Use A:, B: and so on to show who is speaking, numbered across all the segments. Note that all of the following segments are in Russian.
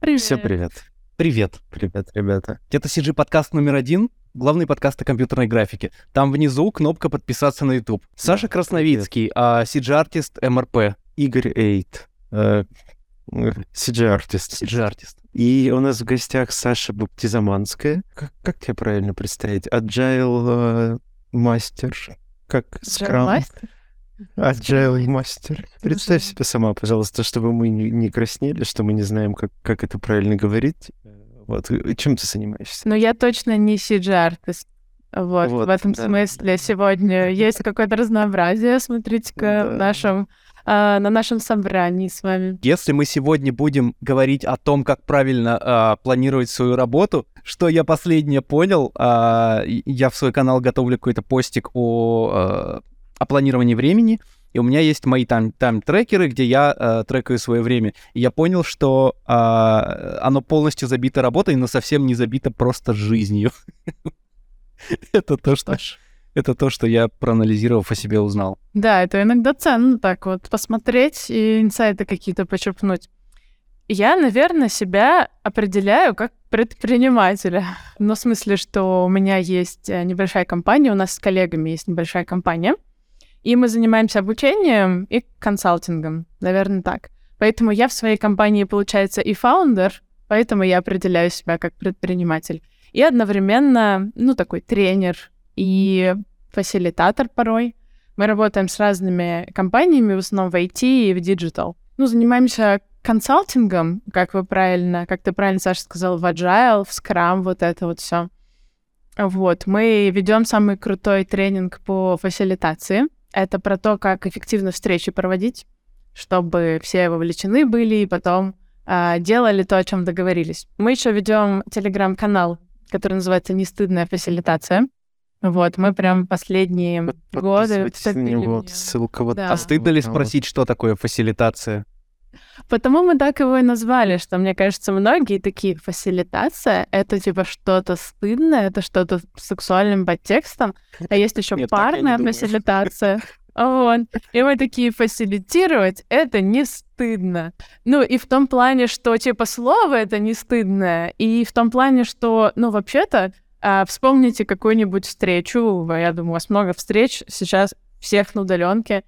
A: Привет. Всем привет.
B: Привет.
A: Привет, ребята.
B: Это CG подкаст номер один, главный подкаст о компьютерной графике. Там внизу кнопка подписаться на YouTube. Саша да, Красновицкий, а CG-артист МРП.
A: Игорь Эйт. Э, CG-артист.
B: CG-артист.
A: И у нас в гостях Саша Баптизаманская. Как, как тебя правильно представить? Agile э, мастер. Как скрам. Мастер? Agile мастер. Представь себе сама, пожалуйста, чтобы мы не, не краснели, что мы не знаем, как, как это правильно говорить. Вот. Чем ты занимаешься?
C: Ну, я точно не CG-артист. Вот, вот, в этом да, смысле сегодня есть какое-то разнообразие, смотрите-ка, да. в нашем а, на нашем собрании с вами.
B: Если мы сегодня будем говорить о том, как правильно а, планировать свою работу, что я последнее понял, а, я в свой канал готовлю какой-то постик о а, о планировании времени, и у меня есть мои там тайм-трекеры, где я э, трекаю свое время. И я понял, что э, оно полностью забито работой, но совсем не забито просто жизнью. Это то, что... Это то, что я, проанализировав о себе, узнал.
C: Да, это иногда ценно так вот посмотреть и инсайты какие-то почерпнуть. Я, наверное, себя определяю как предпринимателя. Но в смысле, что у меня есть э, небольшая компания, у нас с коллегами есть небольшая компания — и мы занимаемся обучением и консалтингом, наверное, так. Поэтому я в своей компании, получается, и фаундер, поэтому я определяю себя как предприниматель. И одновременно, ну, такой тренер и фасилитатор порой. Мы работаем с разными компаниями, в основном в IT и в digital. Ну, занимаемся консалтингом, как вы правильно, как ты правильно, Саша, сказал, в Agile, в Scrum, вот это вот все. Вот, мы ведем самый крутой тренинг по фасилитации. Это про то, как эффективно встречи проводить, чтобы все вовлечены были и потом э, делали то, о чем договорились. Мы еще ведем телеграм-канал, который называется «Нестыдная фасилитация». Вот, мы прям последние годы...
A: На него, ссылка вот.
B: Да. А стыдно ли спросить, что такое фасилитация?
C: Потому мы так его и назвали, что, мне кажется, многие такие, фасилитация — это типа что-то стыдное, это что-то с сексуальным подтекстом, а есть еще парная фасилитация. Вот. И мы такие, фасилитировать — это не стыдно. Ну, и в том плане, что, типа, слово — это не стыдное, и в том плане, что, ну, вообще-то, а, вспомните какую-нибудь встречу, я думаю, у вас много встреч сейчас всех на удаленке,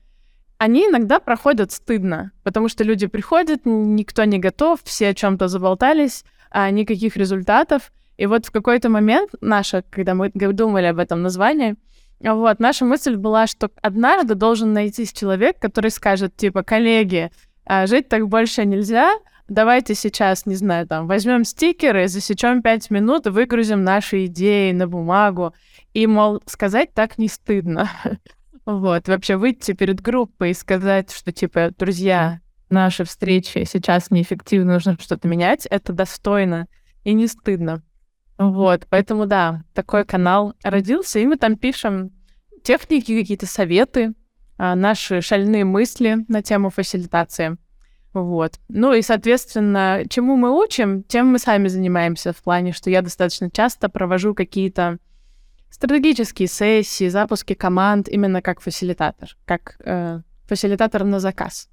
C: они иногда проходят стыдно, потому что люди приходят, никто не готов, все о чем-то заболтались, а никаких результатов. И вот в какой-то момент наша, когда мы думали об этом названии, вот, наша мысль была, что однажды должен найтись человек, который скажет, типа, коллеги, а, жить так больше нельзя, давайте сейчас, не знаю, там, возьмем стикеры, засечем пять минут и выгрузим наши идеи на бумагу. И, мол, сказать так не стыдно. Вот, вообще выйти перед группой и сказать, что, типа, друзья, наши встречи сейчас неэффективны, нужно что-то менять, это достойно и не стыдно. Вот, поэтому, да, такой канал родился, и мы там пишем техники, какие-то советы, а, наши шальные мысли на тему фасилитации. Вот. Ну и, соответственно, чему мы учим, тем мы сами занимаемся в плане, что я достаточно часто провожу какие-то стратегические сессии, запуски команд именно как фасилитатор, как э, фасилитатор на заказ,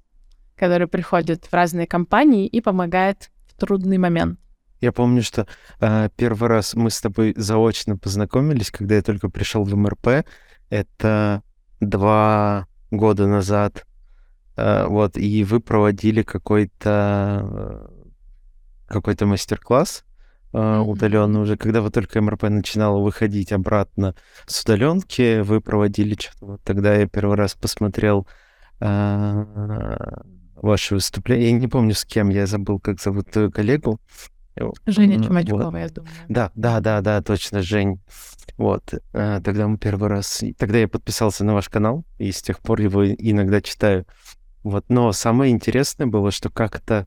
C: который приходит в разные компании и помогает в трудный момент.
A: Я помню, что э, первый раз мы с тобой заочно познакомились, когда я только пришел в МРП. Это два года назад. Э, вот, и вы проводили какой-то э, какой-то мастер-класс э, удаленно уже, когда вы только МРП начинала выходить обратно с удаленки, вы проводили что-то. Вот тогда я первый раз посмотрел э, ваше выступление. Я не помню, с кем, я забыл, как зовут твою коллегу.
C: Женя Чумачкова, вот. я думаю.
A: Да, да, да, да, точно, Жень. Вот, э, тогда мы первый раз... Тогда я подписался на ваш канал, и с тех пор его иногда читаю. Вот, но самое интересное было, что как-то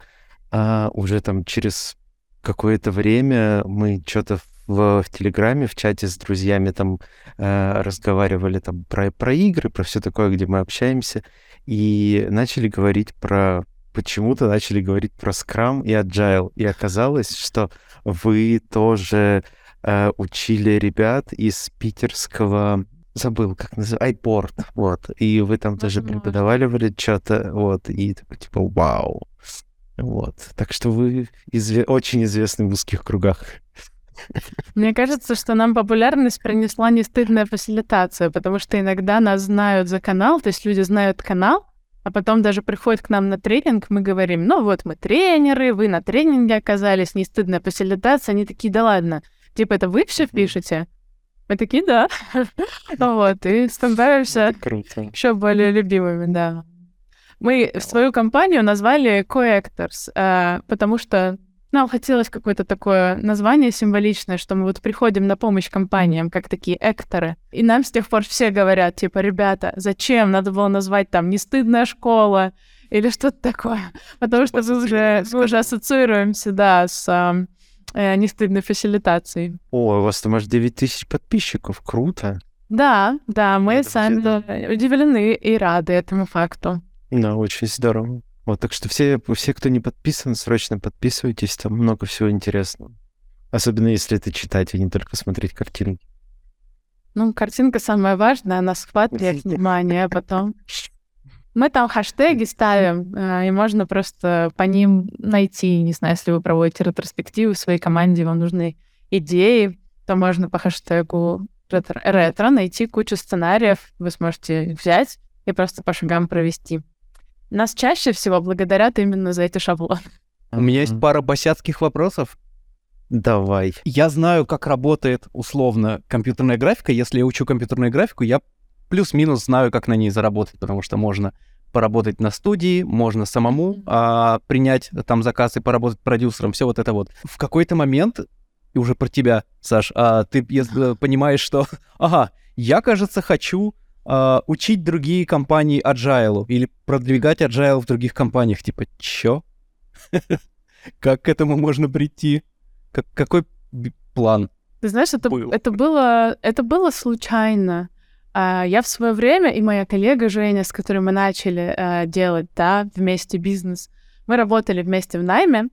A: а, уже там через какое-то время мы что-то в, в Телеграме, в чате с друзьями там э, разговаривали там про, про игры, про все такое, где мы общаемся, и начали говорить про почему-то начали говорить про Scrum и Agile. И оказалось, что вы тоже э, учили ребят из питерского забыл, как называется, iPort, вот, и вы там тоже преподавали что-то, вот, и такой, типа, вау, вот, так что вы изве- очень известны в узких кругах.
C: Мне кажется, что нам популярность принесла не стыдная фасилитация, потому что иногда нас знают за канал, то есть люди знают канал, а потом даже приходят к нам на тренинг, мы говорим, ну вот мы тренеры, вы на тренинге оказались, не стыдная фасилитация, они такие, да ладно, типа это вы все пишете? Мы такие, да. Вот, и становимся еще более любимыми, да. Мы свою компанию назвали Coactors, э, потому что нам хотелось какое-то такое название символичное, что мы вот приходим на помощь компаниям, как такие экторы. И нам с тех пор все говорят, типа, ребята, зачем? Надо было назвать там «Не стыдная школа» или что-то такое. Потому что мы уже, мы уже ассоциируемся, да, с э, не стыдной фасилитацией.
A: О, у вас там аж 9 тысяч подписчиков. Круто.
C: Да, да, мы Это сами удивлены и рады этому факту.
A: Да, очень здорово. Вот, так что все, все, кто не подписан, срочно подписывайтесь, там много всего интересного. Особенно если это читать, а не только смотреть картинки.
C: Ну, картинка самая важная, она схватывает внимание, а потом... Мы там хэштеги ставим, э, и можно просто по ним найти, не знаю, если вы проводите ретроспективы в своей команде, вам нужны идеи, то можно по хэштегу ретро, ретро найти кучу сценариев, вы сможете взять и просто по шагам провести. Нас чаще всего благодарят именно за эти шаблоны.
B: У меня есть пара босяцких вопросов.
A: Давай.
B: Я знаю, как работает условно компьютерная графика. Если я учу компьютерную графику, я плюс-минус знаю, как на ней заработать, потому что можно поработать на студии, можно самому а, принять там заказ и поработать продюсером, все вот это вот. В какой-то момент, и уже про тебя, Саш, а, ты понимаешь, что, ага, я, кажется, хочу э, учить другие компании agile или продвигать agile в других компаниях. Типа, чё? Как к этому можно прийти? Как, какой план?
C: Ты знаешь, это, это, было, это было случайно. Uh, я в свое время и моя коллега Женя, с которой мы начали uh, делать, да, вместе бизнес, мы работали вместе в найме,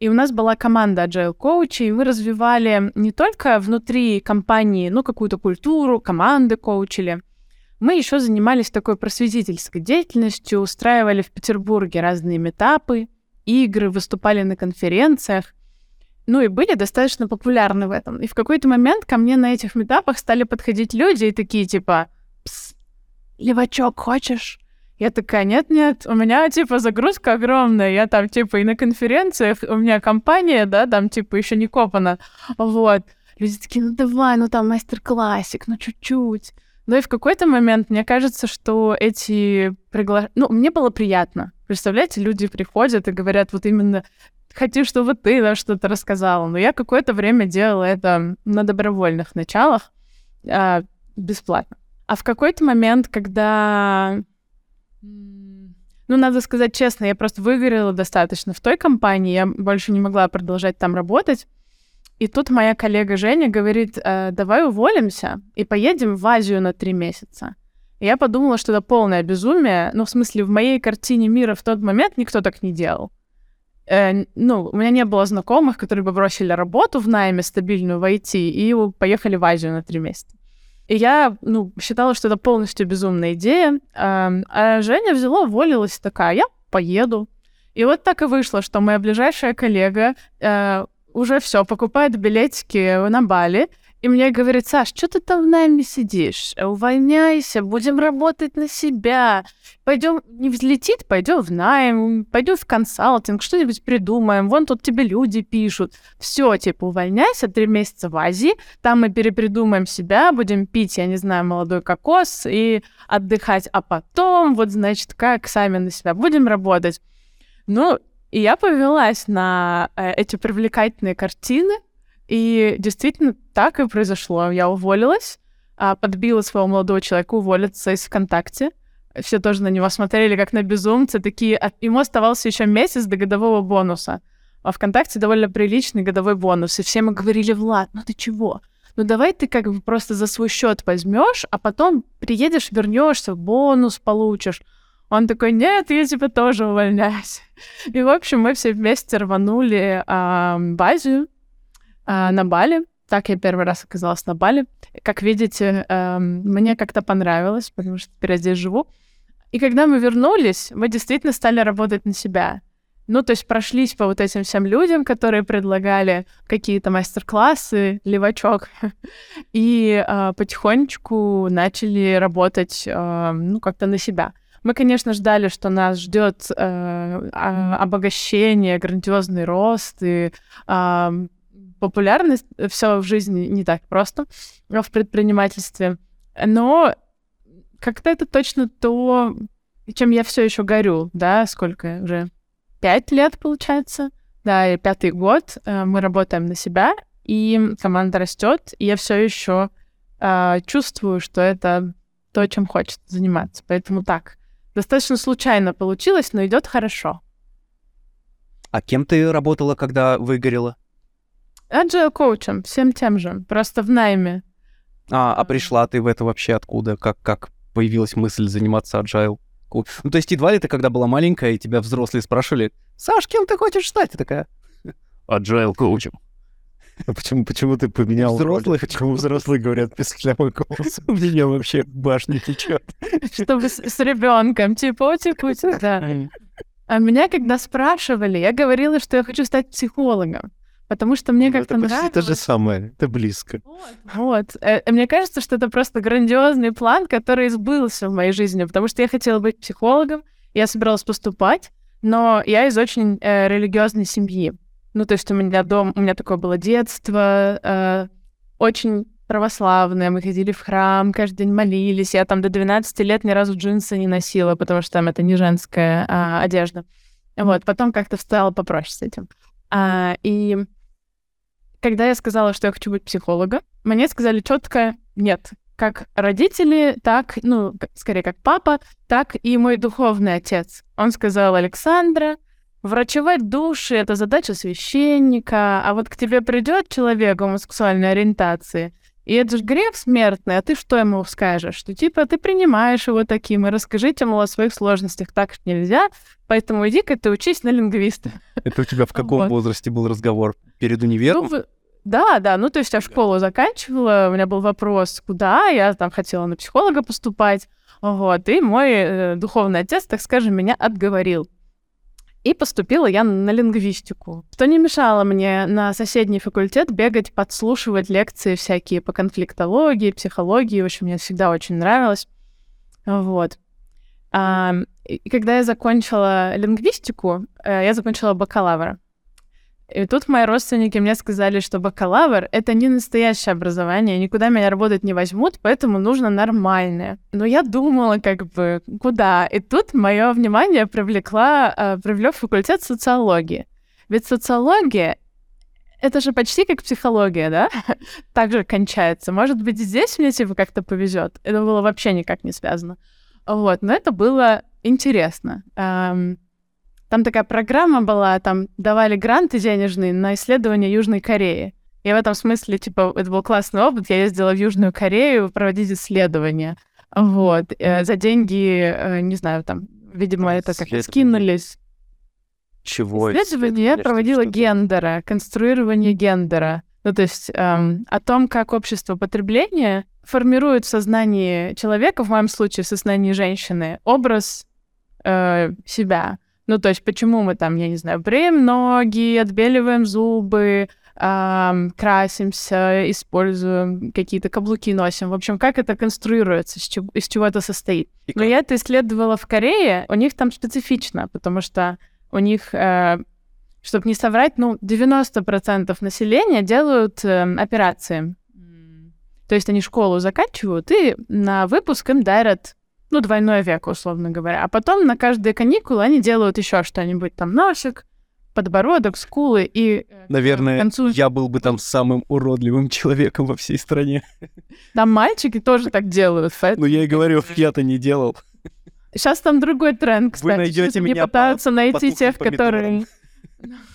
C: и у нас была команда agile коучей, и мы развивали не только внутри компании, ну, какую-то культуру, команды коучили, мы еще занимались такой просветительской деятельностью, устраивали в Петербурге разные метапы, игры, выступали на конференциях. Ну и были достаточно популярны в этом. И в какой-то момент ко мне на этих метапах стали подходить люди и такие типа «Пс, левачок хочешь?» Я такая, нет-нет, у меня, типа, загрузка огромная, я там, типа, и на конференциях, у меня компания, да, там, типа, еще не копана, вот. Люди такие, ну давай, ну там мастер-классик, ну чуть-чуть. Но и в какой-то момент мне кажется, что эти пригла... Ну, мне было приятно. Представляете, люди приходят и говорят вот именно хочу, чтобы ты нам что-то рассказала. Но я какое-то время делала это на добровольных началах, а, бесплатно. А в какой-то момент, когда... Ну, надо сказать честно, я просто выгорела достаточно в той компании, я больше не могла продолжать там работать. И тут моя коллега Женя говорит, э, давай уволимся и поедем в Азию на три месяца. И я подумала, что это полное безумие. Ну, в смысле, в моей картине мира в тот момент никто так не делал. Э, ну, у меня не было знакомых, которые бы бросили работу в найме стабильную в IT и поехали в Азию на три месяца. И я, ну, считала, что это полностью безумная идея. Э, а Женя взяла, уволилась такая, я поеду. И вот так и вышло, что моя ближайшая коллега э, уже все, покупает билетики на Бали, и мне говорит, Саш, что ты там в найме сидишь? Увольняйся, будем работать на себя. Пойдем, не взлетит, пойдем в найм, пойдем в консалтинг, что-нибудь придумаем. Вон тут тебе люди пишут. Все, типа, увольняйся, три месяца в Азии, там мы перепридумаем себя, будем пить, я не знаю, молодой кокос и отдыхать. А потом, вот, значит, как сами на себя будем работать. Ну, и я повелась на э, эти привлекательные картины, и действительно так и произошло. Я уволилась, э, подбила своего молодого человека уволиться из ВКонтакте. Все тоже на него смотрели как на безумца, такие... А ему оставался еще месяц до годового бонуса. А ВКонтакте довольно приличный годовой бонус. И все мы говорили, Влад, ну ты чего? Ну давай ты как бы просто за свой счет возьмешь, а потом приедешь, вернешься, бонус получишь. Он такой, нет, я тебя тоже увольняюсь. И, в общем, мы все вместе рванули а, в Азию, а, на Бали. так я первый раз оказалась на Бали. Как видите, эм, мне как-то понравилось, потому что теперь я здесь живу. И когда мы вернулись, мы действительно стали работать на себя. Ну, то есть прошлись по вот этим всем людям, которые предлагали какие-то мастер-классы, левачок, и э, потихонечку начали работать, э, ну, как-то на себя. Мы, конечно, ждали, что нас ждет э, обогащение, грандиозный рост и э, популярность. Все в жизни не так просто в предпринимательстве. Но как-то это точно то, чем я все еще горю, да, сколько уже пять лет получается, да, и пятый год э, мы работаем на себя, и команда растет, и я все еще э, чувствую, что это то, чем хочет заниматься. Поэтому так, достаточно случайно получилось, но идет хорошо.
B: А кем ты работала, когда выгорела?
C: Agile коучем, всем тем же, просто в найме.
B: А, а пришла ты в это вообще откуда? Как, как появилась мысль заниматься agile? Ну, то есть едва ли ты, когда была маленькая, и тебя взрослые спрашивали, «Саш, кем ты хочешь стать?» Ты такая,
A: agile коучем. А почему, почему ты поменял
B: взрослых?
A: Почему взрослые говорят песклявый голос?
B: У меня вообще башня течет.
C: Чтобы с, с ребенком, типа, типа, да. А меня, когда спрашивали, я говорила, что я хочу стать психологом потому что мне ну, как-то
A: это
C: нравилось.
A: Это же самое, это близко.
C: Вот. вот. Э, мне кажется, что это просто грандиозный план, который сбылся в моей жизни, потому что я хотела быть психологом, я собиралась поступать, но я из очень э, религиозной семьи. Ну, то есть у меня дом, у меня такое было детство, э, очень православное, мы ходили в храм, каждый день молились. Я там до 12 лет ни разу джинсы не носила, потому что там это не женская а, одежда. Вот, потом как-то стало попроще с этим. А, и когда я сказала, что я хочу быть психологом, мне сказали четко нет. Как родители, так, ну, скорее как папа, так и мой духовный отец. Он сказал, Александра, врачевать души — это задача священника, а вот к тебе придет человек гомосексуальной ориентации, и это же грех смертный, а ты что ему скажешь? Что типа ты принимаешь его таким, и расскажите, мол, о своих сложностях. Так нельзя, поэтому иди-ка ты учись на лингвиста.
B: Это у тебя в каком вот. возрасте был разговор? Перед универом?
C: Ну, да, да, ну то есть я школу заканчивала, у меня был вопрос, куда, я там хотела на психолога поступать, вот, и мой э, духовный отец, так скажем, меня отговорил. И поступила я на лингвистику, что не мешало мне на соседний факультет бегать, подслушивать лекции всякие по конфликтологии, психологии. В общем, мне всегда очень нравилось. Вот. А, и когда я закончила лингвистику, э, я закончила бакалавра. И тут мои родственники мне сказали, что бакалавр — это не настоящее образование, никуда меня работать не возьмут, поэтому нужно нормальное. Но я думала, как бы, куда? И тут мое внимание привлекла, э, привлек факультет социологии. Ведь социология это же почти как психология, да? так же кончается. Может быть, здесь мне типа как-то повезет. Это было вообще никак не связано. Вот, но это было интересно. Эм, там такая программа была, там давали гранты денежные на исследование Южной Кореи. И в этом смысле, типа, это был классный опыт. Я ездила в Южную Корею проводить исследования. Вот. Э, за деньги, э, не знаю, там, видимо, это как скинулись.
A: Чего?
C: Исследование я проводила гендера, конструирование гендера. Ну, то есть эм, о том, как общество потребления формирует в сознании человека, в моем случае в сознании женщины, образ э, себя. Ну, то есть почему мы там, я не знаю, бреем ноги, отбеливаем зубы, э, красимся, используем какие-то каблуки носим. В общем, как это конструируется, из чего, из чего это состоит. Но я это исследовала в Корее, у них там специфично, потому что у них, э, чтобы не соврать, ну, 90% населения делают э, операции. То есть они школу заканчивают, и на выпуск им дарят ну, двойное веко, условно говоря. А потом на каждые каникулы они делают еще что-нибудь, там, носик, подбородок, скулы и...
B: Э, Наверное, концу... я был бы там самым уродливым человеком во всей стране.
C: Там мальчики тоже так делают.
B: Ну, я и говорю, я-то не делал.
C: Сейчас там другой тренд, кстати. Вы найдете меня пытаются по, найти тех, которые...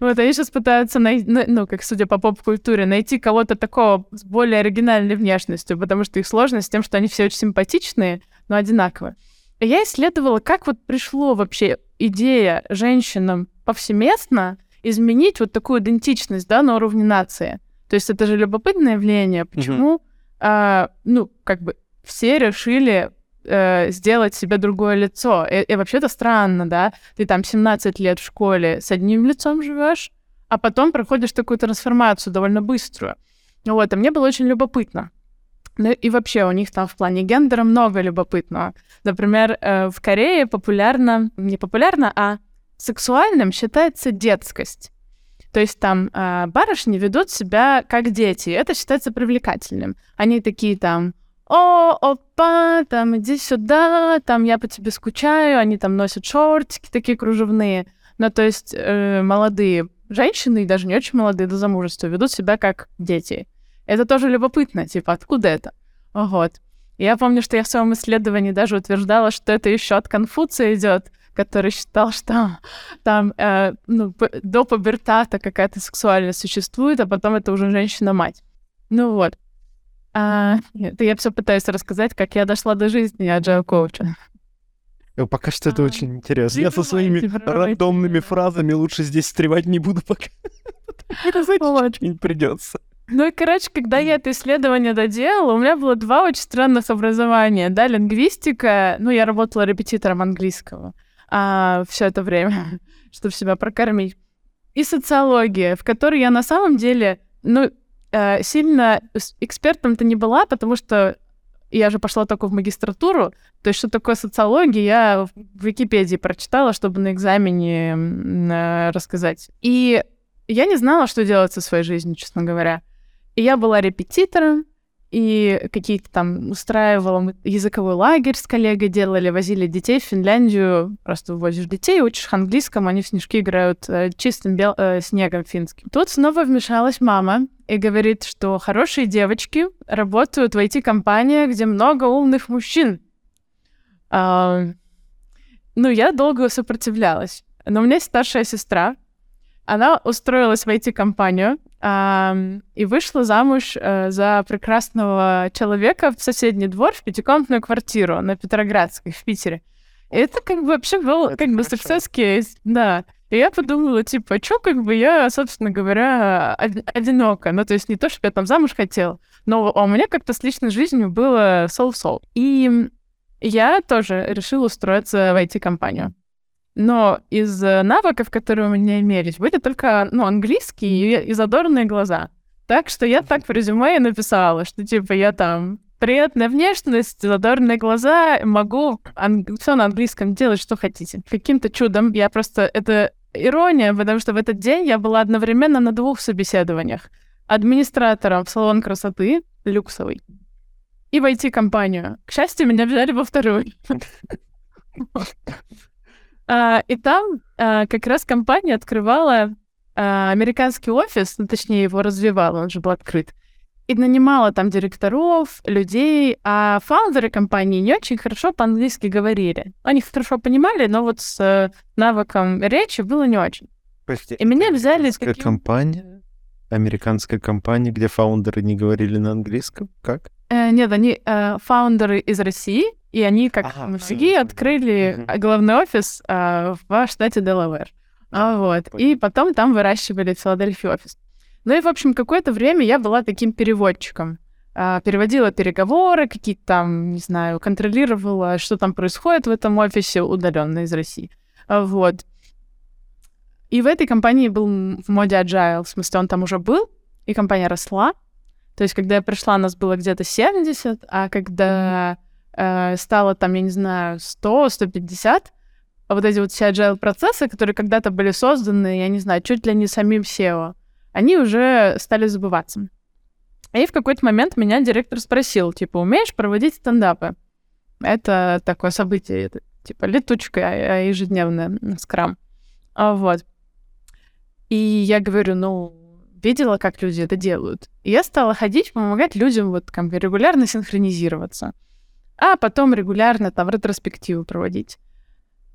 C: Вот, они сейчас пытаются найти, ну, как судя по поп-культуре, найти кого-то такого с более оригинальной внешностью, потому что их сложность с тем, что они все очень симпатичные, но одинаковые. И я исследовала, как вот пришло вообще идея женщинам повсеместно изменить вот такую идентичность, да, на уровне нации. То есть это же любопытное явление. Почему, а, ну, как бы все решили э, сделать себе другое лицо. И, и вообще-то странно, да? Ты там 17 лет в школе с одним лицом живешь, а потом проходишь такую трансформацию довольно быструю. Вот, и мне было очень любопытно. Ну и вообще у них там в плане гендера много любопытного. Например, э, в Корее популярно, не популярно, а сексуальным считается детскость. То есть там э, барышни ведут себя как дети, это считается привлекательным. Они такие там, о, опа, там иди сюда, там я по тебе скучаю, они там носят шортики такие кружевные. Ну, то есть э, молодые женщины, и даже не очень молодые до замужества, ведут себя как дети. Это тоже любопытно, типа, откуда это? Вот. Я помню, что я в своем исследовании даже утверждала, что это еще от Конфуция идет, который считал, что там э, ну, до пубертата какая-то сексуальность существует, а потом это уже женщина-мать. Ну вот. А, это я все пытаюсь рассказать, как я дошла до жизни agile коуча.
A: Пока что это а, очень интересно.
B: Я со своими рандомными фразами лучше здесь встревать не буду пока. Что-нибудь придется.
C: Ну и, короче, когда я это исследование доделала, у меня было два очень странных образования, да, лингвистика, ну, я работала репетитором английского а, все это время, чтобы себя прокормить, и социология, в которой я на самом деле, ну, э, сильно экспертом-то не была, потому что я же пошла только в магистратуру, то есть что такое социология, я в Википедии прочитала, чтобы на экзамене рассказать. И я не знала, что делать со своей жизнью, честно говоря. И я была репетитором, и какие-то там устраивала языковой лагерь с коллегой делали, возили детей в Финляндию, просто ввозишь детей, учишь английскому, они в снежки играют э, чистым бел... э, снегом финским. Тут снова вмешалась мама и говорит, что хорошие девочки работают в IT-компаниях, где много умных мужчин. А, ну, я долго сопротивлялась. Но у меня есть старшая сестра, она устроилась в IT-компанию, и вышла замуж э, за прекрасного человека в соседний двор в пятикомнатную квартиру на Петроградской в Питере. И это как бы вообще был это как бы success case, да. И я подумала, типа, что как бы я, собственно говоря, одинока. Ну, то есть не то, что я там замуж хотела, но у меня как-то с личной жизнью было сол-сол. И я тоже решила устроиться в IT-компанию. Но из э, навыков, которые у меня имелись, были только ну, английский и, и задорные глаза. Так что я так в резюме и написала, что типа я там приятная внешность, задорные глаза, могу ан- все на английском делать, что хотите. Каким-то чудом я просто... Это ирония, потому что в этот день я была одновременно на двух собеседованиях. Администратором в салон красоты, люксовый, и в IT-компанию. К счастью, меня взяли во второй. А, и там а, как раз компания открывала а, американский офис, ну, точнее, его развивала, он же был открыт, и нанимала там директоров, людей, а фаундеры компании не очень хорошо по-английски говорили. Они хорошо понимали, но вот с э, навыком речи было не очень.
A: Прости, и меня взяли... Каким... компания? Американская компания, где фаундеры не говорили на английском? Как?
C: Э, нет, они э, фаундеры из России, и они, как ага, мужики, открыли угу. главный офис э, в штате Делавэр. А, вот. И потом там выращивали Филадельфия офис. Ну и, в общем, какое-то время я была таким переводчиком. Э, переводила переговоры, какие-то там, не знаю, контролировала, что там происходит в этом офисе удаленно из России. А, вот. И в этой компании был в моде agile, в смысле, он там уже был, и компания росла. То есть, когда я пришла, нас было где-то 70, а когда э, стало там, я не знаю, 100, 150, а вот эти вот все agile процессы, которые когда-то были созданы, я не знаю, чуть ли не самим SEO, они уже стали забываться. И в какой-то момент меня директор спросил, типа, умеешь проводить стендапы? Это такое событие, это типа летучка а, ежедневная, скрам. А, вот. И я говорю, ну, видела, как люди это делают. И я стала ходить, помогать людям вот как бы регулярно синхронизироваться а потом регулярно там ретроспективу проводить.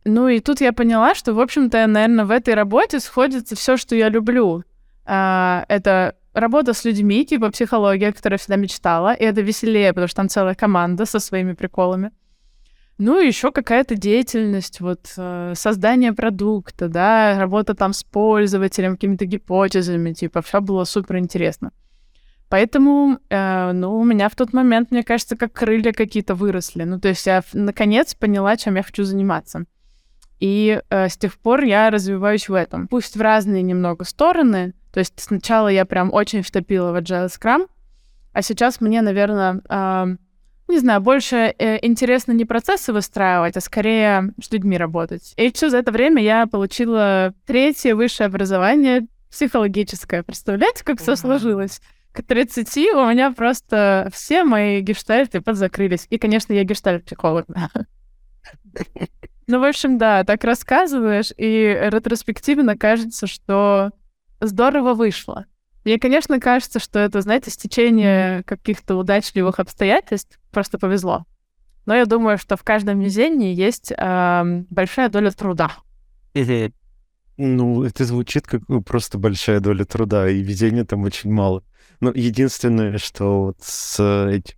C: Ну и тут я поняла, что, в общем-то, наверное, в этой работе сходится все, что я люблю. А, это работа с людьми, типа психология, которую я всегда мечтала, и это веселее, потому что там целая команда со своими приколами. Ну и еще какая-то деятельность, вот э, создание продукта, да, работа там с пользователем, какими-то гипотезами, типа, все было супер интересно. Поэтому, э, ну, у меня в тот момент, мне кажется, как крылья какие-то выросли. Ну, то есть я наконец поняла, чем я хочу заниматься. И э, с тех пор я развиваюсь в этом. Пусть в разные немного стороны. То есть сначала я прям очень втопила в Agile Scrum, а сейчас мне, наверное, э, не знаю, больше э, интересно не процессы выстраивать, а скорее с людьми работать. И все за это время я получила третье высшее образование психологическое. Представляете, как все сложилось? к 30 у меня просто все мои гештальты подзакрылись. И, конечно, я гештальт-психолог. Ну, в общем, да, так рассказываешь, и ретроспективно кажется, что здорово вышло. Мне, конечно, кажется, что это, знаете, стечение каких-то удачливых обстоятельств, просто повезло. Но я думаю, что в каждом везении есть э, большая доля труда.
A: Ну, это звучит как ну, просто большая доля труда, и везения там очень мало. Ну, единственное, что вот с этим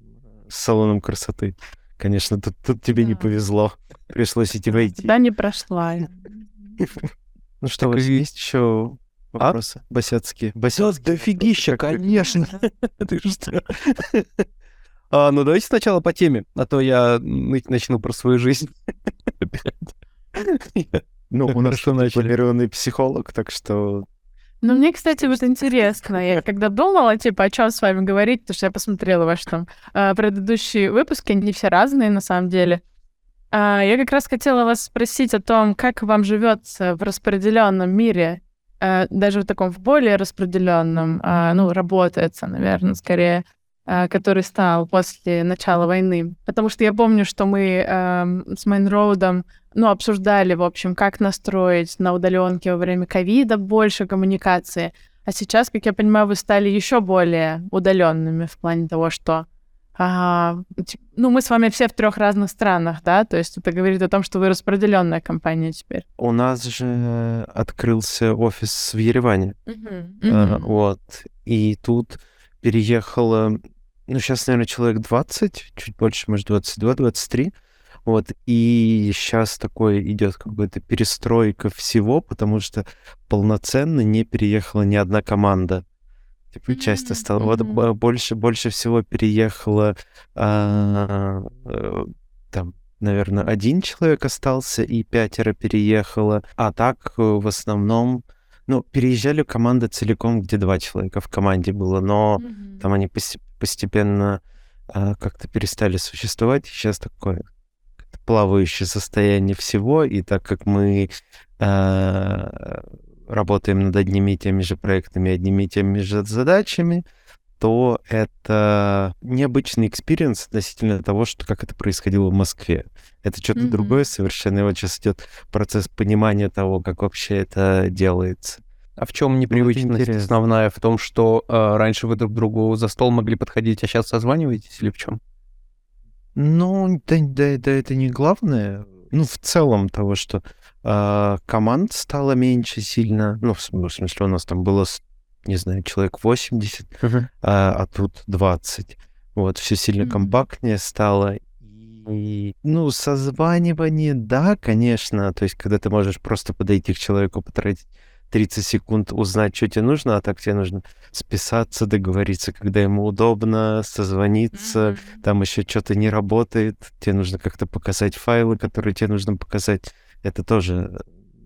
A: с салоном красоты, конечно, тут, тут тебе да. не повезло. Пришлось идти войти.
C: Да, не прошла.
A: Ну что, у вас есть еще вопросы? А? Босяцкие.
B: Босяцкие. Да фигища, конечно. Ты что? А, ну, давайте сначала по теме, а то я начну про свою жизнь.
A: Ну, у нас дипломированный психолог, так что
C: ну, мне, кстати, вот интересно, я когда думала, типа, о чем с вами говорить, потому что я посмотрела ваши там а, предыдущие выпуски, они все разные на самом деле. А, я как раз хотела вас спросить о том, как вам живется в распределенном мире, а, даже в таком в более распределенном, ну, работается, наверное, скорее, который стал после начала войны. Потому что я помню, что мы с Майнроудом ну, обсуждали, в общем, как настроить на удаленке во время ковида больше коммуникации. А сейчас, как я понимаю, вы стали еще более удаленными в плане того, что а, ну, мы с вами все в трех разных странах, да, то есть это говорит о том, что вы распределенная компания теперь.
A: У нас же открылся офис в Ереване, uh-huh. Uh-huh. вот, и тут переехало, ну, сейчас, наверное, человек 20, чуть больше, может, 22-23, вот, и сейчас такой идет какая-то перестройка всего, потому что полноценно не переехала ни одна команда. Типа, часть осталась. Вот больше, больше всего переехала а, а, там, наверное, один человек остался, и пятеро переехало. А так, э, в основном, ну, переезжали команда целиком, где два человека в команде было, но mm-hmm. там они постепенно а, как-то перестали существовать. Сейчас такое плавающее состояние всего, и так как мы э, работаем над одними и теми же проектами, одними и теми же задачами, то это необычный experience относительно того, что как это происходило в Москве. Это что-то mm-hmm. другое совершенно. И вот сейчас идет процесс понимания того, как вообще это делается.
B: А в чем непривычность ну, основная? В том, что э, раньше вы друг другу за стол могли подходить, а сейчас созваниваетесь или в чем?
A: Ну, да, да, да, это не главное. Ну, в целом того, что команд стало меньше сильно. Ну, в, смысле, у нас там было, не знаю, человек 80, uh-huh. а, а тут 20. Вот, все сильно uh-huh. компактнее стало. И, ну, созванивание, да, конечно. То есть, когда ты можешь просто подойти к человеку, потратить 30 секунд узнать, что тебе нужно, а так тебе нужно списаться, договориться, когда ему удобно, созвониться, mm-hmm. там еще что-то не работает, тебе нужно как-то показать файлы, которые тебе нужно показать. Это тоже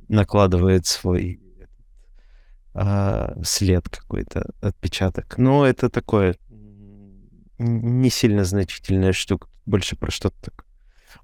A: накладывает свой а, след какой-то, отпечаток. Но это такое не сильно значительная штука, больше про что-то такое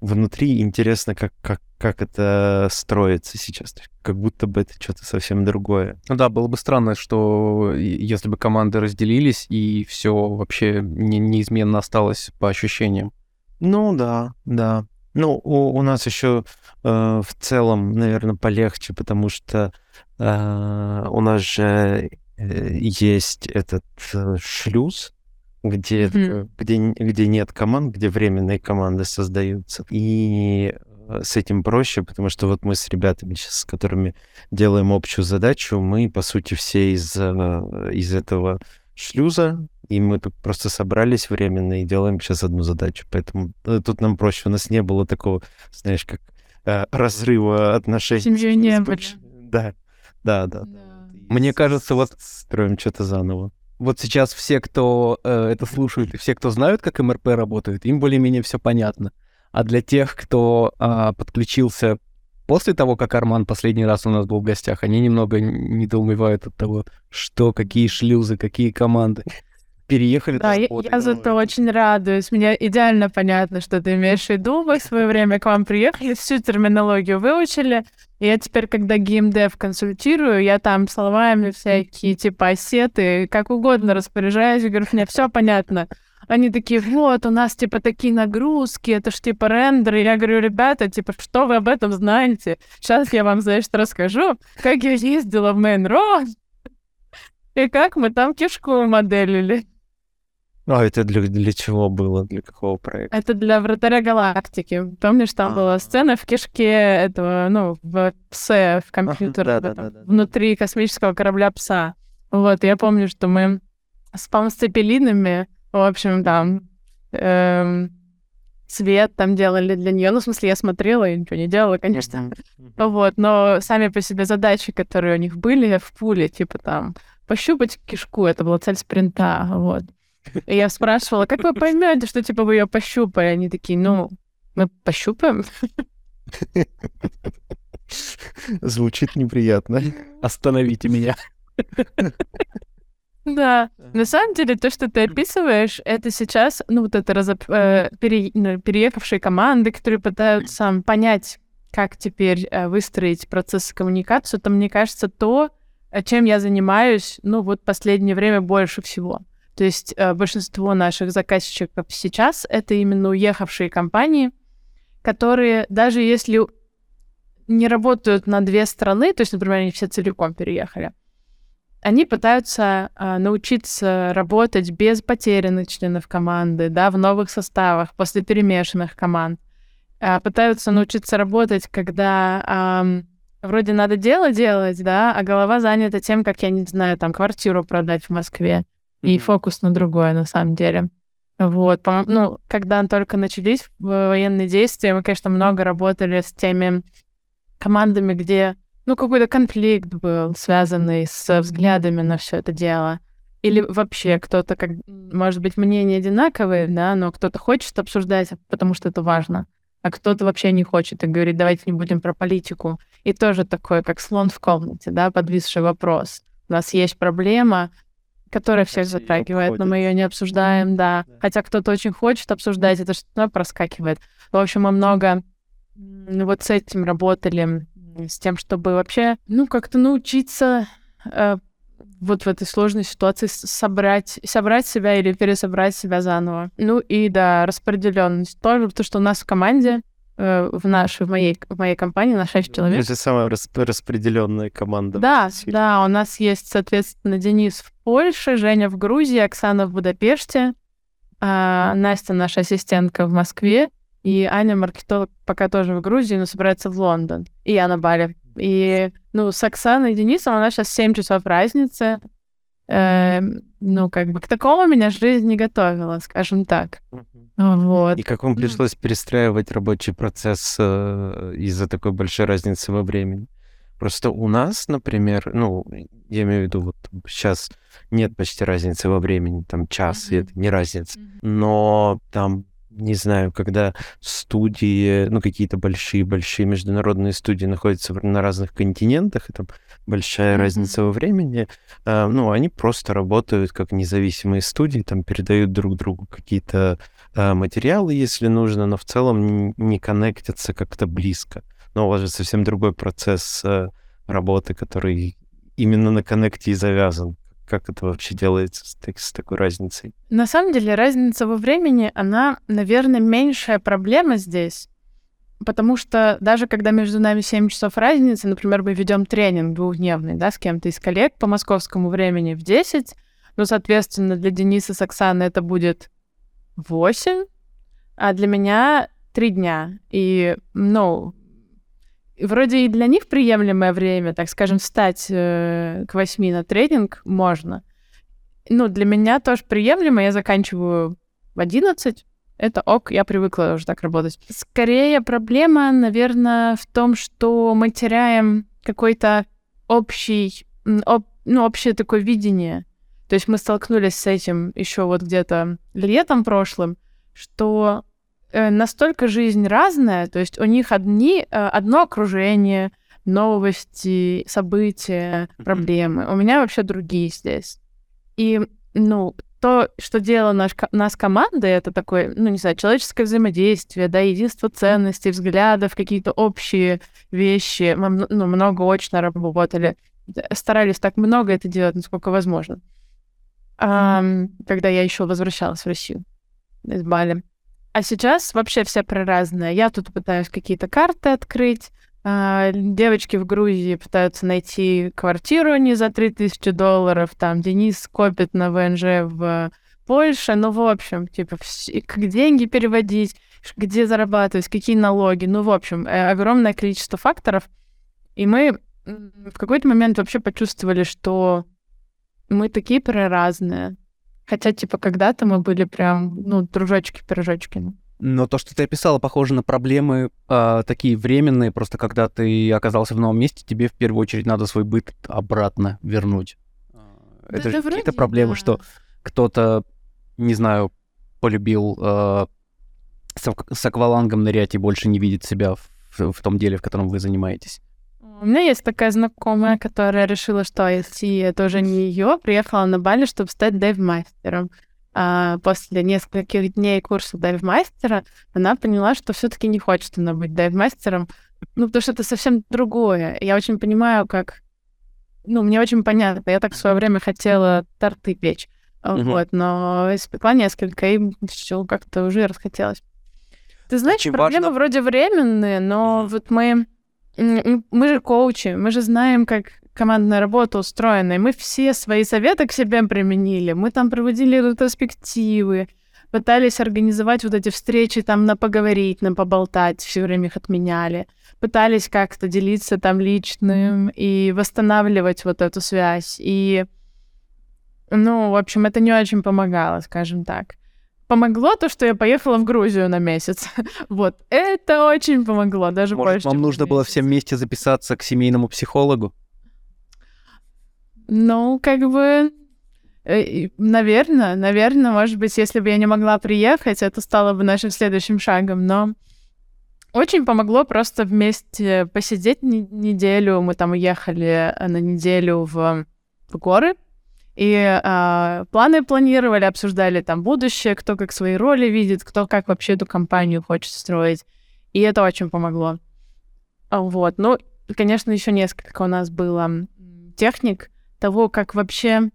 A: внутри интересно, как, как, как это строится сейчас. Как будто бы это что-то совсем другое.
B: Ну да, было бы странно, что если бы команды разделились, и все вообще не, неизменно осталось по ощущениям.
A: Ну да, да. Ну, у, у нас еще э, в целом, наверное, полегче, потому что э, у нас же э, есть этот э, шлюз, где, mm-hmm. где, где нет команд, где временные команды создаются. И э, с этим проще, потому что вот мы с ребятами сейчас, с которыми делаем общую задачу, мы, по сути, все из, из этого шлюза, и мы тут просто собрались временно и делаем сейчас одну задачу. Поэтому э, тут нам проще. У нас не было такого, знаешь, как разрыва отношений.
C: Семью не было.
A: Да, да, да. да.
B: Мне кажется, вот...
A: Строим что-то заново.
B: вот сейчас все, кто э, это слушает, и все, кто знают, как МРП работает, им более-менее все понятно. А для тех, кто э, подключился после того, как Арман последний раз у нас был в гостях, они немного недоумевают от того, что, какие шлюзы, какие команды переехали.
C: Да, я, я зато очень радуюсь. Мне идеально понятно, что ты имеешь в виду. Мы в свое время к вам приехали, всю терминологию выучили. И я теперь, когда геймдев консультирую, я там словами всякие, типа, осеты, как угодно распоряжаюсь. Говорю, мне все понятно. Они такие, вот, у нас, типа, такие нагрузки, это ж, типа, рендеры. Я говорю, ребята, типа, что вы об этом знаете? Сейчас я вам, значит, расскажу, как я ездила в Main Road, и как мы там кишку моделили.
A: А это для, для чего было? Для какого проекта?
C: Это для Вратаря Галактики. Помнишь, там А-а-а. была сцена в кишке этого, ну, в псе, в компьютер, ага, да, да, да, внутри космического корабля пса. Вот, я помню, что мы с пам-цепелинами, в общем, там, эм, цвет там делали для нее. Ну, в смысле, я смотрела и ничего не делала, конечно. Вот, но сами по себе задачи, которые у них были в пуле, типа там, пощупать кишку, это была цель спринта, вот. И я спрашивала, как вы поймете, что типа вы ее пощупали? Они такие, ну, мы пощупаем.
A: Звучит неприятно.
B: Остановите меня.
C: Да, на самом деле то, что ты описываешь, это сейчас, ну вот это разоп... э, пере... Ну, переехавшие команды, которые пытаются понять, как теперь э, выстроить процесс коммуникации, это, мне кажется, то, чем я занимаюсь, ну вот последнее время больше всего. То есть э, большинство наших заказчиков сейчас это именно уехавшие компании, которые даже если не работают на две страны, то есть, например, они все целиком переехали, они пытаются э, научиться работать без потерянных членов команды, да, в новых составах, после перемешанных команд. Э, пытаются научиться работать, когда э, вроде надо дело делать, да, а голова занята тем, как, я не знаю, там, квартиру продать в Москве и фокус на другое, на самом деле. Вот, ну, когда только начались военные действия, мы, конечно, много работали с теми командами, где, ну, какой-то конфликт был, связанный с взглядами на все это дело. Или вообще кто-то, как, может быть, мнения одинаковые, да, но кто-то хочет обсуждать, потому что это важно, а кто-то вообще не хочет и говорит, давайте не будем про политику. И тоже такой, как слон в комнате, да, подвисший вопрос. У нас есть проблема, которая всех затрагивает, но мы ее не обсуждаем, да. Хотя кто-то очень хочет обсуждать, это что-то проскакивает. В общем, мы много вот с этим работали, с тем, чтобы вообще, ну, как-то научиться э, вот в этой сложной ситуации собрать, собрать себя или пересобрать себя заново. Ну и, да, распределенность тоже, потому что у нас в команде в нашей, в моей, в моей компании на 6 человек.
A: Это самая расп распределенная команда.
C: Да, да, у нас есть, соответственно, Денис в Польше, Женя в Грузии, Оксана в Будапеште, а Настя наша ассистентка в Москве, и Аня маркетолог пока тоже в Грузии, но собирается в Лондон. И я на Бали. И, ну, с Оксаной и Денисом у нас сейчас 7 часов разницы. Э, ну, как бы к такому меня жизнь не готовила, скажем так. Вот.
A: И как вам пришлось перестраивать рабочий процесс э, из-за такой большой разницы во времени? Просто у нас, например, ну, я имею в виду, вот сейчас нет почти разницы во времени, там час, mm-hmm. это не разница. Mm-hmm. Но там не знаю, когда студии, ну, какие-то большие-большие международные студии находятся на разных континентах, и там большая mm-hmm. разница во времени, э, ну, они просто работают как независимые студии, там передают друг другу какие-то э, материалы, если нужно, но в целом не коннектятся как-то близко. Но у вас же совсем другой процесс э, работы, который именно на коннекте и завязан как это вообще делается с, с такой разницей?
C: На самом деле разница во времени, она, наверное, меньшая проблема здесь. Потому что даже когда между нами 7 часов разницы, например, мы ведем тренинг двухдневный, да, с кем-то из коллег по московскому времени в 10, ну, соответственно, для Дениса с Оксаной это будет 8, а для меня 3 дня. И, ну, вроде и для них приемлемое время, так скажем, встать э, к восьми на тренинг можно. Ну, для меня тоже приемлемо, я заканчиваю в 11, это ок, я привыкла уже так работать. Скорее проблема, наверное, в том, что мы теряем какой-то общий, об, ну, общее такое видение. То есть мы столкнулись с этим еще вот где-то летом прошлым, что э, настолько жизнь разная, то есть у них одни, э, одно окружение, новости, события, проблемы. У меня вообще другие здесь. И, ну, то, что делала наш, нас команда, это такое, ну, не знаю, человеческое взаимодействие, да, единство ценностей, взглядов, какие-то общие вещи. Мы, ну, много очно работали. Старались так много это делать, насколько возможно. А, когда я еще возвращалась в Россию из Бали. А сейчас вообще все про разное. Я тут пытаюсь какие-то карты открыть, девочки в Грузии пытаются найти квартиру не за 3000 долларов, там Денис копит на ВНЖ в Польше, ну, в общем, типа, как деньги переводить, где зарабатывать, какие налоги, ну, в общем, э, огромное количество факторов. И мы в какой-то момент вообще почувствовали, что мы такие разные. Хотя, типа, когда-то мы были прям, ну, дружочки-пирожочки.
B: Но то, что ты описала, похоже на проблемы э, такие временные, просто когда ты оказался в новом месте, тебе в первую очередь надо свой быт обратно вернуть. Да, Это да же какие-то проблемы, да. что кто-то, не знаю, полюбил э, с, аквалангом нырять и больше не видит себя в, в том деле, в котором вы занимаетесь.
C: У меня есть такая знакомая, которая решила, что IST это уже не ее, приехала на Бали, чтобы стать дайв-мастером после нескольких дней курса дайв-мастера она поняла, что все таки не хочет она быть дайв-мастером, ну, потому что это совсем другое. Я очень понимаю, как... Ну, мне очень понятно. Я так в свое время хотела торты печь. Uh-huh. Вот, но испекла несколько, и все как-то уже расхотелось. Ты знаешь, Очень проблемы важно... вроде временные, но вот мы... Мы же коучи, мы же знаем, как командная работа устроена, и мы все свои советы к себе применили. Мы там проводили ретроспективы, пытались организовать вот эти встречи там на поговорить, на поболтать, все время их отменяли. Пытались как-то делиться там личным и восстанавливать вот эту связь. И, ну, в общем, это не очень помогало, скажем так. Помогло то, что я поехала в Грузию на месяц. вот, это очень помогло, даже
B: Может,
C: больше.
B: вам нужно было всем вместе записаться к семейному психологу?
C: Ну, как бы, наверное, наверное, может быть, если бы я не могла приехать, это стало бы нашим следующим шагом, но очень помогло просто вместе посидеть неделю. Мы там уехали на неделю в, в горы, и э, планы планировали, обсуждали там будущее, кто как свои роли видит, кто как вообще эту компанию хочет строить. И это очень помогло. Вот. Ну, конечно, еще несколько у нас было техник, того, как вообще,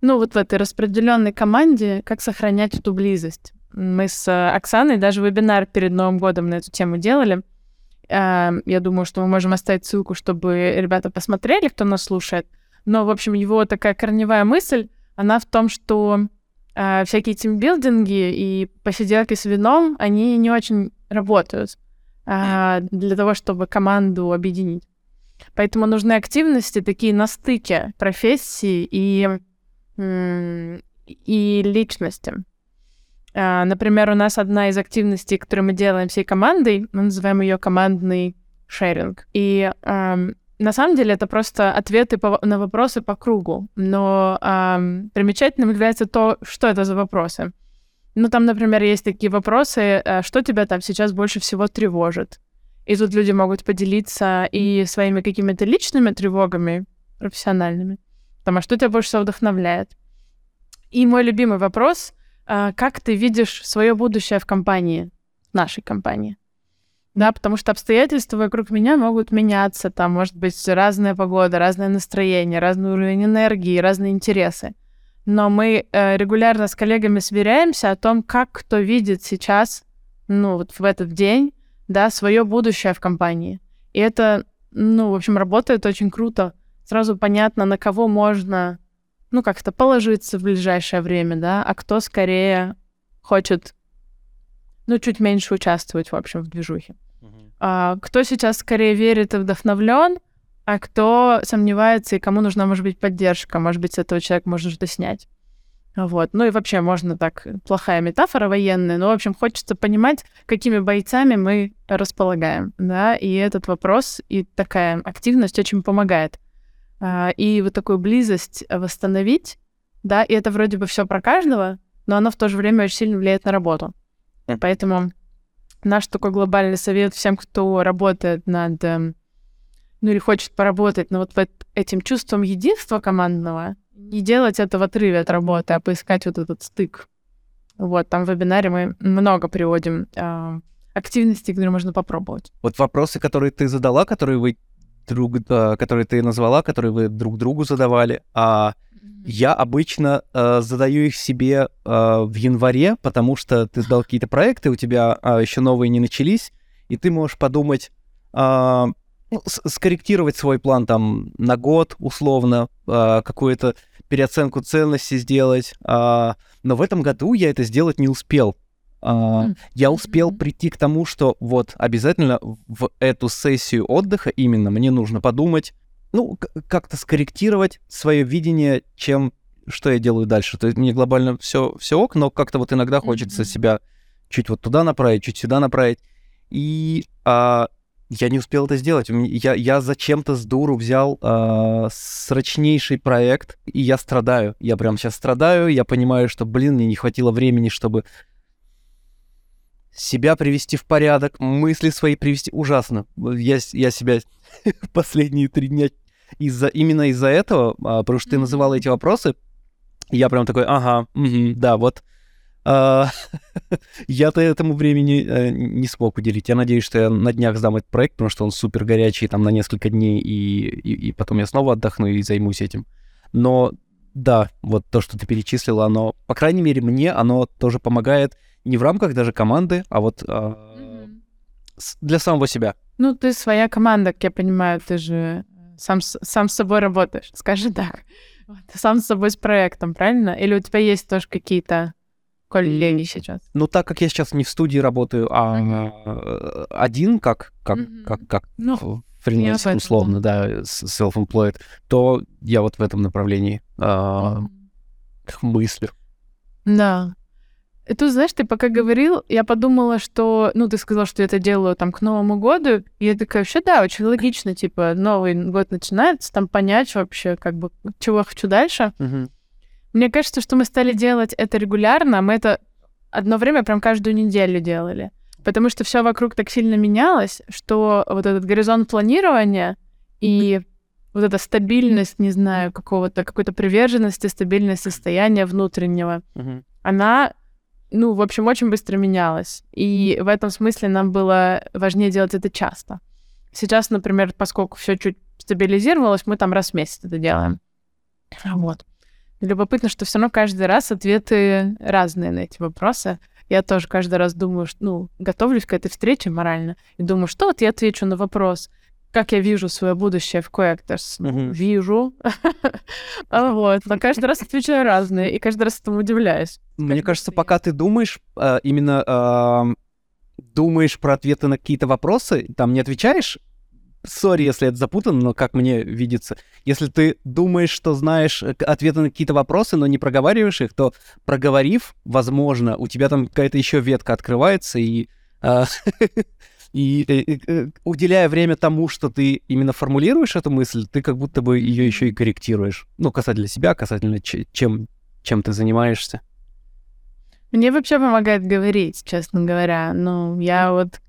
C: ну, вот в этой распределенной команде, как сохранять эту близость. Мы с Оксаной даже вебинар перед Новым годом на эту тему делали. Эм, я думаю, что мы можем оставить ссылку, чтобы ребята посмотрели, кто нас слушает. Но, в общем, его такая корневая мысль, она в том, что э, всякие тимбилдинги и посиделки с вином, они не очень работают э, для того, чтобы команду объединить. Поэтому нужны активности такие на стыке профессии и, и личности. А, например, у нас одна из активностей, которую мы делаем всей командой, мы называем ее командный шеринг. И эм, на самом деле это просто ответы по, на вопросы по кругу. Но эм, примечательным является то, что это за вопросы. Ну, там, например, есть такие вопросы, э, что тебя там сейчас больше всего тревожит? И тут люди могут поделиться и своими какими-то личными тревогами, профессиональными. Там, а что тебя больше всего вдохновляет? И мой любимый вопрос, а, как ты видишь свое будущее в компании, нашей компании? Да, потому что обстоятельства вокруг меня могут меняться. Там может быть разная погода, разное настроение, разный уровень энергии, разные интересы. Но мы э, регулярно с коллегами сверяемся о том, как кто видит сейчас, ну, вот в этот день, да, свое будущее в компании. И это, ну, в общем, работает очень круто. Сразу понятно, на кого можно, ну, как-то положиться в ближайшее время, да, а кто скорее хочет, ну, чуть меньше участвовать, в общем, в движухе. Uh-huh. А, кто сейчас скорее верит и вдохновлен, а кто сомневается и кому нужна, может быть, поддержка, может быть, с этого человека можно что-то снять. Вот. Ну и вообще можно так, плохая метафора военная, но, в общем, хочется понимать, какими бойцами мы располагаем, да, и этот вопрос и такая активность очень помогает. А, и вот такую близость восстановить да, и это вроде бы все про каждого, но оно в то же время очень сильно влияет на работу. Поэтому наш такой глобальный совет всем, кто работает над, эм, ну или хочет поработать над вот этим чувством единства командного, не делать это в отрыве от работы, а поискать вот этот стык. Вот, там в вебинаре мы много приводим э, активностей, которые можно попробовать.
B: Вот вопросы, которые ты задала, которые вы друг, э, которые ты назвала, которые вы друг другу задавали, а я обычно э, задаю их себе э, в январе, потому что ты сдал какие-то проекты, у тебя э, еще новые не начались, и ты можешь подумать, э, скорректировать свой план там на год условно, э, какую-то переоценку ценности сделать. Э, но в этом году я это сделать не успел. Uh, я успел прийти к тому, что вот обязательно в эту сессию отдыха именно мне нужно подумать, ну, как-то скорректировать свое видение, чем что я делаю дальше. То есть мне глобально все, все ок, но как-то вот иногда хочется mm-hmm. себя чуть вот туда направить, чуть сюда направить. И а, я не успел это сделать. Я, я зачем-то с дуру взял а, срочнейший проект, и я страдаю. Я прям сейчас страдаю, я понимаю, что, блин, мне не хватило времени, чтобы себя привести в порядок, мысли свои привести. Ужасно. Я, я себя последние три дня из-за именно из-за этого, а, потому что ты называла эти вопросы, я прям такой, ага, угу, да, вот. А, я-то этому времени а, не смог уделить. Я надеюсь, что я на днях сдам этот проект, потому что он супер горячий, там на несколько дней, и, и, и потом я снова отдохну и займусь этим. Но да, вот то, что ты перечислила, оно, по крайней мере, мне оно тоже помогает не в рамках даже команды, а вот mm-hmm. для самого себя.
C: Ну, ты своя команда, как я понимаю, ты же сам, сам с собой работаешь, скажи так. Ты сам с собой с проектом, правильно? Или у тебя есть тоже какие-то коллеги сейчас?
B: Ну, так как я сейчас не в студии работаю, а mm-hmm. один, как, как, mm-hmm. как, как ну, фриланс, условно, да, self-employed, то я вот в этом направлении э, mm-hmm. мыслю.
C: Да. И тут, знаешь, ты пока говорил, я подумала, что, ну, ты сказал, что я это делаю там к Новому году, и я такая, вообще, да, очень логично, типа, Новый год начинается, там понять вообще, как бы, чего я хочу дальше.
B: Угу.
C: Мне кажется, что мы стали делать это регулярно, мы это одно время прям каждую неделю делали, потому что все вокруг так сильно менялось, что вот этот горизонт планирования и вот эта стабильность, не знаю, какого-то, какой-то приверженности, стабильность состояния внутреннего,
B: угу.
C: она ну, в общем, очень быстро менялось. И в этом смысле нам было важнее делать это часто. Сейчас, например, поскольку все чуть стабилизировалось, мы там раз в месяц это делаем. Вот. Любопытно, что все равно каждый раз ответы разные на эти вопросы. Я тоже каждый раз думаю, что, ну, готовлюсь к этой встрече морально, и думаю, что вот я отвечу на вопрос, как я вижу свое будущее в Coactors?
B: Mm-hmm.
C: Вижу. А вот. Но каждый раз отвечаю разные, и каждый раз этому удивляюсь.
B: Мне кажется, пока ты думаешь, а, именно а, думаешь про ответы на какие-то вопросы, там не отвечаешь, сори, если это запутано, но как мне видится, если ты думаешь, что знаешь э, ответы на какие-то вопросы, но не проговариваешь их, то проговорив, возможно, у тебя там какая-то еще ветка открывается, и И, и, и э, уделяя время тому, что ты именно формулируешь эту мысль, ты как будто бы ее еще и корректируешь. Ну, касательно себя, касательно чем, чем ты занимаешься.
C: Мне вообще помогает говорить, честно говоря. Ну, я вот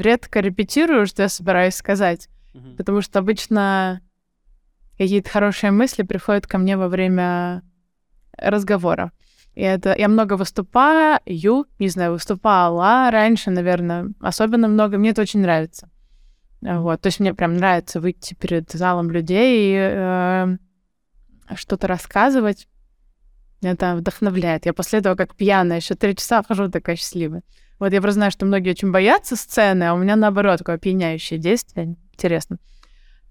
C: редко репетирую, что я собираюсь сказать.
B: Mm-hmm.
C: Потому что обычно какие-то хорошие мысли приходят ко мне во время разговора. И это я много выступаю, не знаю, выступала раньше, наверное, особенно много. Мне это очень нравится. Вот, то есть мне прям нравится выйти перед залом людей и э, что-то рассказывать. Это вдохновляет. Я после этого как пьяная еще три часа хожу такая счастливая. Вот я просто знаю, что многие очень боятся сцены, а у меня наоборот такое опьяняющее действие. Интересно.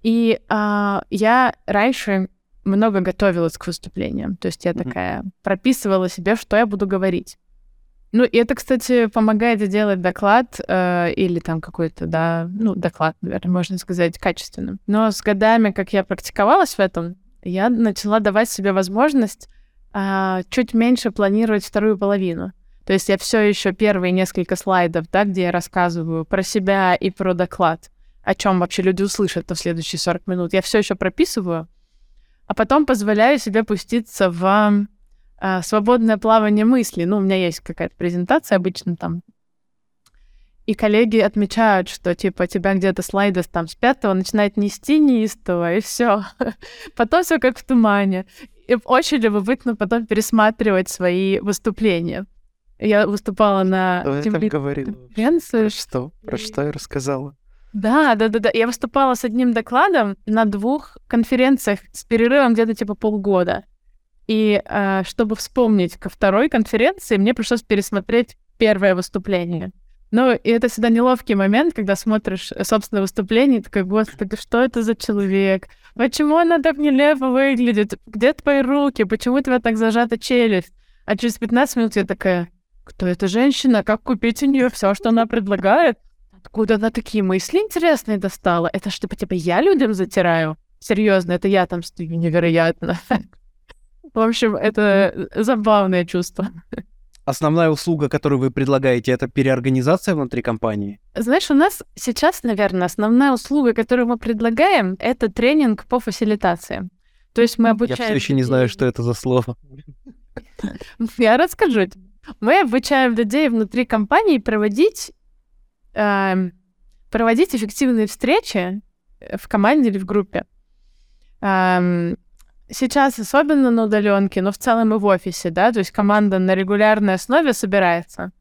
C: И э, я раньше много готовилась к выступлениям. То есть я mm-hmm. такая прописывала себе, что я буду говорить. Ну, и это, кстати, помогает сделать доклад э, или там какой-то, да, ну, доклад, наверное, можно сказать, качественным. Но с годами, как я практиковалась в этом, я начала давать себе возможность э, чуть меньше планировать вторую половину. То есть я все еще первые несколько слайдов, да, где я рассказываю про себя и про доклад, о чем вообще люди услышат в следующие 40 минут, я все еще прописываю, а потом позволяю себе пуститься в э, свободное плавание мысли. Ну, у меня есть какая-то презентация обычно там. И коллеги отмечают, что типа тебя где-то слайды там с пятого начинает нести неистово, и все. потом все как в тумане. И очень любопытно потом пересматривать свои выступления. Я выступала на
A: Что я там говорила?
C: конференции.
A: Про что? Про что я рассказала?
C: Да, да, да, да. Я выступала с одним докладом на двух конференциях с перерывом где-то типа полгода. И э, чтобы вспомнить ко второй конференции, мне пришлось пересмотреть первое выступление. Ну, и это всегда неловкий момент, когда смотришь э, собственное выступление, и такой, господи, что это за человек? Почему она так нелепо выглядит? Где твои руки? Почему у тебя так зажата челюсть? А через 15 минут я такая, кто эта женщина? Как купить у нее все, что она предлагает? Откуда она такие мысли интересные достала? Это что, типа, я людям затираю? Серьезно, это я там стою невероятно. В общем, это забавное чувство.
B: Основная услуга, которую вы предлагаете, это переорганизация внутри компании?
C: Знаешь, у нас сейчас, наверное, основная услуга, которую мы предлагаем, это тренинг по фасилитации. То есть мы обучаем...
B: Я все еще не знаю, что это за слово.
C: Я расскажу тебе. Мы обучаем людей внутри компании проводить, э, проводить эффективные встречи в команде или в группе. Э, сейчас особенно на удаленке, но в целом и в офисе, да, то есть команда на регулярной основе собирается.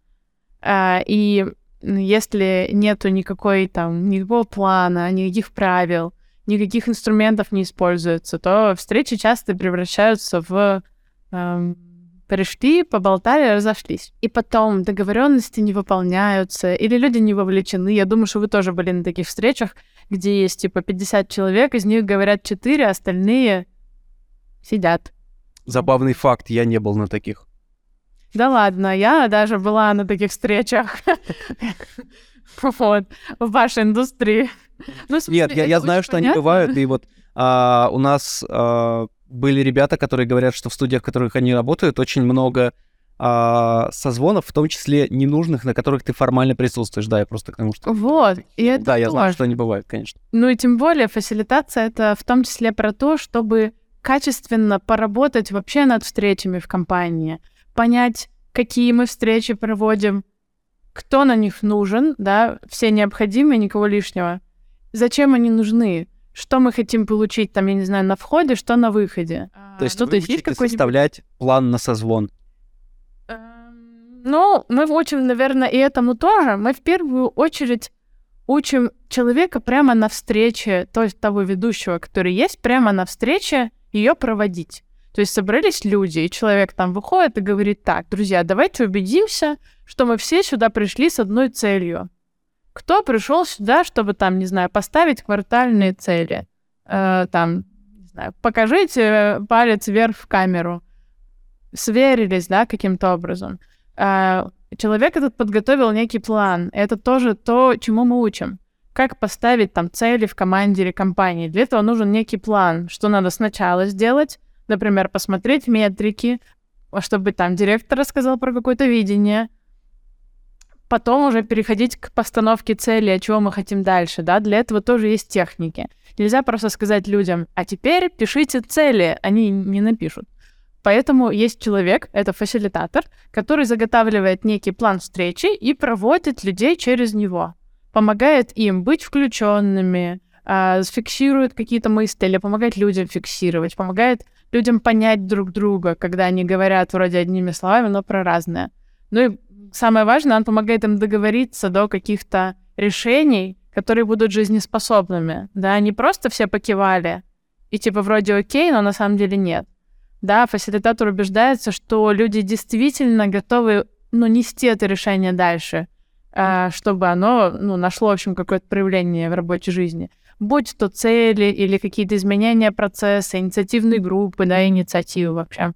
C: Э, и если нету никакой там, никакого плана, никаких правил, никаких инструментов не используется, то встречи часто превращаются в эм, пришли, поболтали, разошлись. И потом договоренности не выполняются, или люди не вовлечены. Я думаю, что вы тоже были на таких встречах, где есть типа 50 человек, из них говорят 4, а остальные сидят.
B: Забавный факт, я не был на таких.
C: Да ладно, я даже была на таких встречах. Вот, в вашей индустрии.
B: Ну, Нет, я, знаю, что они бывают, и вот а, у нас а, были ребята, которые говорят, что в студиях, в которых они работают, очень много а, созвонов, в том числе ненужных, на которых ты формально присутствуешь. Да, я просто к тому, что...
C: Вот, и это
B: Да, я знаю, что они бывают, конечно.
C: Ну и тем более фасилитация — это в том числе про то, чтобы качественно поработать вообще над встречами в компании, понять, какие мы встречи проводим, кто на них нужен, да, все необходимые, никого лишнего, зачем они нужны, что мы хотим получить, там, я не знаю, на входе, что на выходе.
B: То есть тут есть какой составлять план на созвон?
C: Эм, ну, мы учим, наверное, и этому тоже. Мы в первую очередь учим человека прямо на встрече, то есть того ведущего, который есть, прямо на встрече ее проводить. То есть собрались люди, и человек там выходит и говорит, так, друзья, давайте убедимся, что мы все сюда пришли с одной целью. Кто пришел сюда, чтобы там, не знаю, поставить квартальные цели? Э, там, не знаю, покажите палец вверх в камеру. Сверились, да, каким-то образом. Э, человек этот подготовил некий план. Это тоже то, чему мы учим. Как поставить там цели в команде или компании. Для этого нужен некий план, что надо сначала сделать, например, посмотреть метрики, чтобы там директор рассказал про какое-то видение, потом уже переходить к постановке цели, о чего мы хотим дальше, да, для этого тоже есть техники. Нельзя просто сказать людям, а теперь пишите цели, они не напишут. Поэтому есть человек, это фасилитатор, который заготавливает некий план встречи и проводит людей через него. Помогает им быть включенными, э, фиксирует какие-то мысли или помогает людям фиксировать, помогает людям понять друг друга, когда они говорят вроде одними словами, но про разное. Ну и самое важное, он помогает им договориться до каких-то решений, которые будут жизнеспособными. Да, не просто все покивали и типа вроде окей, но на самом деле нет. Да, фасилитатор убеждается, что люди действительно готовы ну, нести это решение дальше, э, чтобы оно ну, нашло, в общем, какое-то проявление в рабочей жизни. Будь то цели или какие-то изменения процесса, инициативные группы, да, инициативы вообще.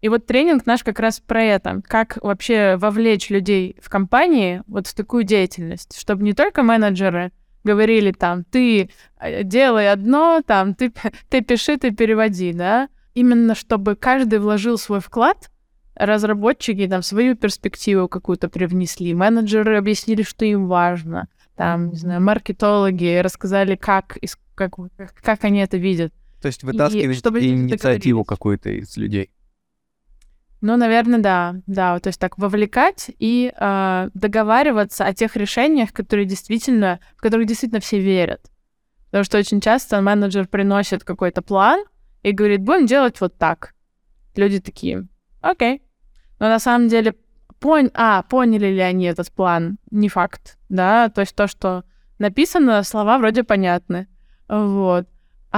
C: И вот тренинг наш как раз про это. Как вообще вовлечь людей в компании вот в такую деятельность, чтобы не только менеджеры говорили там, ты э, делай одно, там, ты, ты пиши, ты переводи, да? Именно чтобы каждый вложил свой вклад, разработчики там свою перспективу какую-то привнесли, менеджеры объяснили, что им важно, там, не знаю, маркетологи рассказали, как, как, как они это видят.
B: То есть вытаскивать чтобы инициативу какую-то из людей.
C: Ну, наверное, да, да, то есть так вовлекать и э, договариваться о тех решениях, которые действительно, в которых действительно все верят. Потому что очень часто менеджер приносит какой-то план и говорит, будем делать вот так. Люди такие, окей. Но на самом деле, пон... а, поняли ли они этот план, не факт, да, то есть то, что написано, слова вроде понятны, вот.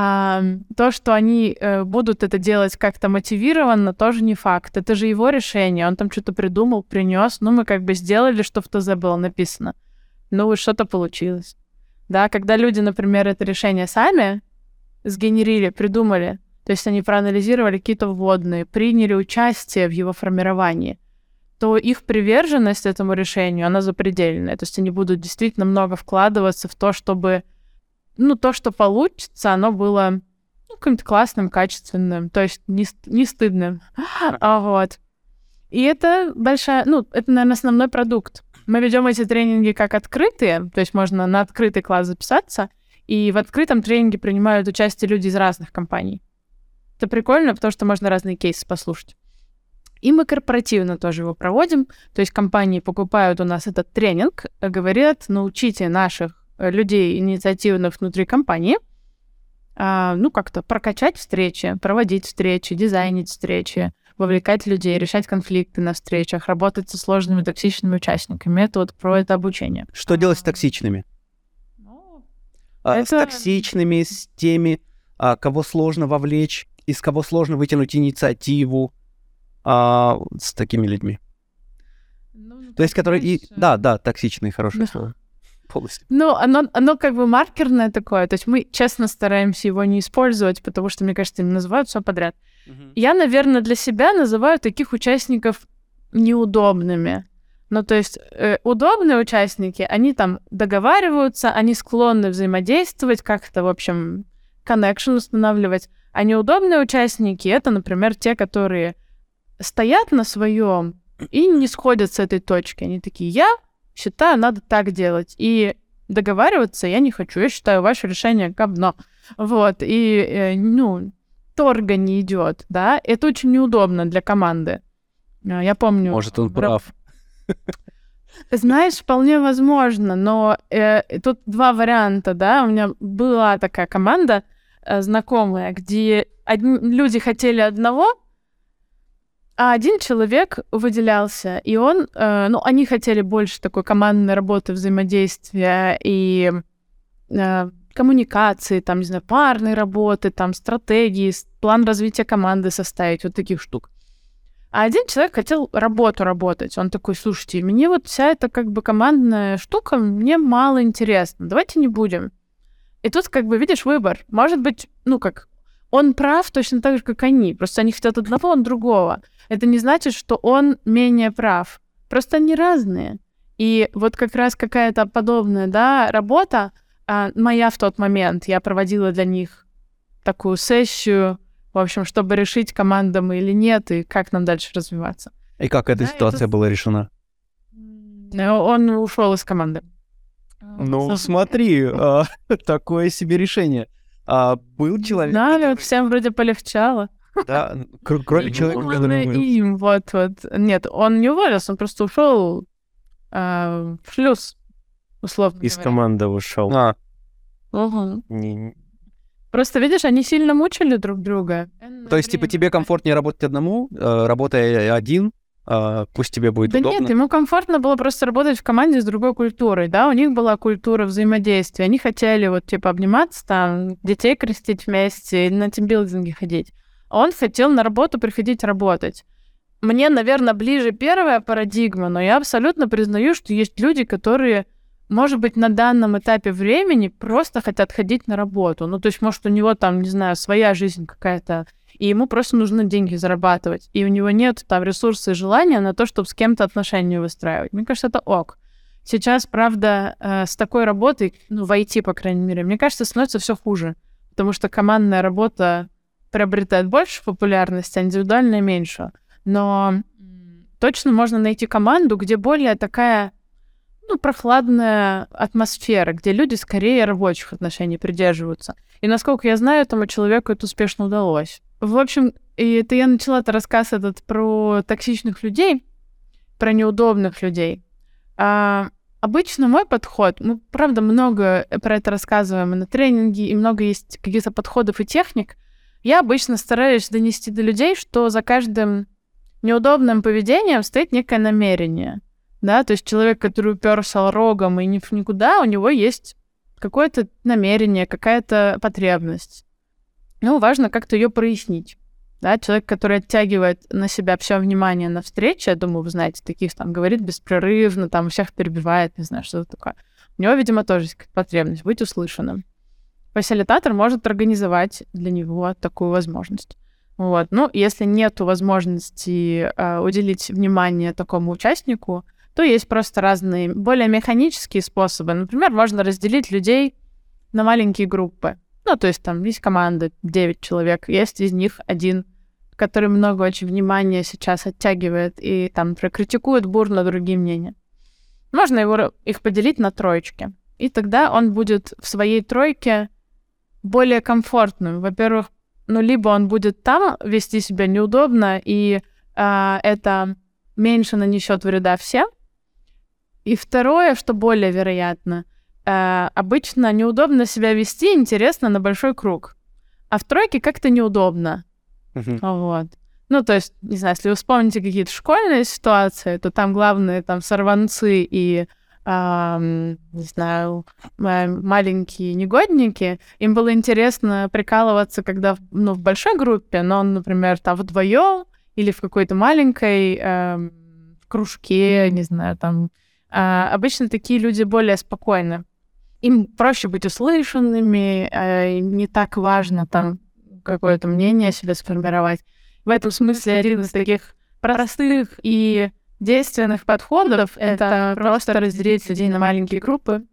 C: А то, что они э, будут это делать как-то мотивированно, тоже не факт. Это же его решение. Он там что-то придумал, принес. Ну, мы как бы сделали, что в ТЗ было написано. Ну, вот что-то получилось. Да, когда люди, например, это решение сами сгенерили, придумали, то есть они проанализировали какие-то вводные, приняли участие в его формировании, то их приверженность этому решению, она запредельная. То есть они будут действительно много вкладываться в то, чтобы ну, то, что получится, оно было ну, каким-то классным, качественным, то есть не, не стыдным. а, вот. И это большая, ну, это, наверное, основной продукт. Мы ведем эти тренинги как открытые, то есть можно на открытый класс записаться, и в открытом тренинге принимают участие люди из разных компаний. Это прикольно, потому что можно разные кейсы послушать. И мы корпоративно тоже его проводим. То есть компании покупают у нас этот тренинг, говорят, научите наших людей инициативных внутри компании, а, ну, как-то прокачать встречи, проводить встречи, дизайнить встречи, вовлекать людей, решать конфликты на встречах, работать со сложными токсичными участниками. Это вот про это обучение.
B: Что делать с токсичными? Ну, а, это... С токсичными, с теми, а, кого сложно вовлечь, из кого сложно вытянуть инициативу, а, с такими людьми. Ну, То есть, которые... И... Да, да, токсичные, хорошее да. слово
C: полностью. Ну, оно, оно как бы маркерное такое. То есть мы честно стараемся его не использовать, потому что, мне кажется, им называют все подряд. Uh-huh. Я, наверное, для себя называю таких участников неудобными. Ну, то есть э, удобные участники, они там договариваются, они склонны взаимодействовать, как-то, в общем, connection устанавливать. А неудобные участники — это, например, те, которые стоят на своем и не сходят с этой точки. Они такие, я считаю, надо так делать. И договариваться я не хочу. Я считаю, ваше решение говно. Вот. И, э, ну, торга не идет, да. Это очень неудобно для команды. А, я помню...
B: Может, он прав.
C: Знаешь, вполне возможно, но э, тут два варианта, да. У меня была такая команда э, знакомая, где одни, люди хотели одного, а один человек выделялся, и он, э, ну, они хотели больше такой командной работы, взаимодействия и э, коммуникации, там, не знаю, парной работы, там, стратегии, план развития команды составить, вот таких штук. А один человек хотел работу работать. Он такой, слушайте, мне вот вся эта как бы командная штука, мне мало интересна. Давайте не будем. И тут как бы видишь выбор. Может быть, ну как, он прав точно так же, как они. Просто они хотят одного, он другого это не значит, что он менее прав. Просто они разные. И вот как раз какая-то подобная, да, работа а, моя в тот момент, я проводила для них такую сессию, в общем, чтобы решить, команда мы или нет, и как нам дальше развиваться.
B: И как эта да, ситуация это... была решена?
C: Он ушел из команды.
B: Ну, смотри, а, такое себе решение. А, был человек...
C: Да, вот всем вроде полегчало.
B: Да, кроме человека, который
C: им, вот, вот. Нет, он не уволился, он просто ушел э, в шлюз, условно
A: Из команды ушел.
B: А.
C: Угу. Не... Просто, видишь, они сильно мучили друг друга.
B: То есть, типа, тебе комфортнее работать одному, э, работая один, Uh, пусть тебе будет
C: да
B: удобно.
C: нет, ему комфортно было просто работать в команде с другой культурой, да, у них была культура взаимодействия, они хотели вот, типа, обниматься там, детей крестить вместе, на тимбилдинге ходить. Он хотел на работу приходить работать. Мне, наверное, ближе первая парадигма, но я абсолютно признаю, что есть люди, которые, может быть, на данном этапе времени просто хотят ходить на работу. Ну, то есть, может, у него там, не знаю, своя жизнь какая-то, и ему просто нужно деньги зарабатывать, и у него нет там ресурсов и желания на то, чтобы с кем-то отношения выстраивать. Мне кажется, это ок. Сейчас, правда, э, с такой работой, ну, в IT, по крайней мере, мне кажется, становится все хуже, потому что командная работа приобретает больше популярности, а индивидуальная меньше. Но точно можно найти команду, где более такая ну, прохладная атмосфера, где люди скорее рабочих отношений придерживаются. И насколько я знаю, этому человеку это успешно удалось. В общем, и это я начала -то рассказ этот про токсичных людей, про неудобных людей. А, обычно мой подход, мы, правда, много про это рассказываем и на тренинге, и много есть каких-то подходов и техник. Я обычно стараюсь донести до людей, что за каждым неудобным поведением стоит некое намерение. Да, то есть человек, который уперся рогом и ни никуда, у него есть какое-то намерение, какая-то потребность. Ну, важно как-то ее прояснить. Да, человек, который оттягивает на себя все внимание на встрече, я думаю, вы знаете, таких там говорит беспрерывно, там всех перебивает, не знаю, что-то такое. У него, видимо, тоже есть потребность быть услышанным. Фасилитатор может организовать для него такую возможность. Вот. Ну, если нет возможности э, уделить внимание такому участнику, то есть просто разные более механические способы. Например, можно разделить людей на маленькие группы. Ну, то есть там есть команда 9 человек, есть из них один, который много очень внимания сейчас оттягивает и там прокритикует бурно другие мнения. Можно его, их поделить на троечки. И тогда он будет в своей тройке более комфортным. Во-первых, ну, либо он будет там вести себя неудобно, и э, это меньше нанесет вреда всем. И второе, что более вероятно — э, обычно неудобно себя вести интересно на большой круг. А в тройке как-то неудобно. Uh-huh. Вот. Ну, то есть, не знаю, если вы вспомните какие-то школьные ситуации, то там главные там сорванцы и не знаю, маленькие негодники, им было интересно прикалываться, когда ну, в большой группе, но, например, там вдвоем или в какой-то маленькой эм, кружке, не знаю, там. Э, обычно такие люди более спокойны им проще быть услышанными, э, не так важно там какое-то мнение себе сформировать. В этом смысле один из таких простых и действенных подходов — это просто разделить людей на маленькие группы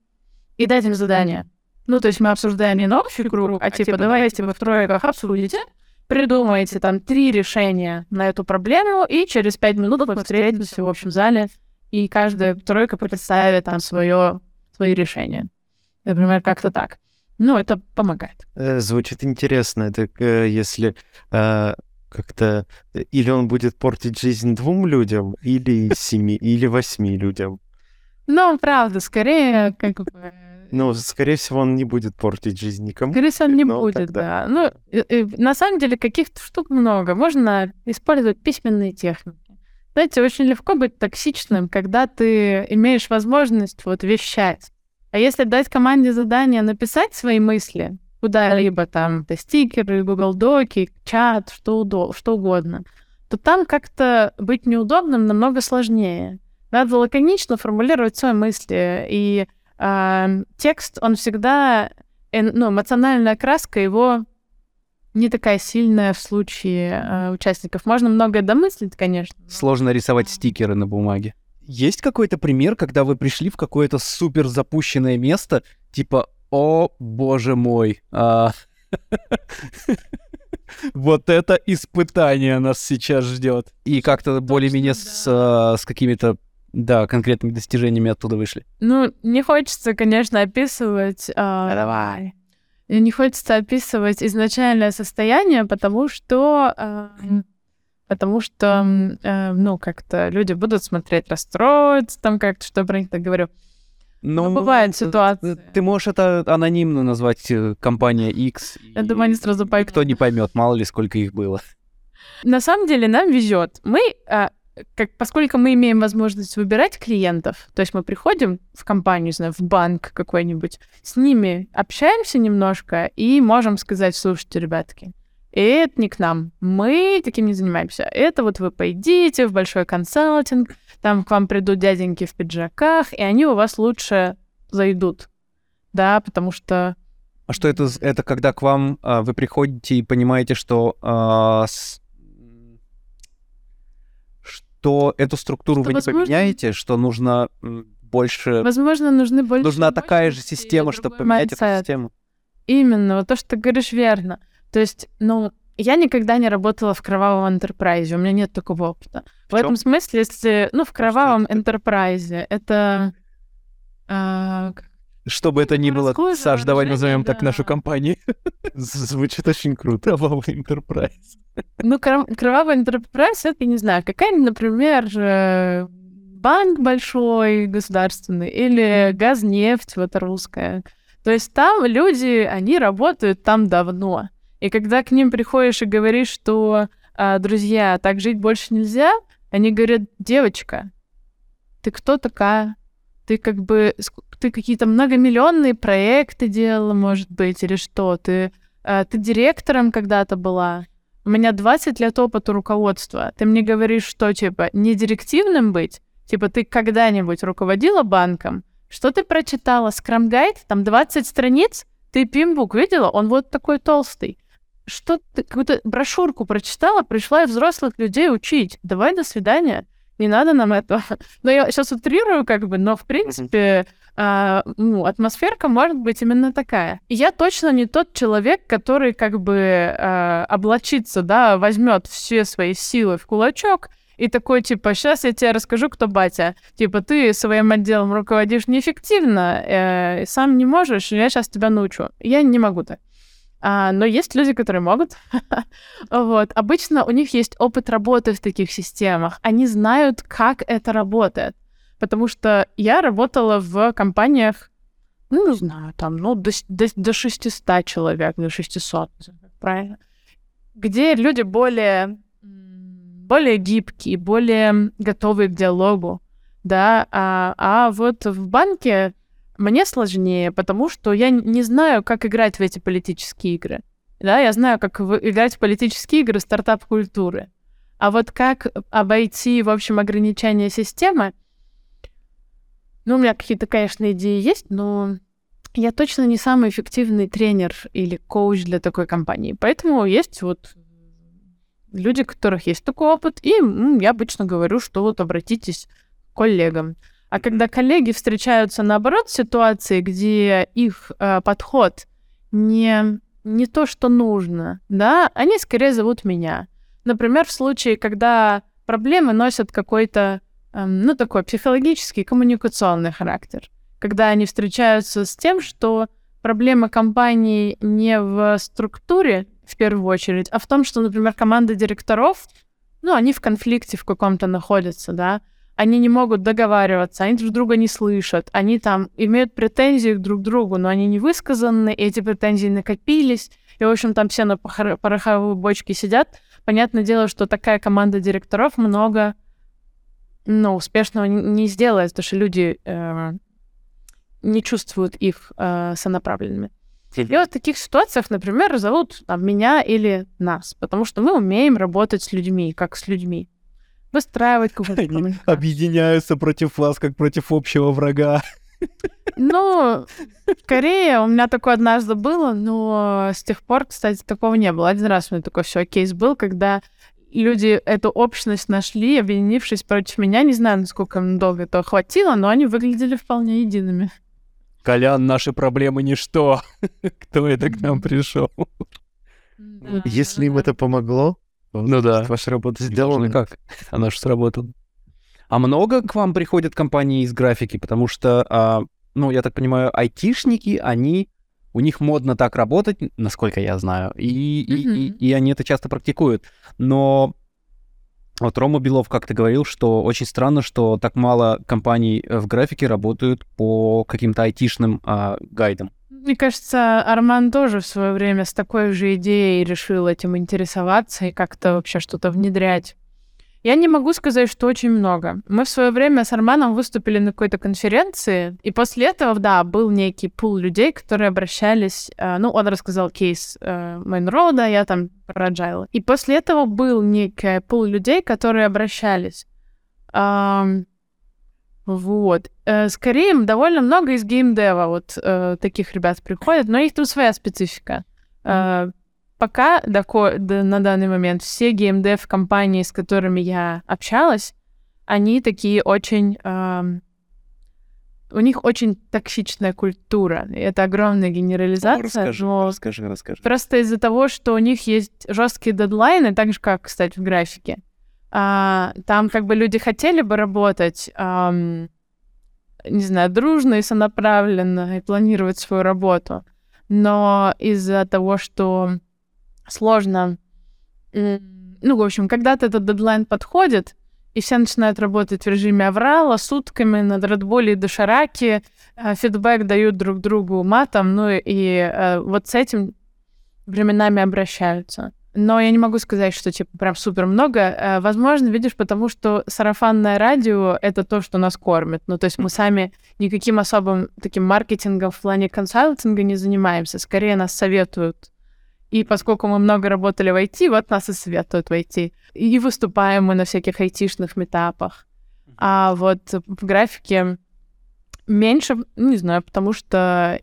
C: и дать им задание. Ну, то есть мы обсуждаем не на общий круг, а типа давайте вы в тройках обсудите, придумаете там три решения на эту проблему, и через пять минут вы встретитесь в общем зале, и каждая тройка представит там свое, свои решения. Например, как-то так. Ну, это помогает.
A: Э, звучит интересно. Это э, если э, как-то... Или он будет портить жизнь двум людям, или семи, или восьми людям.
C: Ну, правда, скорее, как бы...
A: Ну, скорее всего, он не будет портить жизнь никому.
C: Скорее всего, он не будет, тогда... да. Ну, и, и, на самом деле, каких-то штук много. Можно использовать письменные техники. Знаете, очень легко быть токсичным, когда ты имеешь возможность вот вещать. А если дать команде задание написать свои мысли куда-либо, там, это стикеры, Google Доки, чат, что, удо- что угодно, то там как-то быть неудобным намного сложнее. Надо лаконично формулировать свои мысли. И э, текст, он всегда, э, ну, эмоциональная краска его не такая сильная в случае э, участников. Можно многое домыслить, конечно.
B: Сложно рисовать стикеры на бумаге. Есть какой-то пример, когда вы пришли в какое-то супер запущенное место, типа, о боже мой, а... вот это испытание нас сейчас ждет. И как-то более-менее с, а, с какими-то да, конкретными достижениями оттуда вышли.
C: Ну, не хочется, конечно, описывать.
B: А... Давай.
C: Не хочется описывать изначальное состояние, потому что а, потому что, э, ну, как-то люди будут смотреть, расстроиться, там как-то, что я про них так говорю. Но, Но бывает ситуация.
B: Ты можешь это анонимно назвать э, компания X.
C: Я и... думаю, они сразу поймут.
B: Кто не поймет, мало ли сколько их было.
C: На самом деле нам везет. Мы, а, как, поскольку мы имеем возможность выбирать клиентов, то есть мы приходим в компанию, не знаю, в банк какой-нибудь, с ними общаемся немножко и можем сказать, слушайте, ребятки, это не к нам. Мы таким не занимаемся. Это вот вы пойдите в большой консалтинг, там к вам придут дяденьки в пиджаках, и они у вас лучше зайдут. Да, потому что...
B: А что это? Это когда к вам а, вы приходите и понимаете, что а, с... что эту структуру что, вы возможно... не поменяете, что нужно больше...
C: Возможно, нужны больше...
B: Нужна такая же система, чтобы поменять эту систему.
C: Именно, вот то, что ты говоришь, верно. То есть, ну, я никогда не работала в кровавом энтерпрайзе, у меня нет такого опыта. В, в этом смысле, если, ну, в кровавом энтерпрайзе, это А,
B: Что бы это ни было, Саш, давай назовем так
C: да.
B: нашу компанию.
A: Звучит очень круто.
B: Кровавый Enterprise.
C: Ну, кров- кровавый enterprise, это, я не знаю, какая-нибудь, например, э, банк большой государственный или газнефть, вот русская. То есть там люди, они работают там давно. И когда к ним приходишь и говоришь, что, а, друзья, так жить больше нельзя, они говорят, девочка, ты кто такая? Ты как бы, ты какие-то многомиллионные проекты делала, может быть, или что? Ты, а, ты директором когда-то была? У меня 20 лет опыта руководства. Ты мне говоришь, что, типа, не директивным быть? Типа, ты когда-нибудь руководила банком? Что ты прочитала? Guide? Там 20 страниц? Ты пимбук видела? Он вот такой толстый. Что ты какую-то брошюрку прочитала, пришла и взрослых людей учить. Давай, до свидания. Не надо нам этого. Но я сейчас утрирую, как бы, но в принципе а, ну, атмосферка может быть именно такая. И я точно не тот человек, который как бы а, облачится, да, возьмет все свои силы в кулачок и такой, типа, сейчас я тебе расскажу, кто батя. Типа, ты своим отделом руководишь неэффективно, э, сам не можешь, я сейчас тебя научу. Я не могу так. А, но есть люди, которые могут. вот. Обычно у них есть опыт работы в таких системах. Они знают, как это работает. Потому что я работала в компаниях, ну, не знаю, там, ну, до, до, до 600 человек, до 600, правильно? Где люди более, более гибкие, более готовые к диалогу, да, а, а вот в банке мне сложнее, потому что я не знаю, как играть в эти политические игры. Да, я знаю, как играть в политические игры стартап-культуры. А вот как обойти, в общем, ограничения системы, ну, у меня какие-то, конечно, идеи есть, но я точно не самый эффективный тренер или коуч для такой компании. Поэтому есть вот люди, у которых есть такой опыт, и я обычно говорю, что вот обратитесь к коллегам. А когда коллеги встречаются, наоборот, в ситуации, где их э, подход не, не то, что нужно, да, они скорее зовут меня. Например, в случае, когда проблемы носят какой-то, эм, ну, такой психологический, коммуникационный характер. Когда они встречаются с тем, что проблема компании не в структуре, в первую очередь, а в том, что, например, команда директоров, ну, они в конфликте в каком-то находятся, да, они не могут договариваться, они друг друга не слышат, они там имеют претензии друг к другу, но они не высказаны, и эти претензии накопились, и, в общем, там все на пороховой бочке сидят. Понятное дело, что такая команда директоров много, ну, успешного не- не сделает, потому что люди э, не чувствуют их э, сонаправленными. И вот в таких ситуациях, например, зовут там, меня или нас, потому что мы умеем работать с людьми, как с людьми. Выстраивать какую-то
B: Они
C: коммуникацию.
B: объединяются против вас, как против общего врага.
C: Ну, скорее, у меня такое однажды было, но с тех пор, кстати, такого не было. Один раз у меня такой все кейс был, когда люди эту общность нашли, объединившись против меня. Не знаю, насколько им долго этого хватило, но они выглядели вполне едиными.
B: Колян, наши проблемы ничто. Кто это к нам пришел?
A: Если им это помогло,
B: Ну да.
A: ваша работа сделана.
B: как? Она же сработала. А много к вам приходят компании из графики? Потому что, а, ну, я так понимаю, айтишники, они... У них модно так работать, насколько я знаю, и, и, и, и они это часто практикуют. Но вот Рома Белов как-то говорил, что очень странно, что так мало компаний в графике работают по каким-то айтишным а, гайдам.
C: Мне кажется, Арман тоже в свое время с такой же идеей решил этим интересоваться и как-то вообще что-то внедрять. Я не могу сказать, что очень много. Мы в свое время с Арманом выступили на какой-то конференции, и после этого, да, был некий пул людей, которые обращались, э, ну, он рассказал кейс э, Майнрода, я там про Agile. И после этого был некий пул людей, которые обращались. Вот. Э, Скорее, довольно много из геймдева вот э, таких ребят приходят, но их тут своя специфика. Э, Пока до ко- до- на данный момент все геймдев-компании, с которыми я общалась, они такие очень... ам, у них очень токсичная культура. И это огромная генерализация. но
B: расскажи, расскажи.
C: Просто из-за того, что у них есть жесткие дедлайны, так же, как, кстати, в графике. А, там как бы люди хотели бы работать ам, не знаю, дружно и сонаправленно и планировать свою работу. Но из-за того, что сложно, ну, в общем, когда-то этот дедлайн подходит, и все начинают работать в режиме аврала сутками над Редболи и дошираки, а, фидбэк дают друг другу матом, ну и э, вот с этим временами обращаются. Но я не могу сказать, что типа прям супер много. Э, возможно, видишь, потому что сарафанное радио — это то, что нас кормит. Ну, то есть мы сами никаким особым таким маркетингом в плане консалтинга не занимаемся. Скорее нас советуют и поскольку мы много работали в IT, вот нас и советуют в IT. И выступаем мы на всяких айтишных метапах. А вот в графике меньше, ну, не знаю, потому что,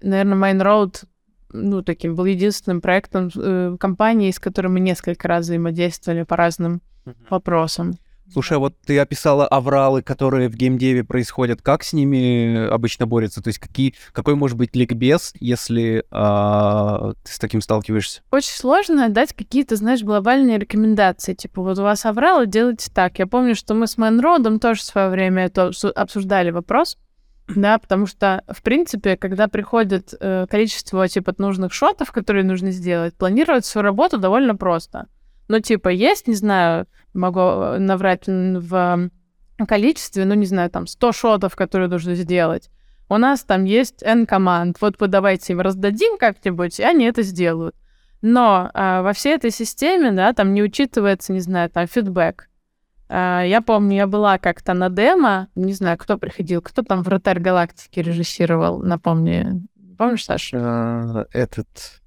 C: наверное, Main Road ну, таким был единственным проектом э, компании, с которой мы несколько раз взаимодействовали по разным mm-hmm. вопросам.
B: Слушай, а вот ты описала авралы, которые в геймдеве происходят. Как с ними обычно борются? То есть какие, какой может быть ликбез, если а, ты с таким сталкиваешься?
C: Очень сложно дать какие-то, знаешь, глобальные рекомендации. Типа, вот у вас авралы, делайте так. Я помню, что мы с Мэнродом тоже в свое время это обсуждали вопрос. Да, потому что, в принципе, когда приходит э, количество, типа, нужных шотов, которые нужно сделать, планировать свою работу довольно просто. Ну, типа, есть, не знаю, могу э, наврать в количестве, ну, не знаю, там, 100 шотов, которые нужно сделать. У нас там есть N команд. Вот вы давайте им раздадим как-нибудь, и они это сделают. Но а, во всей этой системе, да, там не учитывается, не знаю, там, фидбэк. А, я помню, я была как-то на демо, не знаю, кто приходил, кто там «Вратарь галактики» режиссировал, напомни. Помнишь, Саша?
A: А, этот...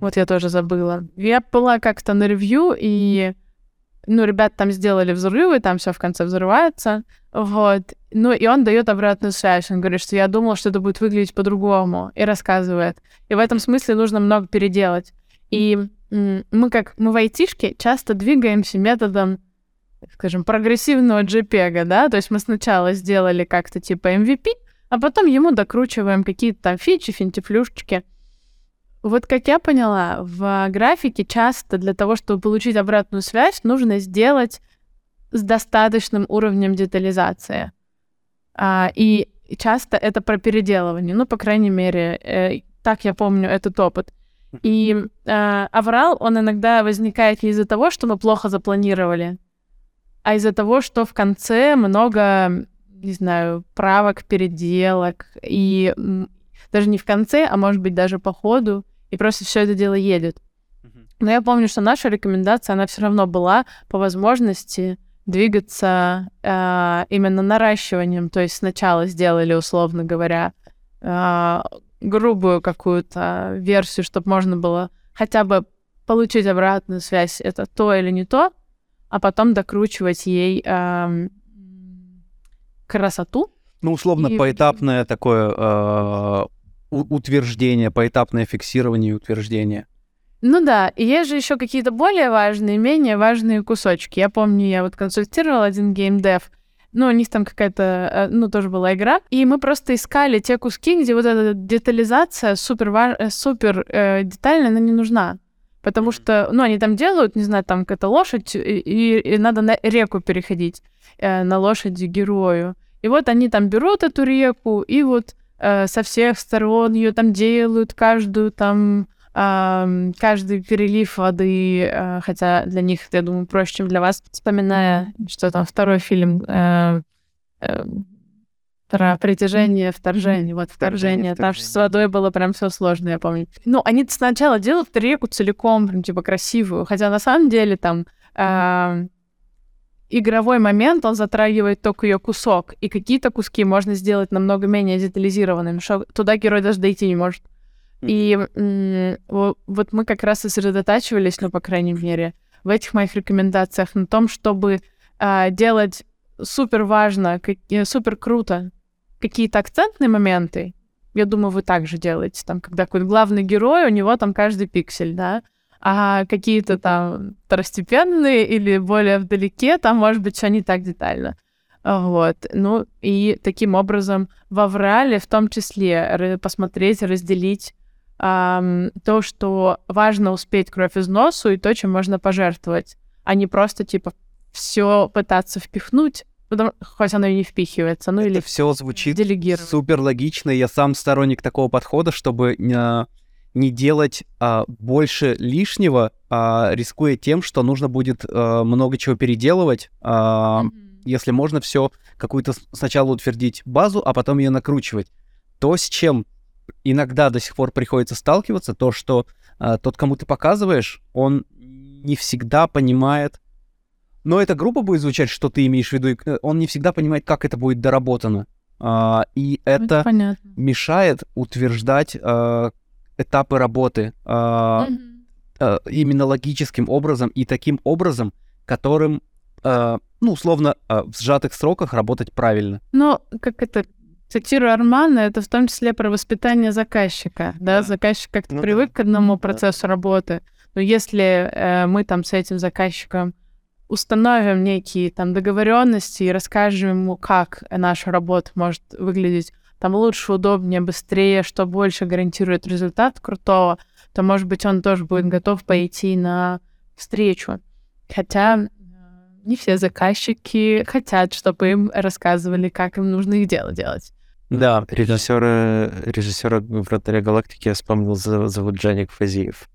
C: Вот я тоже забыла. Я была как-то на ревью, и ну, ребят там сделали взрывы, там все в конце взрывается, вот. Ну, и он дает обратную связь. Он говорит, что я думал, что это будет выглядеть по-другому, и рассказывает. И в этом смысле нужно много переделать. И мы, как мы в айтишке, часто двигаемся методом, скажем, прогрессивного JPEG, да, то есть мы сначала сделали как-то типа MVP, а потом ему докручиваем какие-то там фичи, финтифлюшечки. Вот как я поняла, в графике часто для того, чтобы получить обратную связь, нужно сделать с достаточным уровнем детализации. А, и часто это про переделывание. Ну, по крайней мере, э, так я помню этот опыт. И э, аврал, он иногда возникает не из-за того, что мы плохо запланировали, а из-за того, что в конце много, не знаю, правок, переделок, и даже не в конце, а может быть даже по ходу и просто все это дело едет. Но я помню, что наша рекомендация, она все равно была по возможности двигаться э, именно наращиванием. То есть сначала сделали, условно говоря, э, грубую какую-то версию, чтобы можно было хотя бы получить обратную связь, это то или не то, а потом докручивать ей э, красоту.
B: Ну, условно, и... поэтапное такое э, утверждение, поэтапное фиксирование и утверждение.
C: Ну да, и есть же еще какие-то более важные, менее важные кусочки. Я помню, я вот консультировал один геймдев, ну, у них там какая-то, э, ну, тоже была игра, и мы просто искали те куски, где вот эта детализация супер. Э, супер э, детальная, она не нужна. Потому что, ну, они там делают, не знаю, там какая-то лошадь, и, и, и надо на реку переходить, э, на лошади герою. И вот они там берут эту реку, и вот э, со всех сторон ее там делают, каждую там каждый перелив воды, э, хотя для них, я думаю, проще, чем для вас, вспоминая, что там второй фильм э, э, про притяжение, вторжение, вот вторжение, вторжение. там с водой было прям все сложно, я помню. Ну, они сначала делают реку целиком, прям типа красивую, хотя на самом деле там э, игровой момент, он затрагивает только ее кусок, и какие-то куски можно сделать намного менее детализированными, что туда герой даже дойти не может. И вот мы как раз сосредотачивались, ну, по крайней мере, в этих моих рекомендациях на том, чтобы а, делать супер важно, как, э, супер круто какие-то акцентные моменты. Я думаю, вы также делаете, там, когда какой-то главный герой, у него там каждый пиксель, да, а какие-то там второстепенные или более вдалеке, там, может быть, все не так детально. Вот. Ну, и таким образом в Аврале в том числе посмотреть, разделить эм, то, что важно успеть кровь из носу и то, чем можно пожертвовать, а не просто, типа, все пытаться впихнуть Потому, хоть оно и не впихивается, ну
B: Это
C: или
B: все звучит супер логично. Я сам сторонник такого подхода, чтобы а, не делать а, больше лишнего, а, рискуя тем, что нужно будет а, много чего переделывать. А, Если можно все какую-то сначала утвердить базу, а потом ее накручивать. То, с чем иногда до сих пор приходится сталкиваться, то, что а, тот, кому ты показываешь, он не всегда понимает, но это грубо будет звучать, что ты имеешь в виду, и, э, он не всегда понимает, как это будет доработано. А, и это
C: понятно.
B: мешает утверждать а, этапы работы а,
C: Мгм.
B: а, именно логическим образом и таким образом, которым, а, ну, условно, а, в сжатых сроках работать правильно.
C: Ну, как это, цитирую Армана, это в том числе про воспитание заказчика, да,
B: Да.
C: заказчик как-то
A: Ну да.
C: привык к одному
A: Да.
C: процессу работы, но если э, мы там с этим заказчиком установим некие там договоренности и расскажем ему, как наша работа может выглядеть там лучше, удобнее, быстрее, что больше гарантирует результат крутого, то, может быть, он тоже будет готов пойти на встречу. Хотя э, не все заказчики хотят, чтобы им рассказывали, как им нужно их дело делать.
B: Да,
A: Режиссера, режиссера «Вратаря галактики» я вспомнил, за- зовут Джаник Фазиев.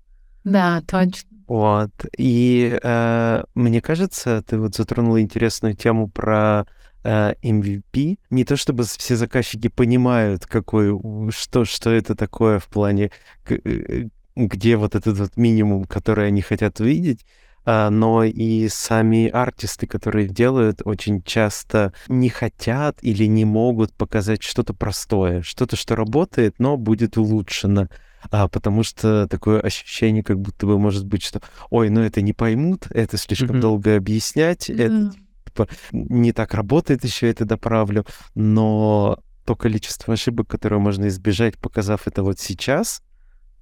C: Да, точно.
A: Вот. И э, мне кажется, ты вот затронула интересную тему про э, MVP. Не то чтобы все заказчики понимают, какой, что, что это такое в плане, э, где вот этот вот минимум, который они хотят увидеть, а, но и сами артисты, которые делают, очень часто не хотят или не могут показать что-то простое, что-то, что работает, но будет улучшено. А, потому что такое ощущение, как будто бы может быть, что ой, ну это не поймут, это слишком
B: Мгм.
A: долго объяснять, это типа, не так работает, еще это доправлю. Но то количество ошибок, которое можно избежать, показав это вот сейчас,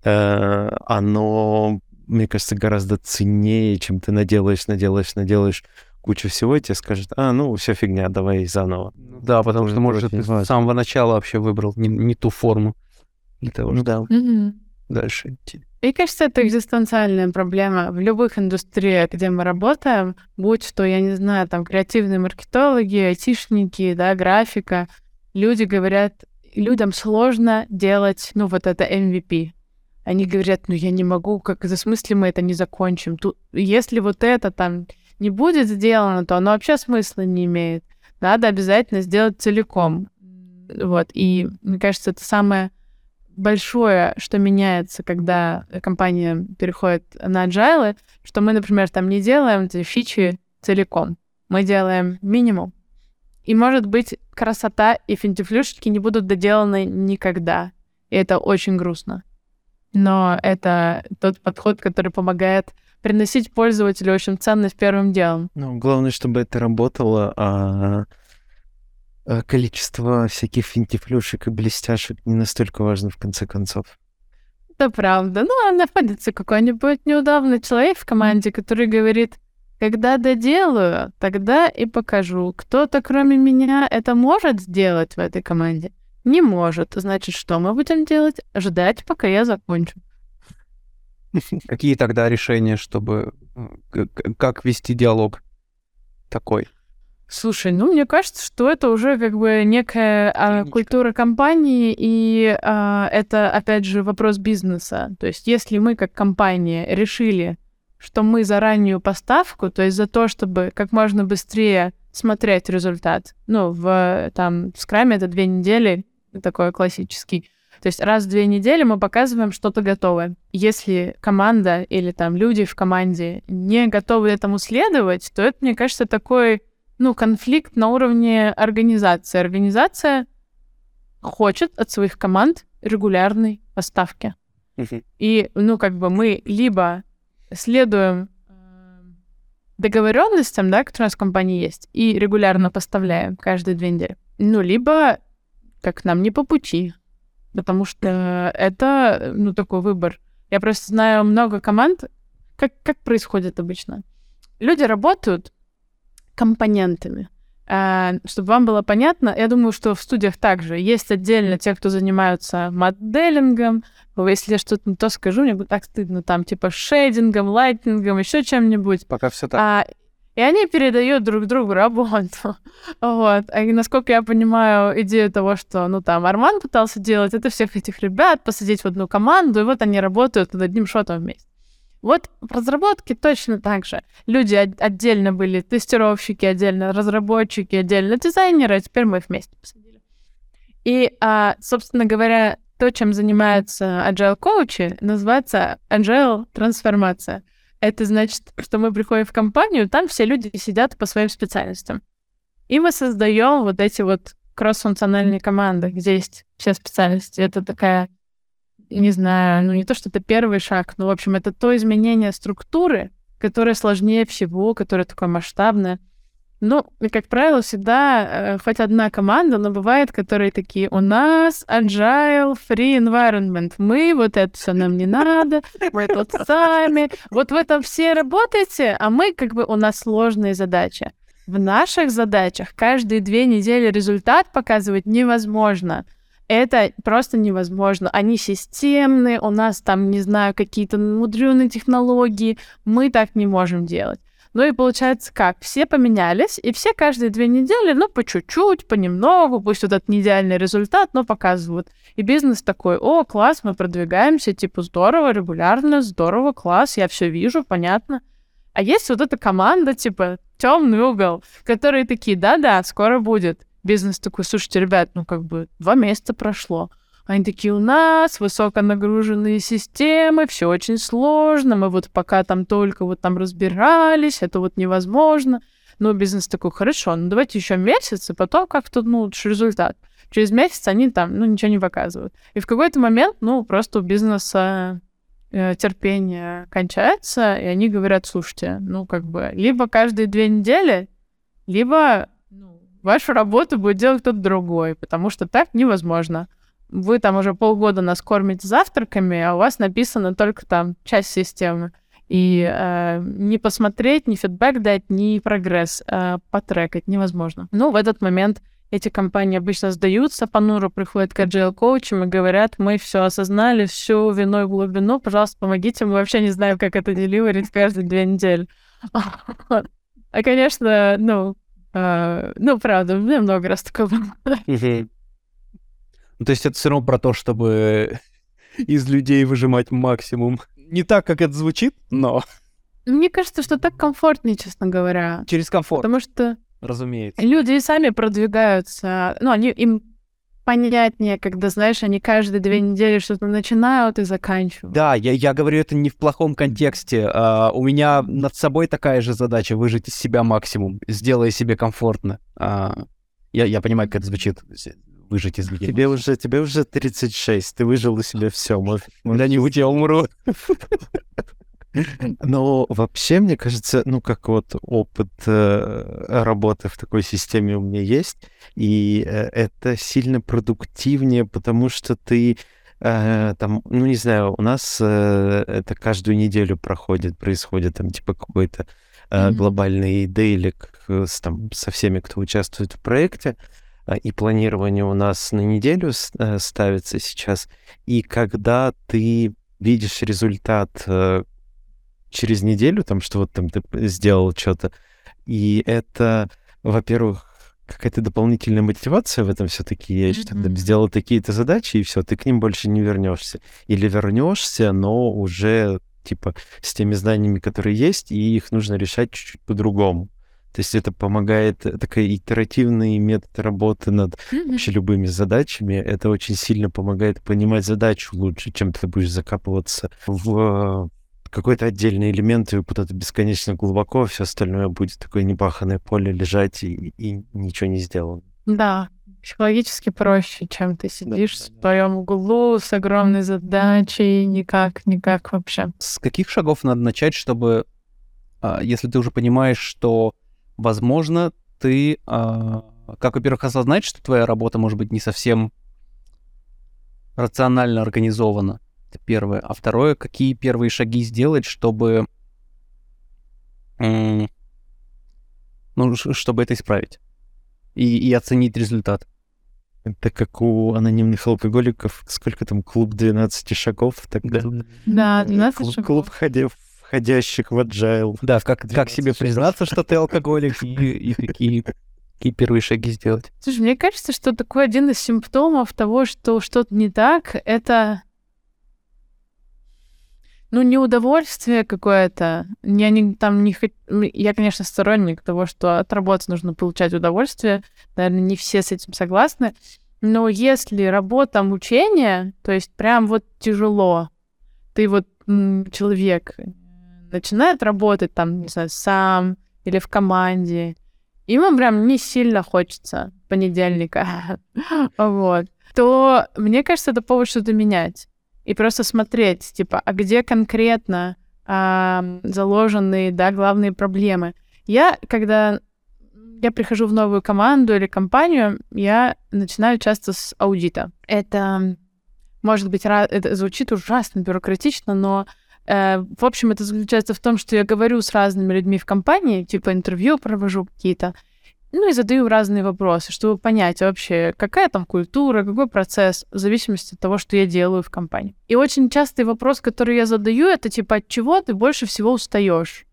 A: э, оно, мне кажется, гораздо ценнее, чем ты наделаешь, наделаешь, наделаешь кучу всего, и тебе скажут, а, ну, все фигня, давай заново.
B: Да, потому
A: Это
B: что, может, ты с самого начала вообще выбрал не, не ту форму для того,
A: Ну
B: чтобы
A: да.
B: Дальше идти.
C: Мне кажется, это экзистенциальная проблема в любых индустриях, где мы работаем, будь что, я не знаю, там креативные маркетологи, айтишники, да, графика. Люди говорят, людям сложно делать, ну, вот это MVP. Они говорят, ну, я не могу, как за смысле мы это не закончим. Тут, если вот это там не будет сделано, то оно вообще смысла не имеет. Надо обязательно сделать целиком. Вот, и мне кажется, это самое большое, что меняется, когда компания переходит на agile, что мы, например, там не делаем эти фичи целиком. Мы делаем минимум. И, может быть, красота и финтифлюшечки не будут доделаны никогда. И это очень грустно. Но это тот подход, который помогает приносить пользователю очень ценность первым делом.
A: Ну, главное, чтобы это работало, а количество всяких финтифлюшек и блестяшек не настолько важно в конце концов.
C: Это правда. Ну, а находится какой-нибудь неудобный человек в команде, который говорит, когда доделаю, тогда и покажу. Кто-то, кроме меня, это может сделать в этой команде? Не может. Значит, что мы будем делать? Ждать, пока я закончу.
B: Какие тогда решения, чтобы... э, Как вести диалог такой?
C: Слушай, ну, мне кажется, что это уже как бы некая а, культура компании, и а, это, опять же, вопрос бизнеса. То есть, если мы как компания решили, что мы за раннюю поставку, то есть за то, чтобы как можно быстрее смотреть результат, ну, в там в скраме это две недели, такой классический. То есть раз в две недели мы показываем что-то готовое. Если команда или там люди в команде не готовы этому следовать, то это, мне кажется, такой ну, конфликт на уровне организации. Организация хочет от своих команд регулярной поставки. И, ну, как бы мы либо следуем эм, договоренностям, да, которые у нас в компании есть, и регулярно поставляем каждые две недели. Ну, либо как нам не по пути, потому что это, ну, такой выбор. Я просто знаю много команд, как, как происходит обычно. Люди работают компонентами. А, чтобы вам было понятно, я думаю, что в студиях также есть отдельно те, кто занимаются моделингом. Если я что-то не то скажу, мне будет так стыдно. Там типа шейдингом, лайтингом, еще чем-нибудь.
B: Пока все так.
C: А, И они передают друг другу работу. вот. И насколько я понимаю, идею того, что, ну, там, Арман пытался делать, это всех этих ребят посадить в одну команду, и вот они работают над одним шотом вместе. Вот в разработке точно так же. Люди отдельно были, тестировщики отдельно, разработчики отдельно, дизайнеры, а теперь мы их вместе посадили. И, а, собственно говоря, то, чем занимаются agile коучи, называется agile трансформация. Это значит, что мы приходим в компанию, там все люди сидят по своим специальностям. И мы создаем вот эти вот кросс-функциональные команды, где есть все специальности. Это такая не знаю, ну не то, что это первый шаг, но, в общем, это то изменение структуры, которое сложнее всего, которое такое масштабное. Ну, и, как правило, всегда э, хоть одна команда, но бывает, которые такие, у нас agile free environment, мы вот это все нам не надо, мы тут сами, вот в этом все работаете, а мы как бы, у нас сложные задачи. В наших задачах каждые две недели результат показывать невозможно это просто невозможно. Они системные, у нас там, не знаю, какие-то мудреные технологии, мы так не можем делать. Ну и получается как? Все поменялись, и все каждые две недели, ну, по чуть-чуть, понемногу, пусть вот этот не идеальный результат, но показывают. И бизнес такой, о, класс, мы продвигаемся, типа, здорово, регулярно, здорово, класс, я все вижу, понятно. А есть вот эта команда, типа, темный угол, которые такие, да-да, скоро будет бизнес такой, слушайте, ребят, ну как бы два месяца прошло. Они такие, у нас высоконагруженные системы, все очень сложно, мы вот пока там только вот там разбирались, это вот невозможно. Но бизнес такой, хорошо, ну давайте еще месяц, и потом как-то, ну, результат. Через месяц они там, ну, ничего не показывают. И в какой-то момент, ну, просто у бизнеса э, терпение кончается, и они говорят, слушайте, ну, как бы, либо каждые две недели, либо Вашу работу будет делать кто-то другой, потому что так невозможно. Вы там уже полгода нас кормите завтраками, а у вас написано только там часть системы. И э, не посмотреть, ни фидбэк дать, ни прогресс э, потрекать невозможно. Ну, в этот момент эти компании обычно сдаются, понуро приходят к agile коучам и говорят, мы все осознали, всю вину и глубину, пожалуйста, помогите, мы вообще не знаем, как это деливерить каждые две недели. А, конечно, ну, Uh, ну, правда, у меня много раз такое было.
B: Ну, то есть это все равно про то, чтобы из людей выжимать максимум. Не так, как это звучит, но...
C: Мне кажется, что так комфортнее, честно говоря.
B: Через комфорт.
C: Потому что...
B: Разумеется.
C: Люди и сами продвигаются. Ну, они, им понятнее, когда, знаешь, они каждые две недели что-то начинают и заканчивают.
B: Да, я, я говорю это не в плохом контексте. Uh, у меня над собой такая же задача — выжить из себя максимум, сделая себе комфортно. Uh, я, я понимаю, как это звучит выжить из людей.
A: Тебе уже, тебе уже 36, ты выжил из себя все.
B: Когда-нибудь я умру.
A: Но вообще, мне кажется, ну, как вот опыт э, работы в такой системе у меня есть, и э, это сильно продуктивнее, потому что ты э, там, ну, не знаю, у нас э, это каждую неделю проходит, происходит там, типа, какой-то э, глобальный дейлик с, там, со всеми, кто участвует в проекте, э, и планирование у нас на неделю э, ставится сейчас, и когда ты видишь результат э, через неделю, там, что вот там ты сделал что-то. И это, во-первых, какая-то дополнительная мотивация в этом все-таки есть. Mm-hmm. Ты сделал такие-то задачи, и все, ты к ним больше не вернешься. Или вернешься, но уже типа с теми знаниями, которые есть, и их нужно решать чуть-чуть по-другому. То есть это помогает, э, такой итеративный метод работы над mm-hmm. вообще любыми задачами. Это очень сильно помогает понимать задачу лучше, чем ты будешь закапываться в какой-то отдельный элемент, и вот бесконечно глубоко, все остальное будет такое непаханное поле лежать и, и ничего не сделано.
C: Да, психологически проще, чем ты сидишь да, в своем углу с огромной задачей, никак, никак вообще.
B: С каких шагов надо начать, чтобы, а, если ты уже понимаешь, что, возможно, ты, а, как, во-первых, осознать, что твоя работа может быть не совсем рационально организована, это первое. А второе, какие первые шаги сделать, чтобы... Ну, чтобы это исправить. И, и оценить результат.
A: Это как у анонимных алкоголиков, сколько там, клуб 12 шагов? Так,
C: да, да 12
A: клуб,
C: шагов.
A: Клуб ходив, входящих в agile.
B: Да, как, как себе признаться, что ты алкоголик, и, и какие, какие первые шаги сделать.
C: Слушай, мне кажется, что такой один из симптомов того, что что-то не так, это ну, неудовольствие какое-то. Я не, там не хочу... Я, конечно, сторонник того, что от работы нужно получать удовольствие. Наверное, не все с этим согласны. Но если работа мучение, то есть прям вот тяжело, ты вот человек э, начинает работать там, не знаю, сам или в команде, ему прям не сильно хочется понедельника, вот, то мне кажется, это повод что-то менять и просто смотреть, типа, а где конкретно а, заложены, да, главные проблемы. Я, когда я прихожу в новую команду или компанию, я начинаю часто с аудита. Это, может быть, это звучит ужасно бюрократично, но э, в общем, это заключается в том, что я говорю с разными людьми в компании, типа интервью провожу какие-то, ну и задаю разные вопросы, чтобы понять вообще, какая там культура, какой процесс, в зависимости от того, что я делаю в компании. И очень частый вопрос, который я задаю, это типа, от чего ты больше всего устаешь?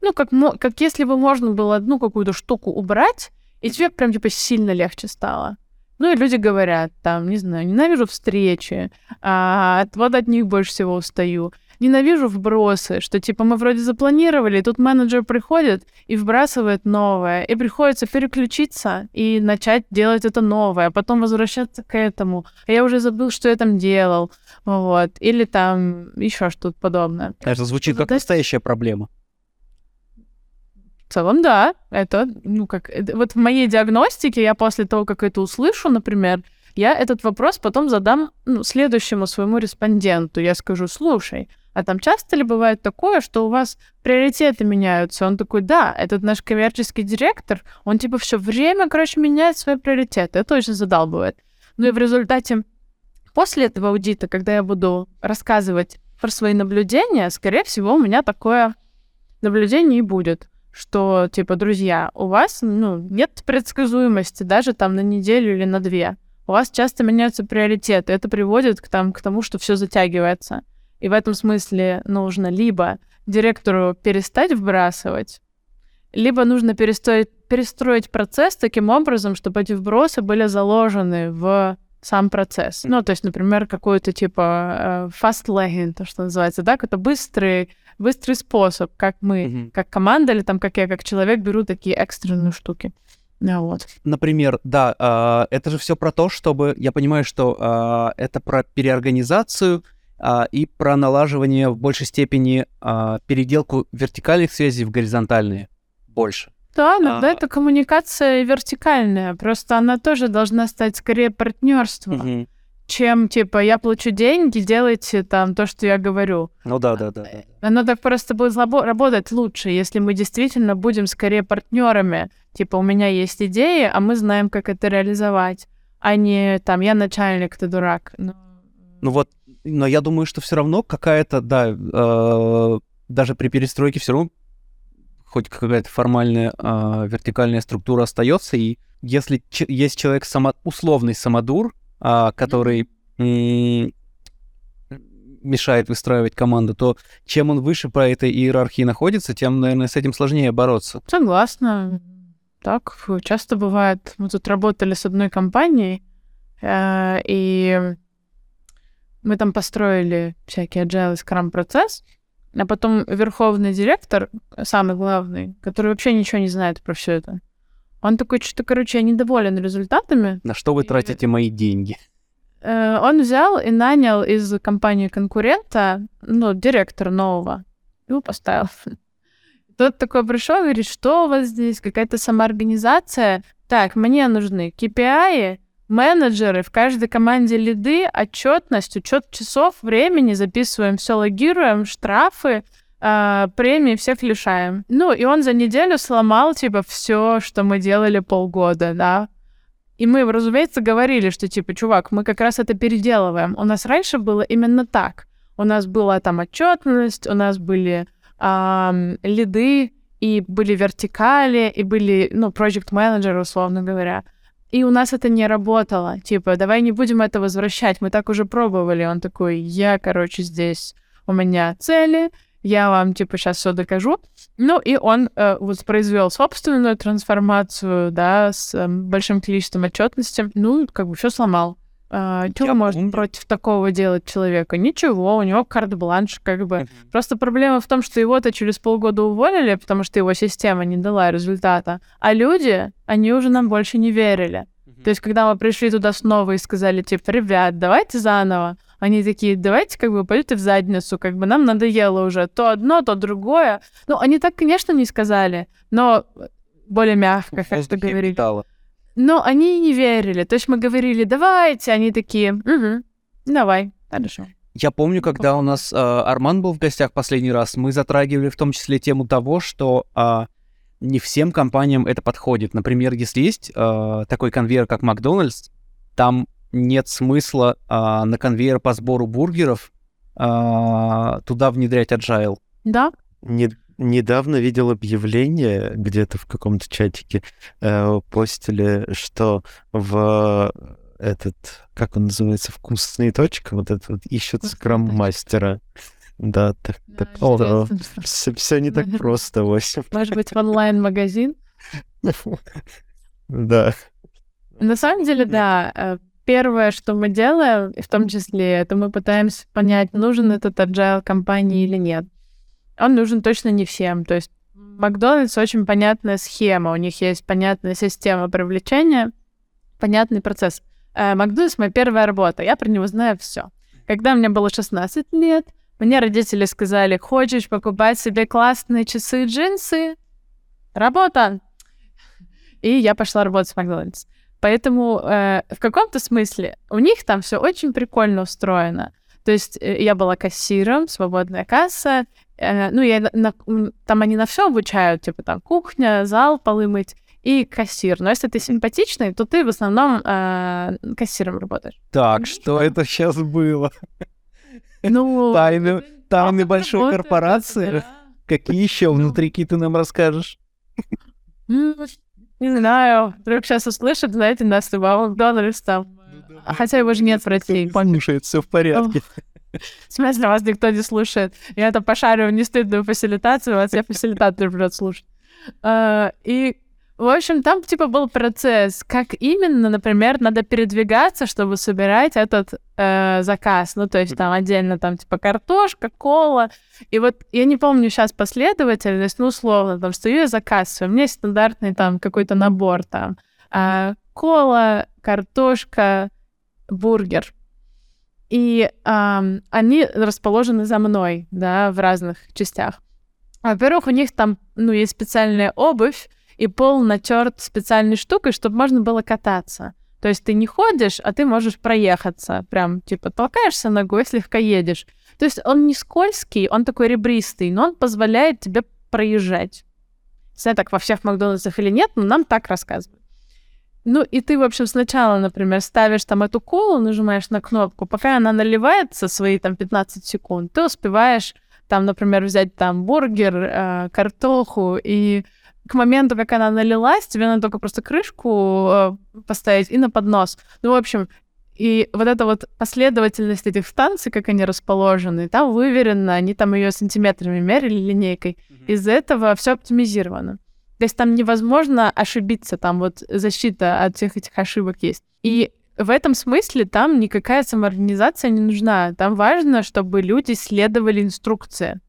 C: Ну, как, как если бы можно было одну какую-то штуку убрать, и тебе прям типа сильно легче стало. Ну и люди говорят, там, не знаю, ненавижу встречи, а, вот от них больше всего устаю ненавижу вбросы, что типа мы вроде запланировали, и тут менеджер приходит и вбрасывает новое, и приходится переключиться и начать делать это новое, а потом возвращаться к этому. А я уже забыл, что я там делал, вот. Или там еще что-то подобное.
B: Это звучит как настоящая проблема.
C: В целом, да. Это, ну, как... Вот в моей диагностике я после того, как это услышу, например, я этот вопрос потом задам ну, следующему своему респонденту. Я скажу, слушай, а там часто ли бывает такое, что у вас приоритеты меняются? Он такой, да, этот наш коммерческий директор, он типа все время, короче, меняет свои приоритеты. Это очень задалбывает. Ну и в результате после этого аудита, когда я буду рассказывать про свои наблюдения, скорее всего, у меня такое наблюдение и будет что, типа, друзья, у вас, ну, нет предсказуемости даже там на неделю или на две. У вас часто меняются приоритеты. Это приводит к, там, к тому, что все затягивается. И в этом смысле нужно либо директору перестать вбрасывать, либо нужно перестроить, перестроить процесс таким образом, чтобы эти вбросы были заложены в сам процесс. Ну, то есть, например, какой-то типа э, fast lagging, то, что называется, да, какой-то быстрый, быстрый способ, как мы, mm-hmm. как команда или там, как я, как человек беру такие экстренные штуки. Да, вот.
B: Например, да, э, это же все про то, чтобы я понимаю, что э, это про переорганизацию, а, и про налаживание в большей степени а, переделку вертикальных связей в горизонтальные больше.
C: Да, иногда а... это коммуникация вертикальная, просто она тоже должна стать скорее партнерством, угу. чем типа я плачу деньги, делайте там то, что я говорю.
B: Ну да, да, да. да.
C: Оно так просто будет работать лучше, если мы действительно будем скорее партнерами. Типа у меня есть идеи, а мы знаем, как это реализовать, а не там я начальник, ты дурак.
B: Ну, ну вот но я думаю, что все равно какая-то, да, э, даже при перестройке все равно хоть какая-то формальная э, вертикальная структура остается, и если есть человек само условный самодур, э, который mm мешает выстраивать команду, то чем он выше по этой иерархии находится, тем, наверное, с этим сложнее бороться.
C: Согласна. Так часто бывает. Мы тут работали с одной компанией, э, и мы там построили всякий agile и scrum процесс, а потом верховный директор, самый главный, который вообще ничего не знает про все это, он такой, что-то, короче, я недоволен результатами.
B: На что вы тратите мои деньги?
C: Э, он взял и нанял из компании конкурента, ну, директора нового, его поставил. Тот такой пришел и говорит, что у вас здесь, какая-то самоорганизация. Так, мне нужны KPI, менеджеры, в каждой команде лиды, отчетность, учет часов, времени, записываем все, логируем, штрафы, э, премии всех лишаем. Ну, и он за неделю сломал, типа, все, что мы делали полгода, да. И мы, разумеется, говорили, что, типа, чувак, мы как раз это переделываем. У нас раньше было именно так. У нас была там отчетность, у нас были э, лиды, и были вертикали, и были, ну, project менеджеры условно говоря. И у нас это не работало. Типа, давай не будем это возвращать, мы так уже пробовали. Он такой, я, короче, здесь, у меня цели, я вам, типа, сейчас все докажу. Ну, и он э, вот произвел собственную трансформацию, да, с э, большим количеством отчетности. Ну, как бы все сломал. А, что может против такого делать человека? Ничего, у него карт-бланш, как бы. Uh-huh. Просто проблема в том, что его-то через полгода уволили, потому что его система не дала результата. А люди, они уже нам больше не верили. Uh-huh. То есть, когда мы пришли туда снова и сказали, типа, ребят, давайте заново, они такие, давайте как бы пойдете в задницу, как бы нам надоело уже то одно, то другое. Ну, они так, конечно, не сказали, но более мягко, как ты говорили. Но они не верили. То есть мы говорили, давайте, они такие, угу, давай, хорошо.
B: Я помню, когда у нас э, Арман был в гостях последний раз, мы затрагивали в том числе тему того, что э, не всем компаниям это подходит. Например, если есть э, такой конвейер, как Макдональдс, там нет смысла э, на конвейер по сбору бургеров э, туда внедрять agile.
C: Да.
A: Не, недавно видел объявление где-то в каком-то чатике, э, постили, что в этот, как он называется, вкусные точка, вот этот вот ищут скрам-мастера. Да, так, да, так о, все, все не так просто, восемь.
C: Может быть, в онлайн-магазин?
A: Да.
C: На самом деле, да. Э, первое, что мы делаем, в том числе, это мы пытаемся понять, нужен этот agile компании или нет он нужен точно не всем. То есть Макдональдс очень понятная схема, у них есть понятная система привлечения, понятный процесс. Э, Макдональдс — моя первая работа, я про него знаю все. Когда мне было 16 лет, мне родители сказали, хочешь покупать себе классные часы джинсы? Работа! И я пошла работать в Макдональдс. Поэтому э, в каком-то смысле у них там все очень прикольно устроено. То есть э, я была кассиром, свободная касса, Э, ну, я на, там они на все обучают, типа там кухня, зал, полы мыть и кассир. Но если ты симпатичный, то ты в основном э, кассиром работаешь.
B: Так, что это сейчас было?
C: Ну,
B: тайны, тайны большой корпорации. Какие еще внутрики ты нам расскажешь?
C: Ну, не знаю. Вдруг сейчас услышат, знаете, нас в Макдональдс там. Хотя его же нет в России.
B: Слушает, все в порядке.
C: В смысле, вас никто не слушает? Я это пошарю не стыдную фасилитацию, вас я фасилитатор придет слушать. А, и, в общем, там типа был процесс, как именно, например, надо передвигаться, чтобы собирать этот э, заказ. Ну, то есть там отдельно там типа картошка, кола. И вот я не помню сейчас последовательность, ну, условно, там стою я заказываю, у меня есть стандартный там какой-то набор там. Э, кола, картошка, бургер и э, они расположены за мной, да, в разных частях. Во-первых, у них там, ну, есть специальная обувь, и пол натерт специальной штукой, чтобы можно было кататься. То есть ты не ходишь, а ты можешь проехаться. Прям, типа, толкаешься ногой, слегка едешь. То есть он не скользкий, он такой ребристый, но он позволяет тебе проезжать. Не знаю, так во всех Макдональдсах или нет, но нам так рассказывают. Ну, и ты, в общем, сначала, например, ставишь там эту колу, нажимаешь на кнопку, пока она наливается свои там 15 секунд, ты успеваешь там, например, взять там бургер, э, картоху, и к моменту, как она налилась, тебе надо только просто крышку э, поставить и на поднос. Ну, в общем, и вот эта вот последовательность этих станций, как они расположены, там выверено, они там ее сантиметрами мерили линейкой. Mm-hmm. Из-за этого все оптимизировано. То есть там невозможно ошибиться, там вот защита от всех этих ошибок есть. И в этом смысле там никакая самоорганизация не нужна. Там важно, чтобы люди следовали инструкции.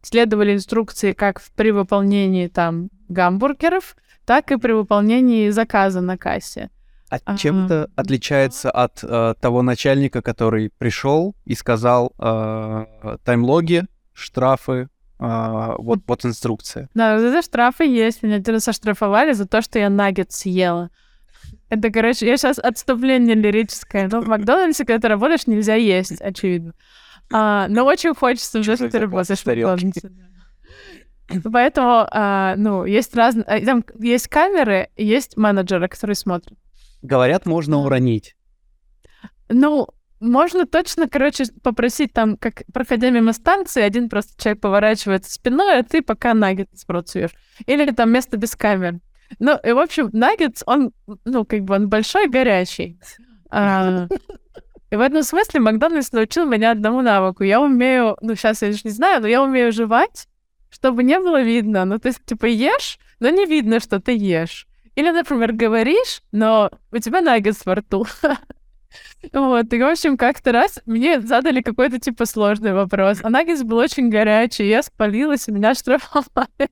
C: Следовали инструкции как при выполнении там гамбургеров, так и при выполнении заказа на кассе.
B: А чем это отличается от э, того начальника, который пришел и сказал э, таймлоги, штрафы, а, вот, вот инструкция.
C: Да, вот это штрафы есть. Меня один раз оштрафовали за то, что я наггет съела. Это, короче, я сейчас отступление лирическое. Но в Макдональдсе, когда ты работаешь, нельзя есть, очевидно. А, но очень хочется уже, что ты работаешь в Макдональдсе. Поэтому, а, ну, есть разные... А, там есть камеры, есть менеджеры, которые смотрят.
B: Говорят, можно уронить.
C: Ну, можно точно, короче, попросить там, как проходя мимо станции, один просто человек поворачивается спиной, а ты пока наггетс в рот. Или там место без камер. Ну, и, в общем, наггетс, он, ну, как бы он большой, горячий. А, И в этом смысле Макдональдс научил меня одному навыку. Я умею, ну, сейчас я лишь не знаю, но я умею жевать, чтобы не было видно. Ну, есть, типа, ешь, но не видно, что ты ешь. Или, например, говоришь, но у тебя наггетс во рту. Вот, и, в общем, как-то раз мне задали какой-то, типа, сложный вопрос. А наггетс был очень горячий, я спалилась, и меня штрафовали.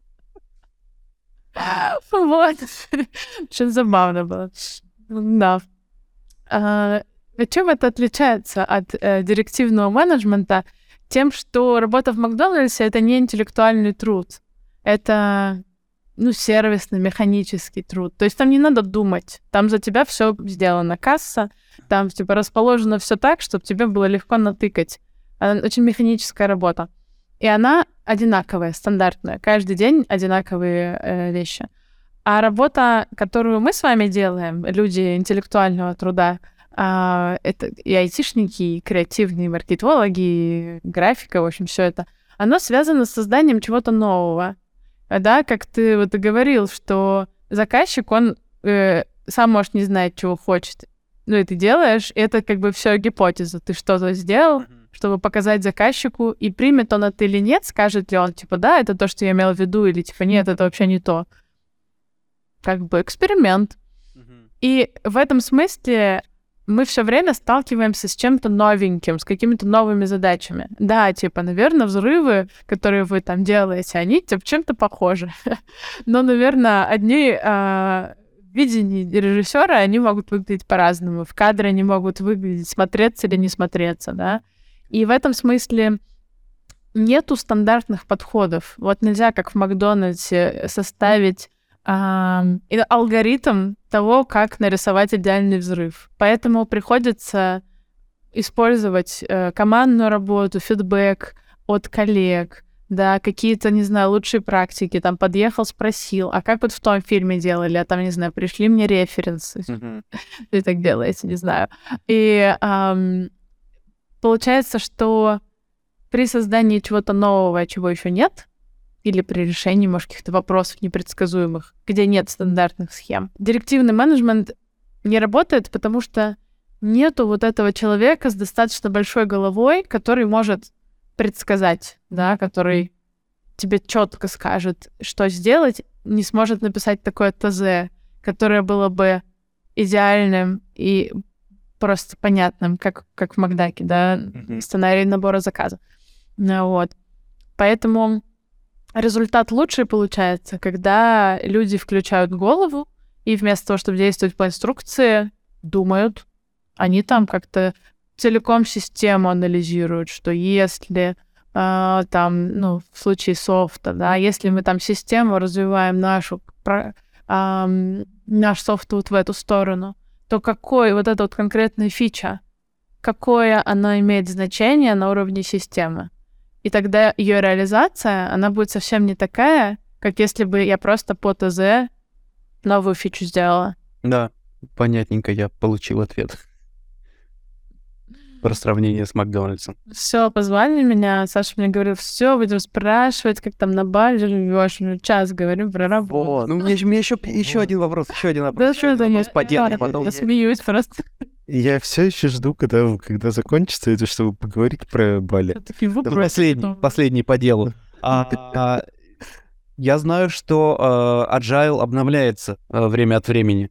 C: Вот. Очень забавно было. Да. А, чем это отличается от э, директивного менеджмента? Тем, что работа в Макдональдсе — это не интеллектуальный труд. Это ну, сервисный, механический труд. То есть там не надо думать. Там за тебя все сделано. Касса, там типа расположено все так, чтобы тебе было легко натыкать. Она очень механическая работа. И она одинаковая, стандартная. Каждый день одинаковые э, вещи. А работа, которую мы с вами делаем, люди интеллектуального труда, э, это и айтишники, и креативные маркетологи, и графика, в общем, все это, оно связано с созданием чего-то нового. Да, как ты вот и говорил, что заказчик, он э, сам может не знать, чего хочет. Ну, и ты делаешь, и это как бы все гипотеза. Ты что-то сделал, mm-hmm чтобы показать заказчику, и примет он это или нет, скажет ли он, типа, да, это то, что я имел в виду, или, типа, нет, это вообще не то. Как бы эксперимент. И в этом смысле мы все время сталкиваемся с чем-то новеньким, с какими-то новыми задачами. Да, типа, наверное, взрывы, которые вы там делаете, они типа чем-то похожи. Но, наверное, одни э, видения режиссера, они могут выглядеть по-разному. В кадре они могут выглядеть, смотреться или не смотреться, да. И в этом смысле нету стандартных подходов. Вот нельзя, как в Макдональдсе, составить алгоритм того, как нарисовать идеальный взрыв. Поэтому приходится использовать э, командную работу, фидбэк от коллег, да, какие-то, не знаю, лучшие практики, там, подъехал, спросил, а как вот в том фильме делали, а там, не знаю, пришли мне референсы, mm-hmm. вы так делаете, не знаю. И эм, Получается, что при создании чего-то нового, чего еще нет, или при решении, может, каких-то вопросов непредсказуемых, где нет стандартных схем, директивный менеджмент не работает, потому что нету вот этого человека с достаточно большой головой, который может предсказать, да, который тебе четко скажет, что сделать, не сможет написать такое ТЗ, которое было бы идеальным и просто понятным, как, как в Макдаке, да, mm-hmm. сценарий набора заказа. Вот. Поэтому результат лучший получается, когда люди включают голову, и вместо того, чтобы действовать по инструкции, думают. Они там как-то целиком систему анализируют, что если э, там, ну, в случае софта, да, если мы там систему развиваем нашу, про, э, наш софт вот в эту сторону, то какой вот эта вот конкретная фича, какое она имеет значение на уровне системы. И тогда ее реализация, она будет совсем не такая, как если бы я просто по ТЗ новую фичу сделала.
B: Да, понятненько, я получил ответ про сравнение с Макдональдсом.
C: Все, позвали меня, Саша мне говорил, все, будем спрашивать, как там на Бали живешь, ну, час говорим про работу. Вот.
B: Ну, у меня, у меня еще, еще один вопрос, еще один вопрос.
C: Да что это, я, я, потом... я смеюсь просто.
A: Я все еще жду, когда, когда закончится это, чтобы поговорить про Бали.
B: Да, последний, последний по делу. А, а, я знаю, что э, Agile обновляется э, время от времени.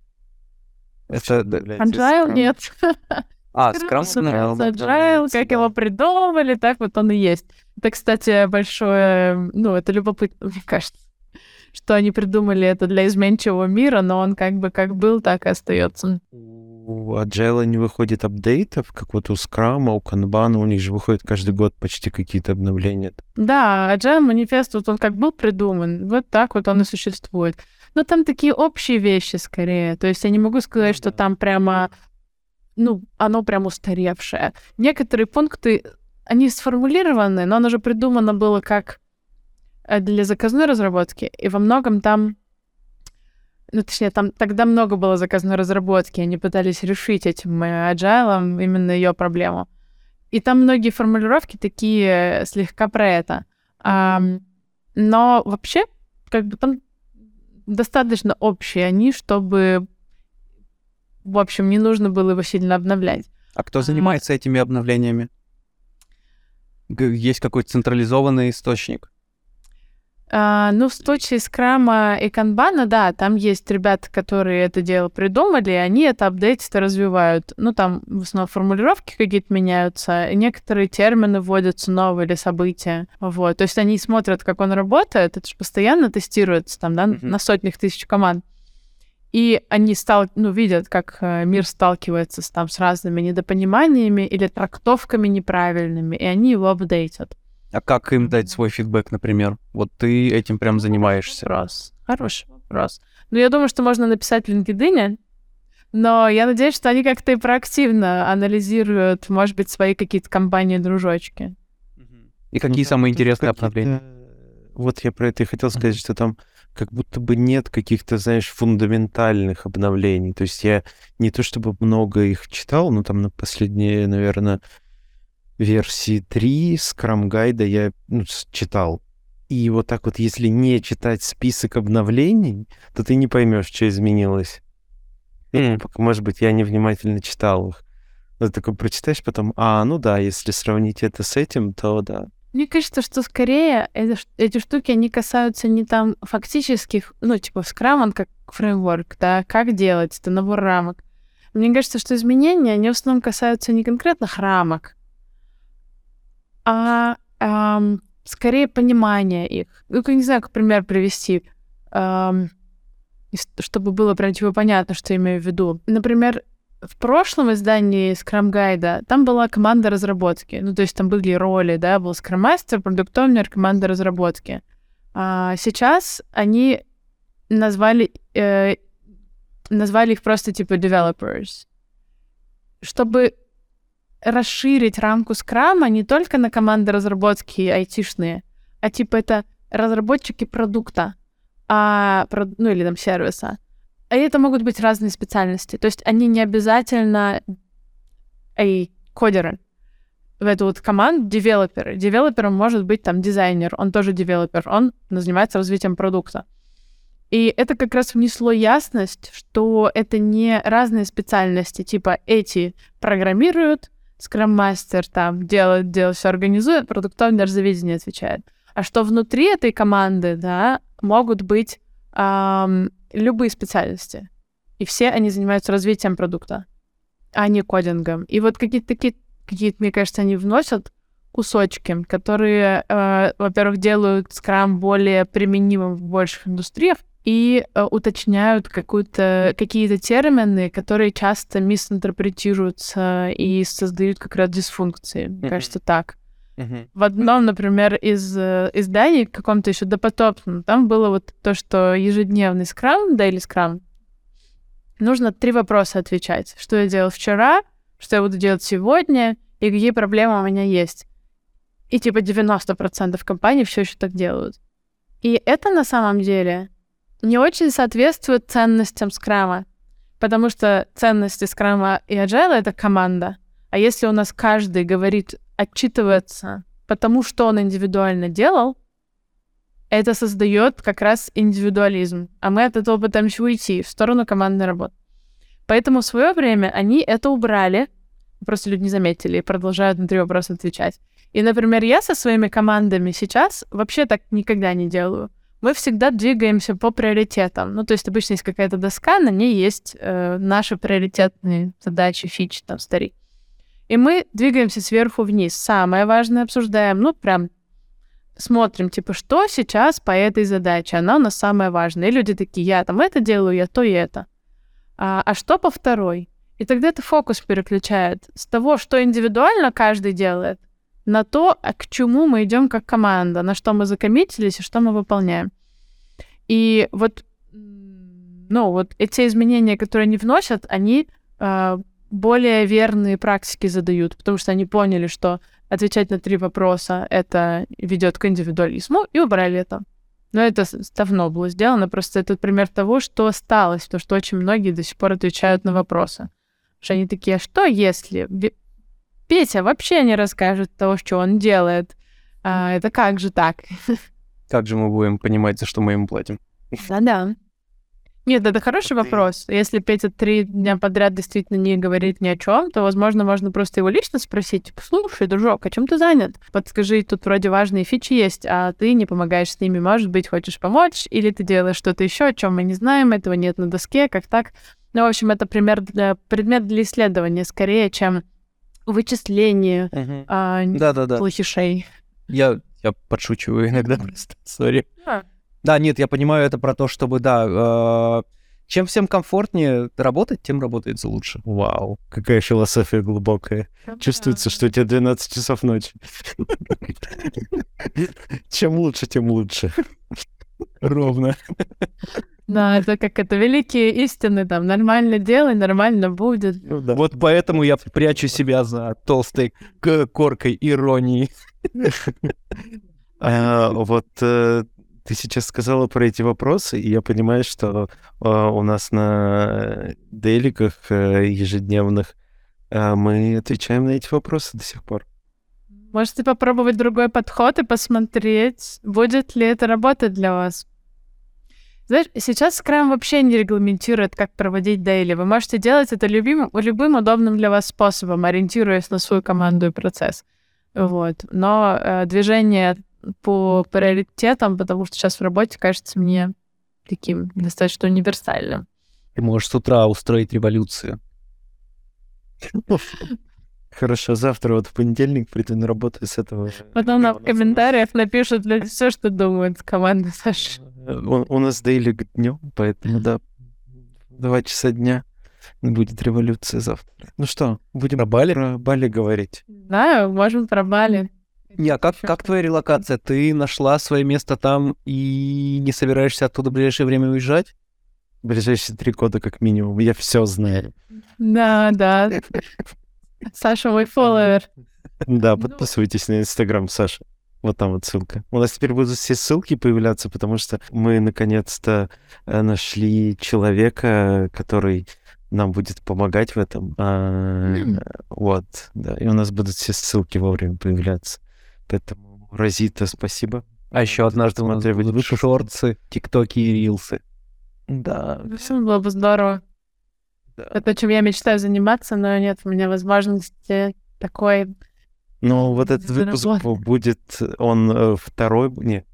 C: Это... Agile нет.
B: А, Scrum
C: Agile, как его придумали, так вот он и есть. Это, кстати, большое, ну, это любопытно, мне кажется, что они придумали это для изменчивого мира, но он как бы как был, так и остается.
A: У Agile не выходит апдейтов, как вот у Scrum, у Kanban, у них же выходит каждый год почти какие-то обновления.
C: Да, Agile манифест, вот он как был придуман, вот так вот он и существует. Но там такие общие вещи скорее. То есть я не могу сказать, что там прямо ну, оно прям устаревшее. Некоторые пункты, они сформулированы, но оно же придумано было как э, для заказной разработки, и во многом там, ну, точнее, там тогда много было заказной разработки, они пытались решить этим э, agile именно ее проблему. И там многие формулировки такие слегка про это. А, но вообще, как бы там достаточно общие они, чтобы в общем, не нужно было его сильно обновлять.
B: А кто занимается этими обновлениями? Есть какой-то централизованный источник?
C: А, ну, в случае скрама и канбана, да, там есть ребята, которые это дело придумали, и они это апдейтят и развивают. Ну, там в основном формулировки какие-то меняются, некоторые термины вводятся новые или события. Вот. То есть они смотрят, как он работает, это же постоянно тестируется там, да, mm-hmm. на сотнях тысяч команд. И они стал, ну, видят, как э, мир сталкивается с, там, с разными недопониманиями или трактовками неправильными, и они его апдейтят.
B: А как им дать свой фидбэк, например? Вот ты этим прям занимаешься.
C: Раз. Хороший вопрос. Ну, я думаю, что можно написать в LinkedIn, но я надеюсь, что они как-то и проактивно анализируют, может быть, свои какие-то компании-дружочки.
B: И какие ну, самые интересные обновления?
A: Вот я про это и хотел сказать, что там как будто бы нет каких-то, знаешь, фундаментальных обновлений. То есть я не то чтобы много их читал, но там на последние, наверное, версии 3 Scrum гайда я ну, читал. И вот так вот, если не читать список обновлений, то ты не поймешь, что изменилось. Mm. Может быть, я невнимательно читал их. Но ты такой прочитаешь потом, а, ну да, если сравнить это с этим, то да.
C: Мне кажется, что скорее это, эти штуки, они касаются не там фактических, ну, типа Scrum, он как фреймворк, да, как делать, это набор рамок. Мне кажется, что изменения, они в основном касаются не конкретных рамок, а эм, скорее понимания их. Ну, не знаю, как пример привести, эм, чтобы было прям типа понятно, что я имею в виду. Например, в прошлом издании Scrum Guide там была команда разработки. Ну, то есть там были роли, да, был Scrum Master, продукт Owner, команда разработки. А сейчас они назвали, э, назвали их просто типа developers. Чтобы расширить рамку скрама не только на команды разработки айтишные, а типа это разработчики продукта, а, ну или там сервиса. А это могут быть разные специальности. То есть они не обязательно эй, кодеры в эту вот команду девелоперы. Девелопером может быть там дизайнер, он тоже девелопер, он занимается развитием продукта. И это как раз внесло ясность, что это не разные специальности, типа эти программируют, скрам-мастер там делает, делает, все организует, продуктовый за видение отвечает. А что внутри этой команды, да, могут быть эм, любые специальности. И все они занимаются развитием продукта, а не кодингом. И вот какие-то такие, какие-то, мне кажется, они вносят кусочки, которые, э, во-первых, делают скрам более применимым в больших индустриях, и э, уточняют какую-то, какие-то термины, которые часто мисинтерпретируются и создают как раз дисфункции. Мне mm-hmm. кажется, так. В одном, например, из э, изданий, каком-то еще допотопном, там было вот то, что ежедневный скрам, daily скрам, нужно три вопроса отвечать. Что я делал вчера, что я буду делать сегодня, и какие проблемы у меня есть. И типа 90% компаний все еще так делают. И это на самом деле не очень соответствует ценностям скрама, потому что ценности скрама и agile — это команда. А если у нас каждый говорит, отчитывается потому, что он индивидуально делал, это создает как раз индивидуализм. А мы от этого пытаемся уйти в сторону командной работы. Поэтому в свое время они это убрали, просто люди не заметили и продолжают на три вопроса отвечать. И, например, я со своими командами сейчас вообще так никогда не делаю мы всегда двигаемся по приоритетам. Ну, то есть обычно есть какая-то доска, на ней есть э, наши приоритетные задачи, фичи, там, старик. И мы двигаемся сверху вниз. Самое важное обсуждаем, ну, прям смотрим, типа, что сейчас по этой задаче, она у нас самая важная. И люди такие, я там это делаю, я то и это. А, а что по второй? И тогда это фокус переключает с того, что индивидуально каждый делает, на то, а к чему мы идем как команда, на что мы закоммитились и что мы выполняем. И вот, ну, вот эти изменения, которые они вносят, они э, более верные практики задают, потому что они поняли, что отвечать на три вопроса это ведет к индивидуализму, и убрали это. Но это давно было сделано, просто это пример того, что осталось, потому что очень многие до сих пор отвечают на вопросы. Что они такие, а что если Петя вообще не расскажет того, что он делает. А, это как же так?
B: Как же мы будем понимать, за что мы ему платим?
C: Да-да. Нет, это хороший вопрос. Если Петя три дня подряд действительно не говорит ни о чем, то, возможно, можно просто его лично спросить, типа, слушай, дружок, о чем ты занят? Подскажи, тут вроде важные фичи есть, а ты не помогаешь с ними, может быть, хочешь помочь, или ты делаешь что-то еще, о чем мы не знаем, этого нет на доске, как так? Ну, в общем, это пример для, предмет для исследования скорее, чем вычисление
B: Мгм.
C: а, плохишей.
B: Я, я подшучиваю иногда просто, сори.
C: Да.
B: Да, нет, я понимаю это про то, чтобы, да, э, чем всем комфортнее работать, тем работается лучше.
A: Вау, какая философия глубокая. Чувствуется, что у тебя 12 часов ночи. Чем лучше, тем лучше.
B: Ровно.
C: Да, это как это великие истины, там, нормально делай, нормально будет.
A: Ну да.
B: Вот поэтому я прячу себя за толстой коркой иронии.
A: А, вот э, ты сейчас сказала про эти вопросы, и я понимаю, что э, у нас на деликах э, ежедневных э, мы отвечаем на эти вопросы до сих пор.
C: Можете попробовать другой подход и посмотреть, будет ли это работать для вас. Знаешь, сейчас Scrum вообще не регламентирует, как проводить дейли. Вы можете делать это любим, любым удобным для вас способом, ориентируясь на свою команду и процесс. Вот. Но э, движение по приоритетам, потому что сейчас в работе кажется мне таким достаточно универсальным.
B: Ты можешь с утра устроить революцию.
A: Хорошо, завтра вот в понедельник приду на работу с этого...
C: Потом нам в комментариях напишут все, что думают команда Саши.
A: Э, У, у нас дейлик днем, поэтому да, два часа дня будет революция завтра. Ну что, будем
B: Про Бали?
A: про Бали говорить.
C: Знаю, можем про Бали.
B: Не, а как, как твоя релокация? Ты нашла свое место там и не собираешься оттуда в ближайшее время уезжать?
A: Ближайшие три года как минимум. Я все знаю.
C: Да, да. Саша мой фолловер.
A: Да,
C: Ну-
A: подписывайтесь на Инстаграм Саша. Вот там вот ссылка. У нас теперь будут все ссылки появляться, потому что мы наконец-то э, нашли человека, который нам будет помогать в этом. А. Вот, да. И у нас будут все ссылки вовремя появляться. Поэтому, Розита, спасибо.
B: А еще однажды у нас
A: Смотрели
B: будут шорты, тиктоки и рилсы.
A: Да,
C: Все было бы здорово.
A: да.
C: Это чем я мечтаю заниматься, но нет у меня возможности такой.
A: Ну, вот этот выпуск будет, он э, второй, не,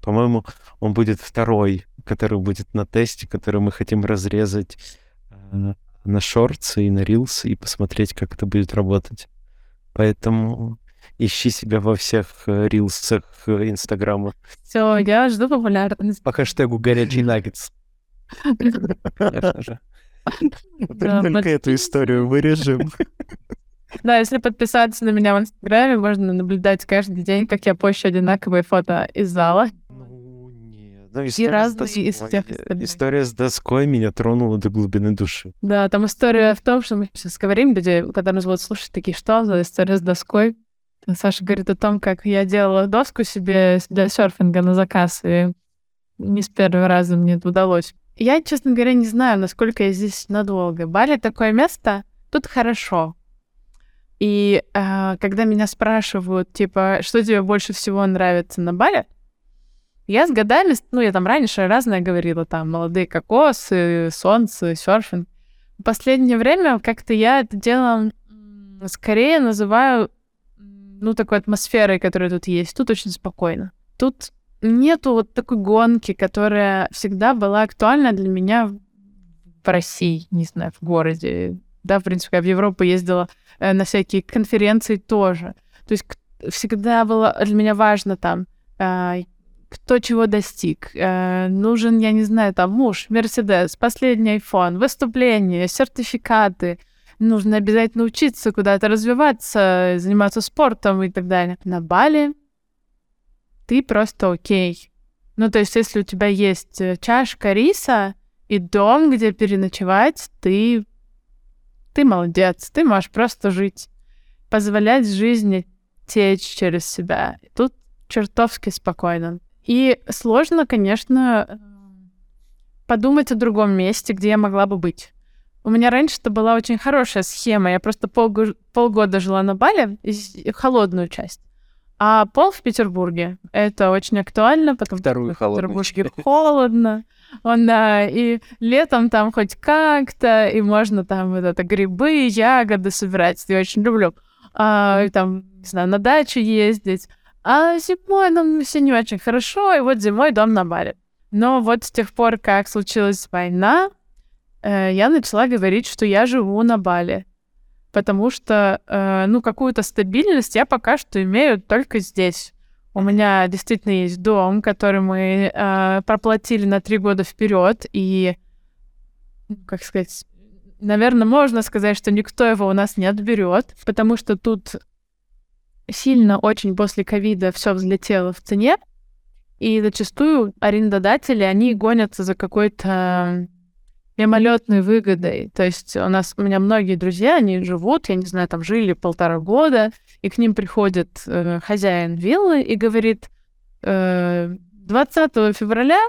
A: по-моему, он будет второй, который будет на тесте, который мы хотим разрезать э, на шорты и на рилсы и посмотреть, как это будет работать. Поэтому ищи себя во всех э, рилсах э, Инстаграма.
C: Все, я жду популярность.
B: По хэштегу горячий наггетс.
A: Только эту историю вырежем.
C: Да, если подписаться на меня в Инстаграме, можно наблюдать каждый день, как я пощу одинаковые фото из зала.
A: Ну, нет. Ну, с
C: разные из
A: доской-
C: всех остальных.
A: История с доской меня тронула до глубины души.
C: Да, там история в том, что мы сейчас говорим, люди, когда нас будут слушать, такие, что за история с доской? Саша говорит о том, как я делала доску себе для серфинга на заказ, и не с первого раза мне это удалось. Я, честно говоря, не знаю, насколько я здесь надолго. Бали такое место, тут хорошо. И э, когда меня спрашивают, типа, что тебе больше всего нравится на Бали, я с годами, ну, я там раньше разное говорила, там, молодые кокосы, солнце, серфинг. В последнее время как-то я это дело скорее называю, ну, такой атмосферой, которая тут есть. Тут очень спокойно. Тут нету вот такой гонки, которая всегда была актуальна для меня в России, не знаю, в городе. Да, в принципе, я в Европу ездила э, на всякие конференции тоже. То есть всегда было для меня важно там, э, кто чего достиг. Э, нужен, я не знаю, там муж, Мерседес, последний iPhone, выступления, сертификаты. Нужно обязательно учиться, куда-то развиваться, заниматься спортом и так далее. На Бали ты просто окей. Ну, то есть, если у тебя есть э, чашка риса и дом, где переночевать, ты, ты молодец, ты можешь просто жить, позволять жизни течь через себя. Тут чертовски спокойно. И сложно, конечно, э, подумать о другом месте, где я могла бы быть. У меня раньше это была очень хорошая схема. Я просто полго- полгода жила на Бали, и холодную часть. А пол в Петербурге. Это очень актуально, потому
B: Вторую
C: что в Петербурге холодно. Он, да, и летом там хоть как-то, и можно там вот это грибы, ягоды собирать. Я очень люблю. А, там, не знаю, на дачу ездить. А зимой нам все не очень хорошо, и вот зимой дом на баре. Но вот с тех пор, как случилась война, э, я начала говорить, что я живу на Бали. Потому что, э, ну, какую-то стабильность я пока что имею только здесь. У меня действительно есть дом, который мы э, проплатили на три года вперед, и, ну, как сказать, наверное, можно сказать, что никто его у нас не отберет, потому что тут сильно очень после ковида все взлетело в цене, и зачастую арендодатели, они гонятся за какой-то мимолетной выгодой. То есть у нас, у меня многие друзья, они живут, я не знаю, там жили полтора года, и к ним приходит э, хозяин виллы и говорит, э, 20 февраля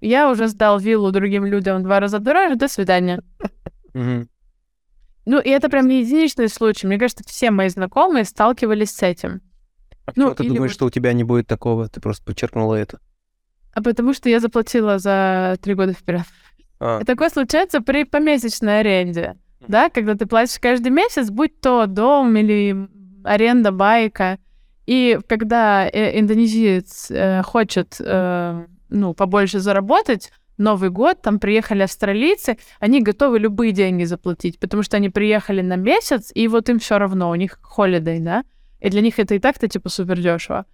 C: я уже сдал виллу другим людям два раза дороже, до свидания. Ну, и это прям не единичный случай. Мне кажется, все мои знакомые сталкивались с этим.
B: А ну, ты думаешь, вот... что у тебя не будет такого? Ты просто подчеркнула это.
C: А потому что я заплатила за три года вперед. А. И такое случается при помесячной аренде. Да, когда ты платишь каждый месяц, будь то дом или аренда байка. И когда э, индонезиец э, хочет э, ну, побольше заработать, Новый год, там приехали австралийцы, они готовы любые деньги заплатить, потому что они приехали на месяц, и вот им все равно, у них холидей, да, и для них это и так-то типа супер дешево.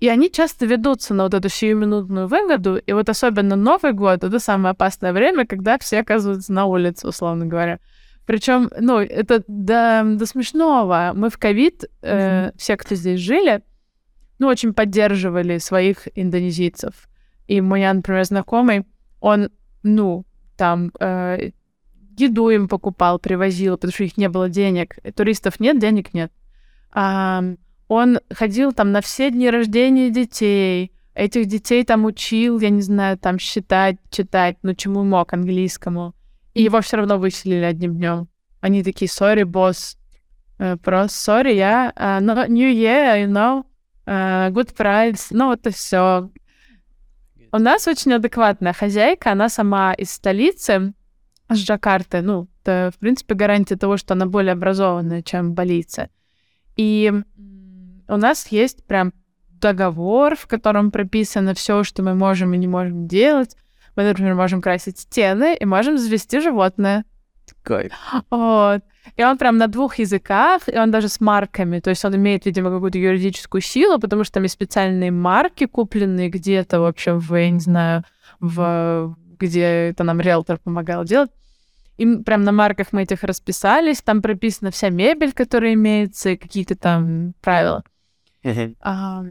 C: И они часто ведутся на вот эту сиюминутную выгоду, и вот особенно Новый год — это самое опасное время, когда все оказываются на улице, условно говоря. Причем, ну, это до, до смешного. Мы в ковид, э, все, кто здесь жили, ну, очень поддерживали своих индонезийцев. И мой, например, знакомый, он, ну, там, э, еду им покупал, привозил, потому что у них не было денег. Туристов нет, денег нет. А, он ходил там на все дни рождения детей, этих детей там учил, я не знаю, там считать, читать, ну чему мог, английскому. И его все равно выселили одним днем. Они такие, sorry, босс. Uh, просто sorry, я, yeah, uh, no, New Year, you know, uh, good price. Ну, вот и все. У нас очень адекватная хозяйка, она сама из столицы, с Джакарты. Ну, это, в принципе, гарантия того, что она более образованная, чем болица. И у нас есть прям договор, в котором прописано все, что мы можем и не можем делать. Мы, например, можем красить стены и можем завести животное.
B: Кайф.
C: Вот. И он прям на двух языках, и он даже с марками. То есть он имеет, видимо, какую-то юридическую силу, потому что там есть специальные марки, купленные где-то, в общем, в, я не знаю, в где это нам риэлтор помогал делать. И прям на марках мы этих расписались, там прописана вся мебель, которая имеется, и какие-то там правила. Uh-huh. А,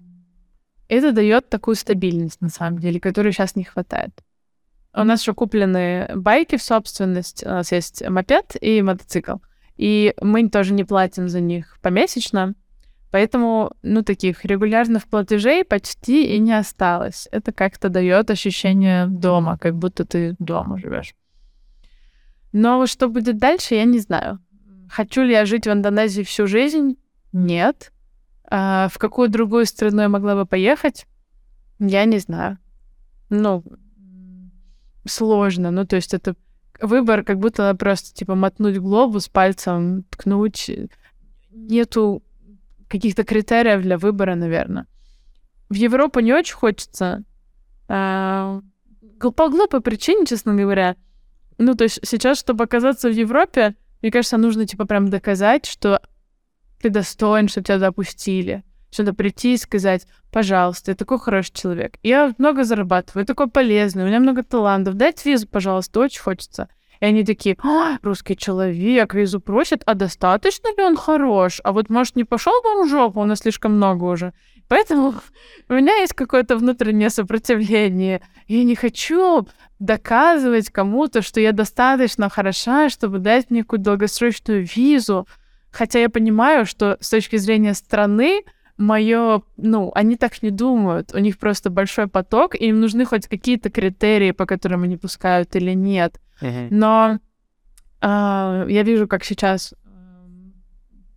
C: это дает такую стабильность, на самом деле, которой сейчас не хватает. У нас еще куплены байки в собственность, у нас есть мопед и мотоцикл. И мы тоже не платим за них помесячно, поэтому, ну, таких регулярных платежей почти и не осталось. Это как-то дает ощущение дома, как будто ты дома живешь. Но что будет дальше, я не знаю. Хочу ли я жить в Индонезии всю жизнь? Нет. А в какую другую страну я могла бы поехать? Я не знаю. Ну, сложно. Ну, то есть это выбор, как будто просто, типа, мотнуть глобус пальцем, ткнуть. Нету каких-то критериев для выбора, наверное. В Европу не очень хочется. А, по глупой причине, честно говоря. Ну, то есть сейчас, чтобы оказаться в Европе, мне кажется, нужно, типа, прям доказать, что ты достоин, чтобы тебя допустили. Что надо прийти и сказать, пожалуйста, я такой хороший человек. Я много зарабатываю, я такой полезный, у меня много талантов. Дайте визу, пожалуйста, очень хочется. И они такие, а, русский человек, визу просит, а достаточно ли он хорош? А вот, может, не пошел бы он в жопу, у нас слишком много уже. Поэтому у меня есть какое-то внутреннее сопротивление. Я не хочу доказывать кому-то, что я достаточно хороша, чтобы дать мне какую-то долгосрочную визу. Хотя я понимаю, что с точки зрения страны, мое, ну, они так не думают. У них просто большой поток, и им нужны хоть какие-то критерии, по которым они пускают или нет. Uh-huh. Но э, я вижу, как сейчас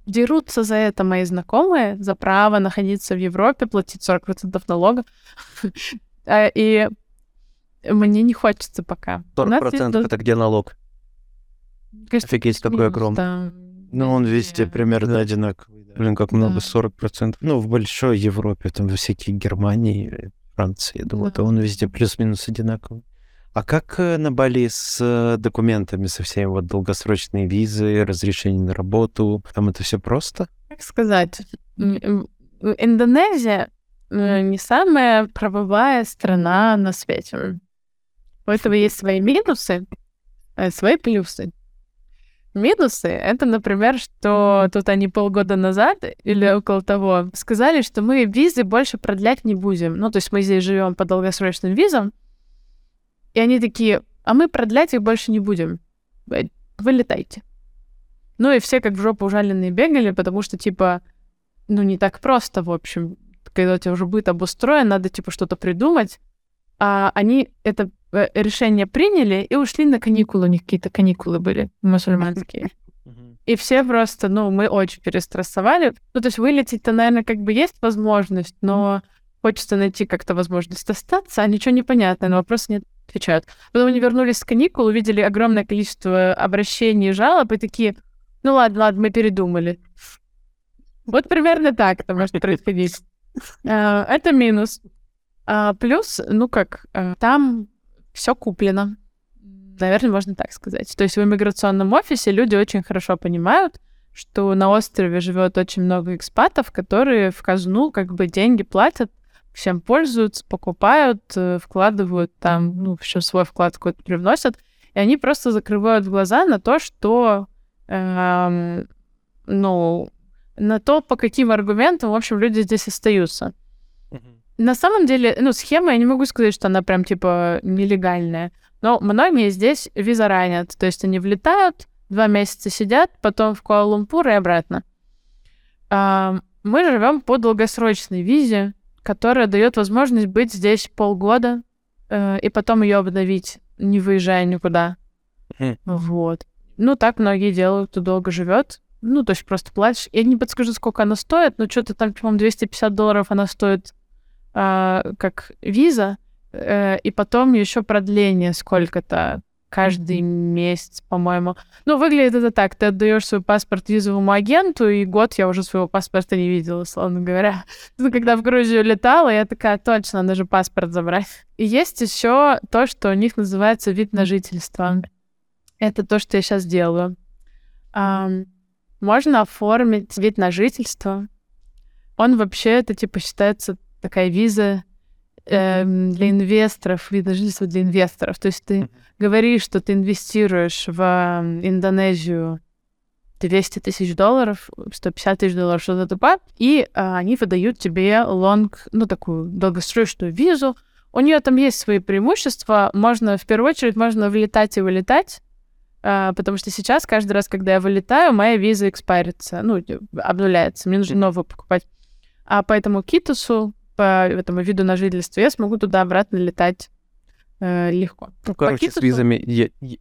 C: дерутся за это мои знакомые, за право находиться в Европе, платить 40% налога. А, и мне не хочется пока.
B: 40% это где налог? Офигеть, такой огромный.
A: Ну, он везде примерно
B: Да.
A: одинаковый. да.
B: Блин, как много,
C: Да.
B: 40%.
A: Ну, в большой Европе, там, во всякой Германии, Франции, я думаю,
C: Да.
A: то он везде плюс-минус одинаковый. А как э, на Бали с э, документами, со всеми вот долгосрочные визы, разрешение на работу? Там это все просто?
C: Как сказать? Индонезия э, не самая правовая страна на свете. У этого есть свои минусы, свои плюсы. Минусы — это, например, что тут они полгода назад или около того сказали, что мы визы больше продлять не будем. Ну, то есть мы здесь живем по долгосрочным визам, и они такие, а мы продлять их больше не будем. Э, Вылетайте. Ну и все как в жопу ужаленные бегали, потому что, типа, ну не так просто, в общем. Когда у тебя уже быт обустроен, надо, типа, что-то придумать. А они это решение приняли и ушли на каникулы. У них какие-то каникулы были мусульманские. И все просто, ну, мы очень перестрессовали. Ну, то есть вылететь-то, наверное, как бы есть возможность, но хочется найти как-то возможность остаться, а ничего не понятно, на вопросы не отвечают. Потом они вернулись с каникул, увидели огромное количество обращений и жалоб, и такие, ну ладно, ладно, мы передумали. Вот примерно так это может происходить. Э, Это минус. А Плюс, ну как, э, там все куплено. Наверное, можно так сказать. То есть в иммиграционном офисе люди очень хорошо понимают, что на острове живет очень много экспатов, которые в казну как бы деньги платят, всем пользуются, покупают, э, вкладывают там, ну, еще свой вклад какой-то привносят, и они просто закрывают глаза на то, что, эм, ну, на то, по каким аргументам, в общем, люди здесь остаются. На самом деле, ну, схема, я не могу сказать, что она прям, типа, нелегальная. Но многие здесь виза ранят. То есть они влетают, два месяца сидят, потом в Куала-Лумпур и обратно. А, мы живем по долгосрочной визе, которая дает возможность быть здесь полгода э, и потом ее обновить, не выезжая никуда.
B: Мгм.
C: Вот. Ну, так многие делают, кто долго живет. Ну, то есть просто платишь. Я не подскажу, сколько она стоит, но что-то там, по-моему, 250 долларов она стоит а, как виза, э, и потом еще продление сколько-то каждый месяц, по-моему. Ну, выглядит это так. Ты отдаешь свой паспорт визовому агенту, и год я уже своего паспорта не видела, условно говоря. Ну, Когда в Грузию летала, я такая, точно, надо же паспорт забрать. И есть еще то, что у них называется вид на жительство. Это то, что я сейчас делаю. Ам, можно оформить вид на жительство. Он вообще, это типа считается такая виза эм, для инвесторов, вид на жительство для инвесторов. То есть ты говоришь, что ты инвестируешь в Индонезию 200 тысяч долларов, 150 тысяч долларов, что-то такое, и а, они выдают тебе лонг, ну, такую долгосрочную визу. У нее там есть свои преимущества. Можно, в первую очередь, можно влетать и вылетать, а, потому что сейчас, каждый раз, когда я вылетаю, моя виза экспарится, ну, обнуляется, мне нужно новую покупать. А по этому китусу, по этому виду на жительство, я смогу туда-обратно летать э, легко.
B: Ну, короче, с визами... е- е-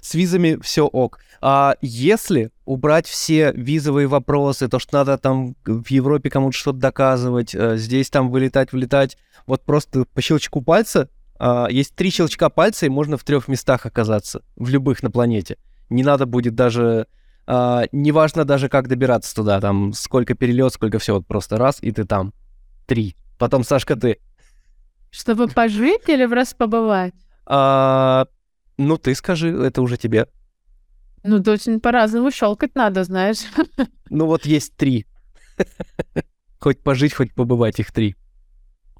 B: С визами все ок. А если убрать все визовые вопросы, то, что надо там в Европе кому-то что-то доказывать, э, здесь там вылетать, вылетать, вот просто по щелчку пальца, а, есть три щелчка пальца, и можно в трех местах оказаться, в любых на планете. Не надо будет даже... а, неважно даже, как добираться туда, там, сколько перелет, сколько все, вот просто раз, и ты там. Три. Потом, Сашка, ты.
C: Чтобы пожить или просто побывать?
B: А, ну, ты скажи, это уже тебе.
C: Ну, да очень по-разному щелкать надо, знаешь.
B: Ну вот есть три. Хоть пожить, хоть побывать, их три.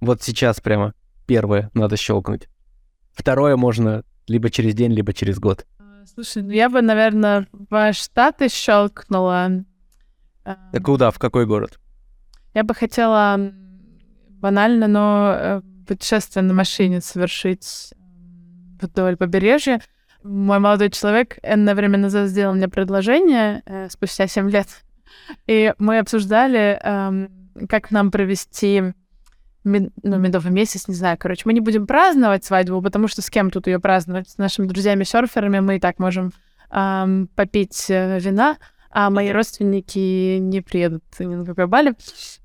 B: Вот сейчас прямо первое надо щелкнуть. Второе можно либо через день, либо через год.
C: Слушай, ну я бы, наверное, в Штаты щелкнула. А,
B: А куда, в какой город?
C: Я бы хотела банально, но э, путешествие на машине совершить вдоль побережья. Мой молодой человек энное время назад сделал мне предложение э, спустя 7 лет. И мы обсуждали, эм, как нам провести мед- ну, медовый месяц, не знаю, короче. Мы не будем праздновать свадьбу, потому что с кем тут ее праздновать? С нашими друзьями-серферами мы и так можем ам, попить э, вина. а мои родственники не приедут ни на какой Бали.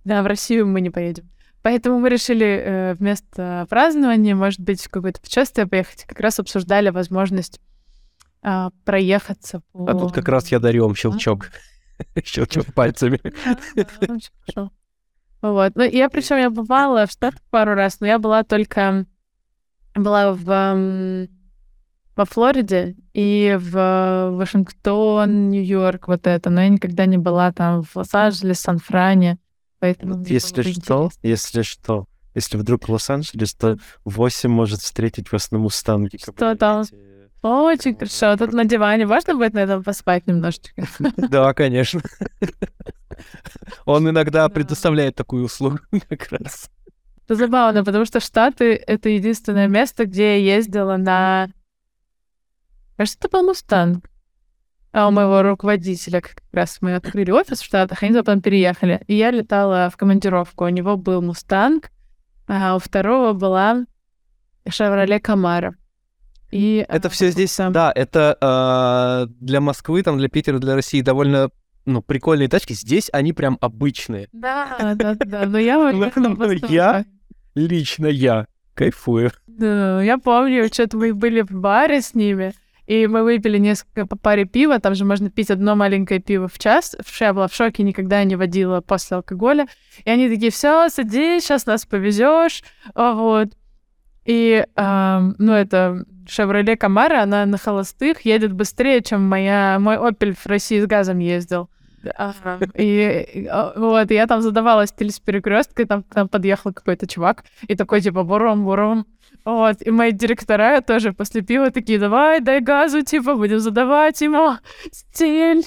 C: Да, в Россию мы не поедем. Поэтому мы решили э, вместо празднования, может быть, какое-то путешествие поехать. Как раз обсуждали возможность э, проехаться по...
B: А тут как раз я дарю вам щелчок. Щелчок пальцами.
C: Вот. Ну, я причем я бывала в Штатах пару раз, но я была только была в во Флориде и в Вашингтон, Нью-Йорк, вот это, но я никогда не была там в Лос-Анджелес, Сан-Фране, поэтому...
A: Если что, если что, если вдруг Лос-Анджелес, то 8 может встретить вас на Мустанге.
C: Что там? Очень хорошо. Тут на диване можно будет на этом поспать немножечко?
B: Да, конечно. Он иногда предоставляет такую услугу как раз.
C: Это забавно, потому что Штаты — это единственное место, где я ездила на Кажется, это был Мустанг. А у моего руководителя как раз мы открыли офис в Штатах, они потом переехали. И я летала в командировку. У него был Мустанг, а у второго была Шевроле Камаро.
B: И, это все здесь, сам... да, это э, для Москвы, там, для Питера, для России довольно ну, прикольные тачки. Здесь они прям обычные.
C: Да, да, да. Но я
B: Я, лично я, кайфую.
C: Да, я помню, что-то мы были в баре с ними, и мы выпили несколько по паре пива, там же можно пить одно маленькое пиво в час. Я была в шоке, никогда не водила после алкоголя. И они такие, все, садись, сейчас нас повезешь. Вот. И, э, ну, это Chevrolet Camaro, она на холостых едет быстрее, чем моя, мой Opel в России с газом ездил. Ага. И вот, я там задавала стиль с перекрестка, и там, там подъехал какой-то чувак, и такой, типа, буром, буром. Вот, и мои директора тоже после пива такие, давай, дай газу, типа, будем задавать ему стиль.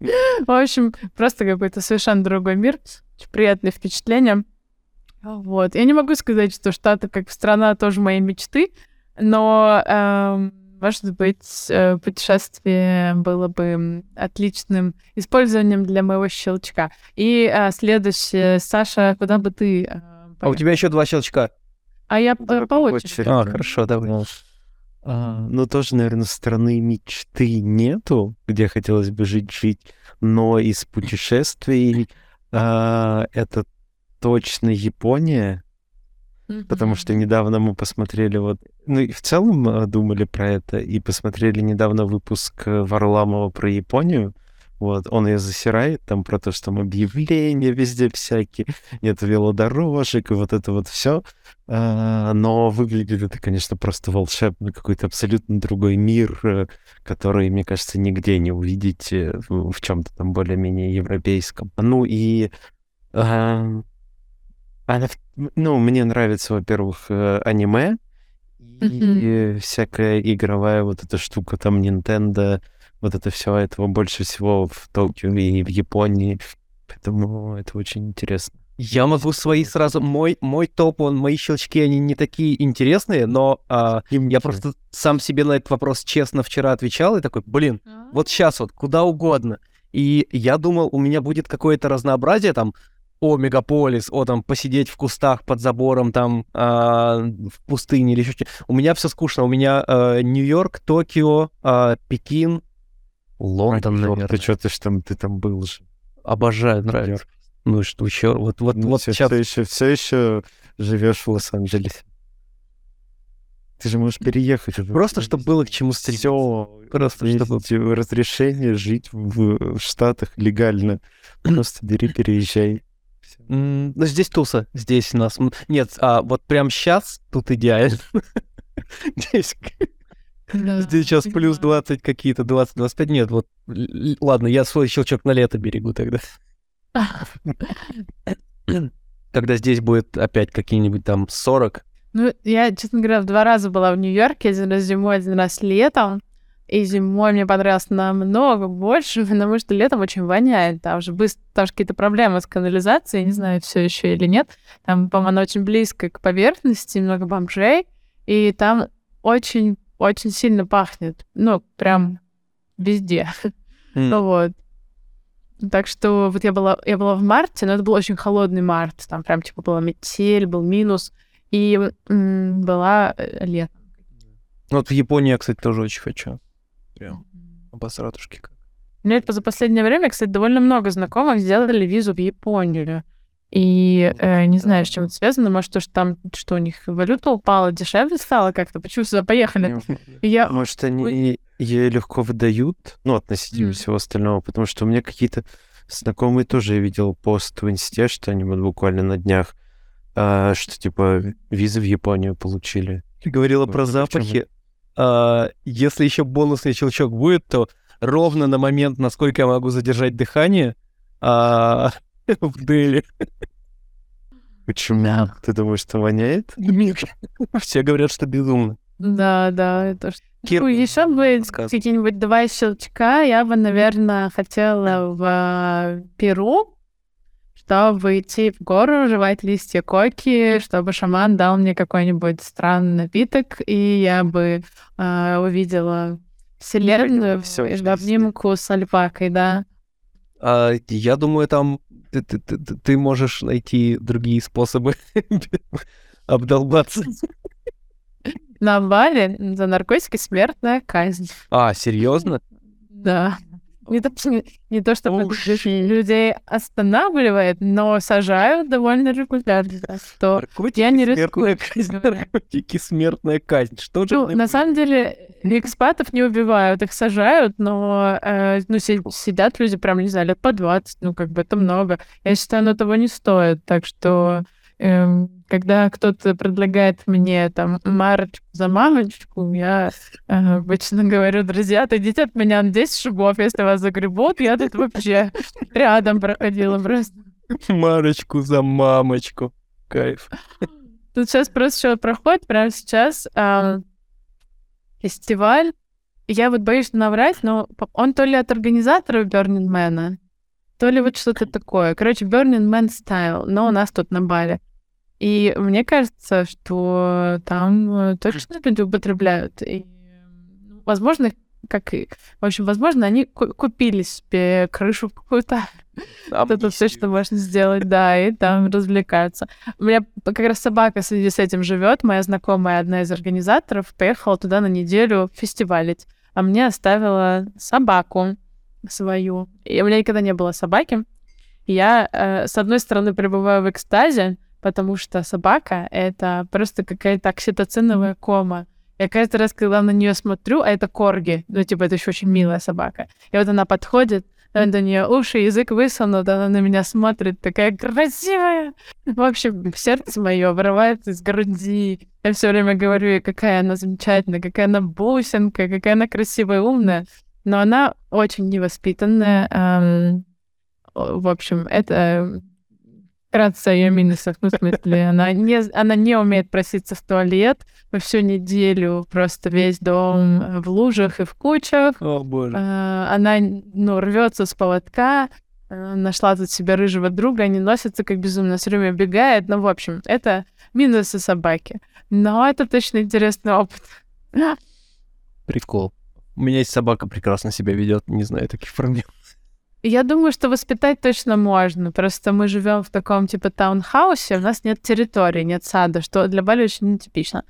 C: В общем, просто какой-то совершенно другой мир. Очень приятные впечатления. Вот. Я не могу сказать, что Штаты как страна тоже моей мечты, но, э, может быть, э, путешествие было бы отличным использованием для моего щелчка. И э, следующее, Саша, куда бы ты... Э,
B: а у тебя еще два щелчка.
C: А я по, по очереди.
B: А, хорошо, давай.
A: А, ну, тоже, наверное, страны мечты нету, где хотелось бы жить-жить, но из путешествий а, это точно Япония, mm-hmm. потому что недавно мы посмотрели вот... Ну, и в целом а, думали про это, и посмотрели недавно выпуск Варламова про Японию, вот, он ее засирает там про то, что там объявления везде всякие, нет велодорожек и вот это вот все. Но выглядит это, конечно, просто волшебно, какой-то абсолютно другой мир, э, который, мне кажется, нигде не увидите в чем-то там более-менее европейском. Ну и она, ну, мне нравится, во-первых, э, аниме и mm-hmm. всякая игровая вот эта штука, там Nintendo, вот это все, этого больше всего в Токио и в Японии. Поэтому это очень интересно.
B: Я могу свои сразу... Мой, мой топ, он, мои щелчки, они не такие интересные, но а, я просто сам себе на этот вопрос честно вчера отвечал и такой, блин, вот сейчас вот, куда угодно. И я думал, у меня будет какое-то разнообразие там, о, мегаполис, о, там, посидеть в кустах под забором, там, э, в пустыне или еще что-то. У меня все скучно. У меня э, Нью-Йорк, Токио, э, Пекин, Лондон, наверное.
A: Ты что, ты ж там, ты там был же.
B: Обожаю, нравится. Ну что еще? Вот, вот, ну,
A: вот все, сейчас... Все еще, все еще живешь в Лос-Анджелесе. Ты же можешь переехать.
B: Просто, чтобы было к чему стремиться.
A: Все. Просто, чтобы... Разрешение жить в, в Штатах легально. Просто бери, переезжай.
B: Mm, ну, здесь туса. Здесь у нас... Нет, а вот прям сейчас тут идеально. Здесь да, Здесь сейчас плюс 20 какие-то, 20-25. Нет, вот, ладно, я свой щелчок на лето берегу тогда. Когда здесь будет опять какие-нибудь там 40.
C: Ну, я, честно говоря, в два раза была в Нью-Йорке, один раз зимой, один раз летом. И зимой мне понравилось намного больше, потому что летом очень воняет. Там же быстро, там же какие-то проблемы с канализацией, не знаю, все еще или нет. Там, по-моему, она очень близко к поверхности, много бомжей. И там очень очень сильно пахнет. Ну, прям везде. Mm. ну вот. Так что вот я была, я была в марте, но это был очень холодный март. Там прям типа была метель, был минус. И м- была э, лето.
B: Ну, вот в Японии я, кстати, тоже очень хочу. Прям обосратушки как.
C: У меня за последнее время, кстати, довольно много знакомых сделали визу в Японию. И э, не знаю, с чем это связано. Может, то, что там, что у них валюта упала, дешевле стало как-то. Почему сюда поехали? И я...
A: Может, они ее легко выдают, ну, относительно mm. всего остального, потому что у меня какие-то знакомые тоже я видел пост в инсте, что они вот буквально на днях, а, что типа визы в Японию получили.
B: Ты говорила про запахи. А, если еще бонусный щелчок будет, то ровно на момент, насколько я могу задержать дыхание а, в Дели.
A: Почему? Ты думаешь, что воняет?
B: Все говорят, что безумно.
C: Да, да, это что. Кир... Ну, еще бы какие-нибудь два щелчка я бы, наверное, хотела в э, Перу, чтобы идти в гору, жевать листья коки, чтобы шаман дал мне какой-нибудь странный напиток, и я бы э, увидела вселенную Все в обнимку с альпакой, да.
B: А, я думаю, там ты, ты, ты, ты можешь найти другие способы обдолбаться.
C: На Бали за наркотики смертная казнь.
B: А, серьезно?
C: Да. Не то, не, не то чтобы oh, людей останавливает, но сажают довольно регулярно. Что наркотики, я не
B: рискую. Казнь, наркотики, смертная казнь. Что же?
C: Ну, на самом деле, экспатов не убивают, их сажают, но э, ну, сидят люди прям, не знаю, лет по 20, ну, как бы это много. Я считаю, оно того не стоит. Так что когда кто-то предлагает мне там марочку за мамочку, я э, обычно говорю, друзья, отойдите от меня на 10 шагов, если вас загребут, я тут вообще рядом проходила просто.
B: Марочку за мамочку. Кайф.
C: Тут сейчас просто что проходит, прямо сейчас э, фестиваль. Я вот боюсь наврать, но он то ли от организатора Burning Man, то ли вот что-то такое. Короче, Burning Man Style, но у нас тут на Бали. И мне кажется, что там э, точно люди употребляют. И, ну, возможно, как и... В общем, возможно, они купили себе крышу какую-то. Это все, что можно сделать, да, и там развлекаются. У меня как раз собака в связи с этим живет. Моя знакомая, одна из организаторов, поехала туда на неделю фестивалить, а мне оставила собаку свою. И у меня никогда не было собаки. я, э, с одной стороны, пребываю в экстазе, потому что собака — это просто какая-то окситоциновая кома. Я каждый раз, когда на нее смотрю, а это корги, ну, типа, это еще очень милая собака. И вот она подходит, до нее уши, язык высунут, она на меня смотрит, такая красивая. В общем, сердце мое вырывается из груди. Я все время говорю ей, какая она замечательная, какая она бусинка, какая она красивая, умная. Но она очень невоспитанная. Эм, в общем, это вкратце ее минусов. Ну, в смысле, она не, она не умеет проситься в туалет. Мы всю неделю просто весь дом в лужах и в кучах.
B: О, боже.
C: А, она, ну, рвется с поводка, а, нашла тут себе рыжего друга, они носятся как безумно, все время бегает. Ну, в общем, это минусы собаки. Но это точно интересный опыт.
B: Прикол. У меня есть собака, прекрасно себя ведет, не знаю таких проблем.
C: Я думаю, что воспитать точно можно. Просто мы живем в таком типа таунхаусе, у нас нет территории, нет сада, что для Бали очень нетипично.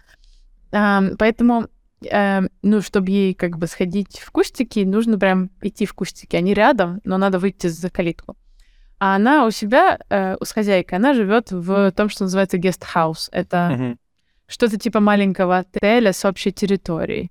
C: А, поэтому, а, ну, чтобы ей как бы сходить в кустики, нужно прям идти в кустики. Они рядом, но надо выйти за калитку. А она у себя, э, у с хозяйкой, она живет в том, что называется гестхаус. Это mm-hmm. что-то типа маленького отеля с общей территорией.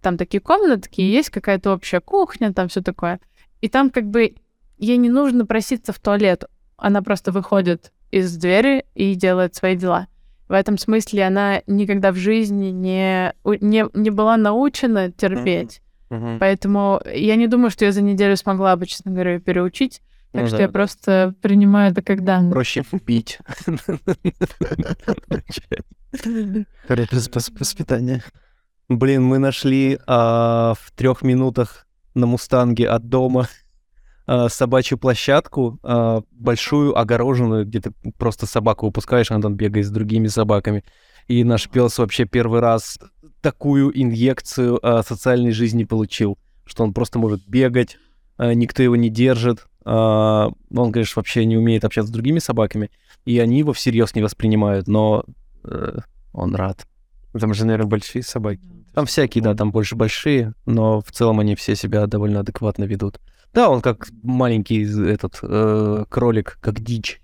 C: Там такие комнатки, есть какая-то общая кухня, там все такое. И там как бы ей не нужно проситься в туалет. Она просто выходит из двери и делает свои дела. В этом смысле она никогда в жизни не, не, не была научена терпеть. Mm-hmm. Поэтому я не думаю, что я за неделю смогла бы, честно говоря, переучить. Так ну, что да. я просто принимаю это как данное.
B: Проще пить.
A: Воспитание.
B: Блин, мы нашли а, в трех минутах на Мустанге от дома э, собачью площадку, э, большую, огороженную, где ты просто собаку выпускаешь, она там бегает с другими собаками. И наш пес вообще первый раз такую инъекцию э, социальной жизни получил, что он просто может бегать, э, никто его не держит. Э, он, конечно, вообще не умеет общаться с другими собаками, и они его всерьез не воспринимают, но э, он рад.
A: Там же, наверное, большие собаки.
B: Там всякие, да, там больше большие, но в целом они все себя довольно адекватно ведут. Да, он как маленький этот э, кролик, как дичь.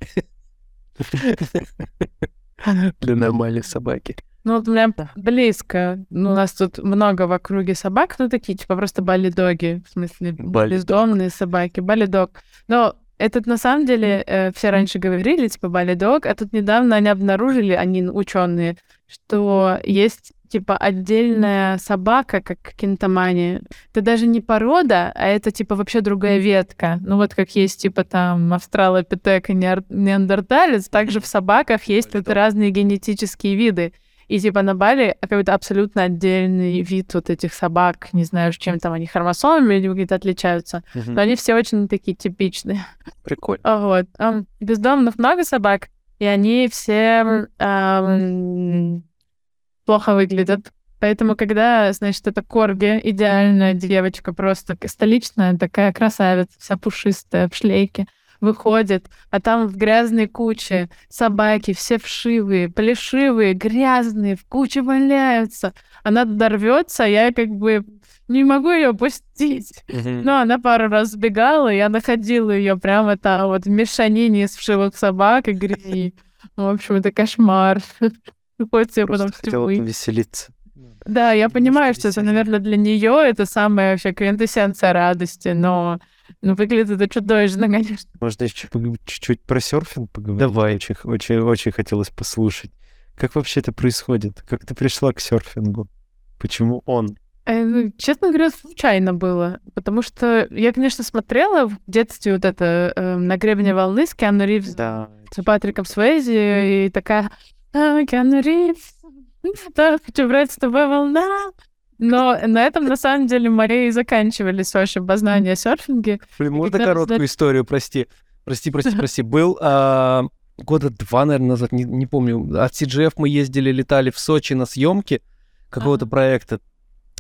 B: Для нормальной собаки.
C: Ну, вот прям близко. Ну, у нас тут много в округе собак, ну, такие, типа, просто балидоги, в смысле, бездомные собаки, балидог. Но этот на самом деле э, все раньше говорили, типа, балидог, а тут недавно они обнаружили, они ученые, что есть типа отдельная собака, как кинтомания. Это даже не порода, а это типа вообще другая ветка. Ну вот как есть типа там австралопитек и неандерталец, также в собаках есть вот разные генетические виды. И типа на Бали какой-то абсолютно отдельный вид вот этих собак, не знаю, чем там они хромосомами или какие-то отличаются, mm-hmm. но они все очень такие типичные.
B: Прикольно.
C: Вот. Um, бездомных много собак, и они все um, плохо выглядят. Поэтому, когда, значит, это корги, идеальная девочка, просто столичная такая красавица, вся пушистая, в шлейке, выходит, а там в грязной куче собаки, все вшивые, плешивые, грязные, в куче валяются. Она дорвется, я как бы не могу ее пустить. Но она пару раз сбегала, я находила ее прямо там вот в мешанине из вшивых собак и грязи. В общем, это кошмар. Приходится потом
A: хотела веселиться.
C: Да, я понимаю, что это, наверное, для нее это самая вообще квинтэссенция радости, но ну, выглядит это чудовищно, конечно.
A: Можно еще чуть-чуть про серфинг поговорить?
B: Давай.
A: Очень, очень, очень хотелось послушать. Как вообще это происходит? Как ты пришла к серфингу? Почему он?
C: Э, ну, честно говоря, случайно было. Потому что я, конечно, смотрела в детстве вот это э, «На гребне волны» с Киану Ривз,
A: да.
C: с Патриком Свейзи, и такая а, Киану Ривз, да, хочу брать с тобой волна. Но на этом, на самом деле, Мария и заканчивались ваши познания о серфинге.
B: Блин, можно короткую раздать... историю, прости. Прости, прости, прости. Был а, года два, наверное, назад, не, не помню. От CGF мы ездили, летали в Сочи на съемки какого-то проекта.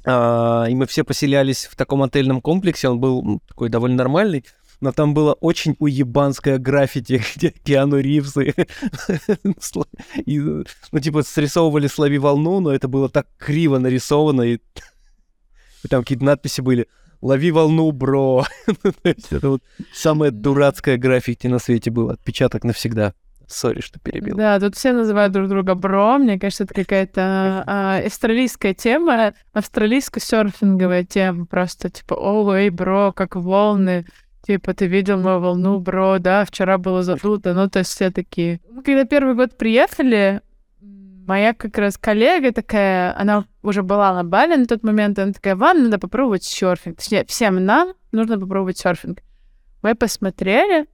B: А, и мы все поселялись в таком отельном комплексе. Он был такой довольно нормальный но там было очень уебанское граффити, где Киану Ривзы, и, ну, типа, срисовывали «Слови волну», но это было так криво нарисовано, и, и там какие-то надписи были «Лови волну, бро». это вот самое дурацкое граффити на свете было, отпечаток навсегда. Сори, что перебил.
C: Да, тут все называют друг друга бро. Мне кажется, это какая-то а, австралийская тема, австралийско-серфинговая тема. Просто типа, о, эй, бро, как волны. Типа, ты видел мою волну, бро, да, вчера было задуто. Ну, то есть все такие. Мы когда первый год приехали, моя как раз коллега такая, она уже была на Бали на тот момент, она такая, вам надо попробовать серфинг. Точнее, всем нам нужно попробовать серфинг. Мы посмотрели,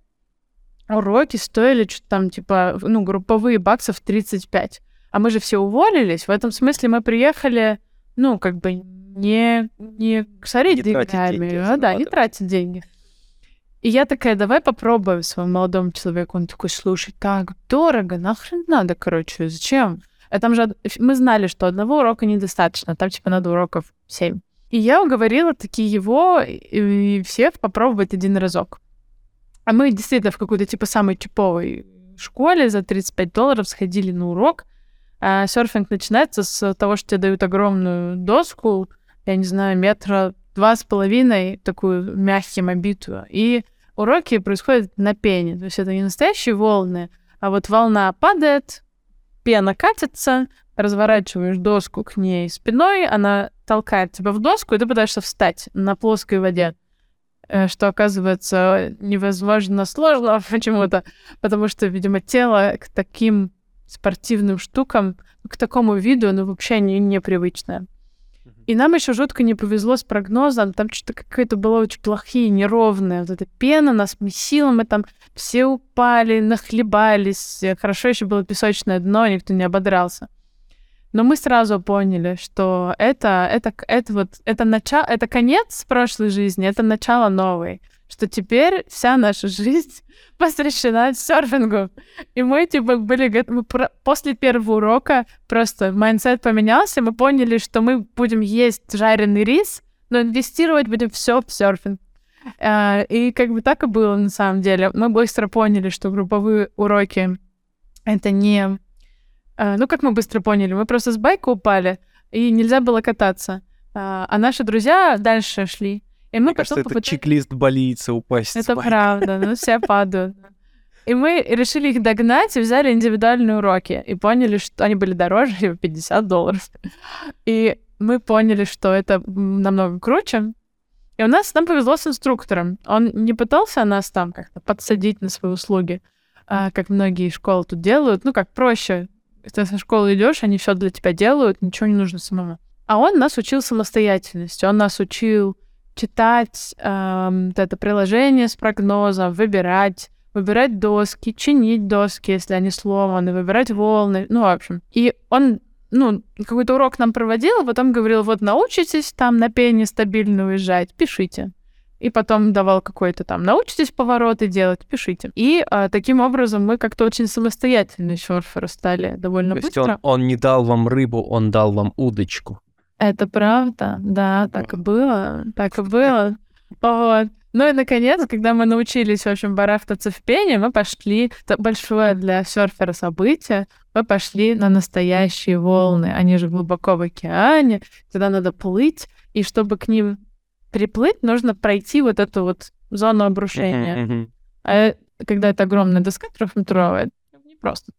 C: уроки стоили что-то там, типа, ну, групповые баксов 35. А мы же все уволились. В этом смысле мы приехали, ну, как бы не, не сорить не деньгами, а, да, не тратить деньги. И я такая, давай попробуем своему молодому человеку. Он такой, слушай, так дорого, нахрен надо, короче, зачем? А там же мы знали, что одного урока недостаточно, там типа надо уроков семь. И я уговорила таки его и всех попробовать один разок. А мы действительно в какой-то типа самой типовой школе за 35 долларов сходили на урок. А серфинг начинается с того, что тебе дают огромную доску, я не знаю, метра два с половиной, такую мягким обитую. И уроки происходят на пене. То есть это не настоящие волны, а вот волна падает, пена катится, разворачиваешь доску к ней спиной, она толкает тебя в доску, и ты пытаешься встать на плоской воде э, что оказывается невозможно сложно почему-то, потому что, видимо, тело к таким спортивным штукам, к такому виду, оно вообще не, непривычное. И нам еще жутко не повезло с прогнозом. Там что-то какое-то было очень плохие, неровное. Вот эта пена нас месила, мы там все упали, нахлебались. Хорошо еще было песочное дно, никто не ободрался. Но мы сразу поняли, что это, это, это вот, это начало, это конец прошлой жизни, это начало новой что теперь вся наша жизнь посвящена серфингу. И мы, типа, были мы про... после первого урока просто mindset поменялся, мы поняли, что мы будем есть жареный рис, но инвестировать будем все в серфинг. Uh, и как бы так и было на самом деле. Мы быстро поняли, что групповые уроки это не... Uh, ну, как мы быстро поняли, мы просто с байка упали, и нельзя было кататься. Uh, а наши друзья дальше шли.
B: И мы Мне кажется, это чек-лист болицы упасть.
C: Это правда, ну все падают. И мы решили их догнать и взяли индивидуальные уроки. И поняли, что они были дороже, 50 долларов. И мы поняли, что это намного круче. И у нас нам повезло с инструктором. Он не пытался нас там как-то подсадить на свои услуги, а, как многие школы тут делают. Ну, как проще. Ты со школы идешь, они все для тебя делают, ничего не нужно самому. А он нас учил самостоятельности. Он нас учил читать эм, это приложение с прогнозом, выбирать, выбирать доски, чинить доски, если они сломаны, выбирать волны, ну, в общем. И он, ну, какой-то урок нам проводил, а потом говорил, вот научитесь там на пене стабильно уезжать, пишите. И потом давал какой-то там, научитесь повороты делать, пишите. И а, таким образом мы как-то очень самостоятельные серферы стали довольно
B: То
C: быстро.
B: есть он, он не дал вам рыбу, он дал вам удочку.
C: Это правда, да, так и было, так и было. Вот. Ну и, наконец, когда мы научились, в общем, барахтаться в пене, мы пошли, это большое для серфера событие, мы пошли на настоящие волны. Они же глубоко в океане, когда надо плыть, и чтобы к ним приплыть, нужно пройти вот эту вот зону обрушения. А когда это огромная доска трехметровая, не просто.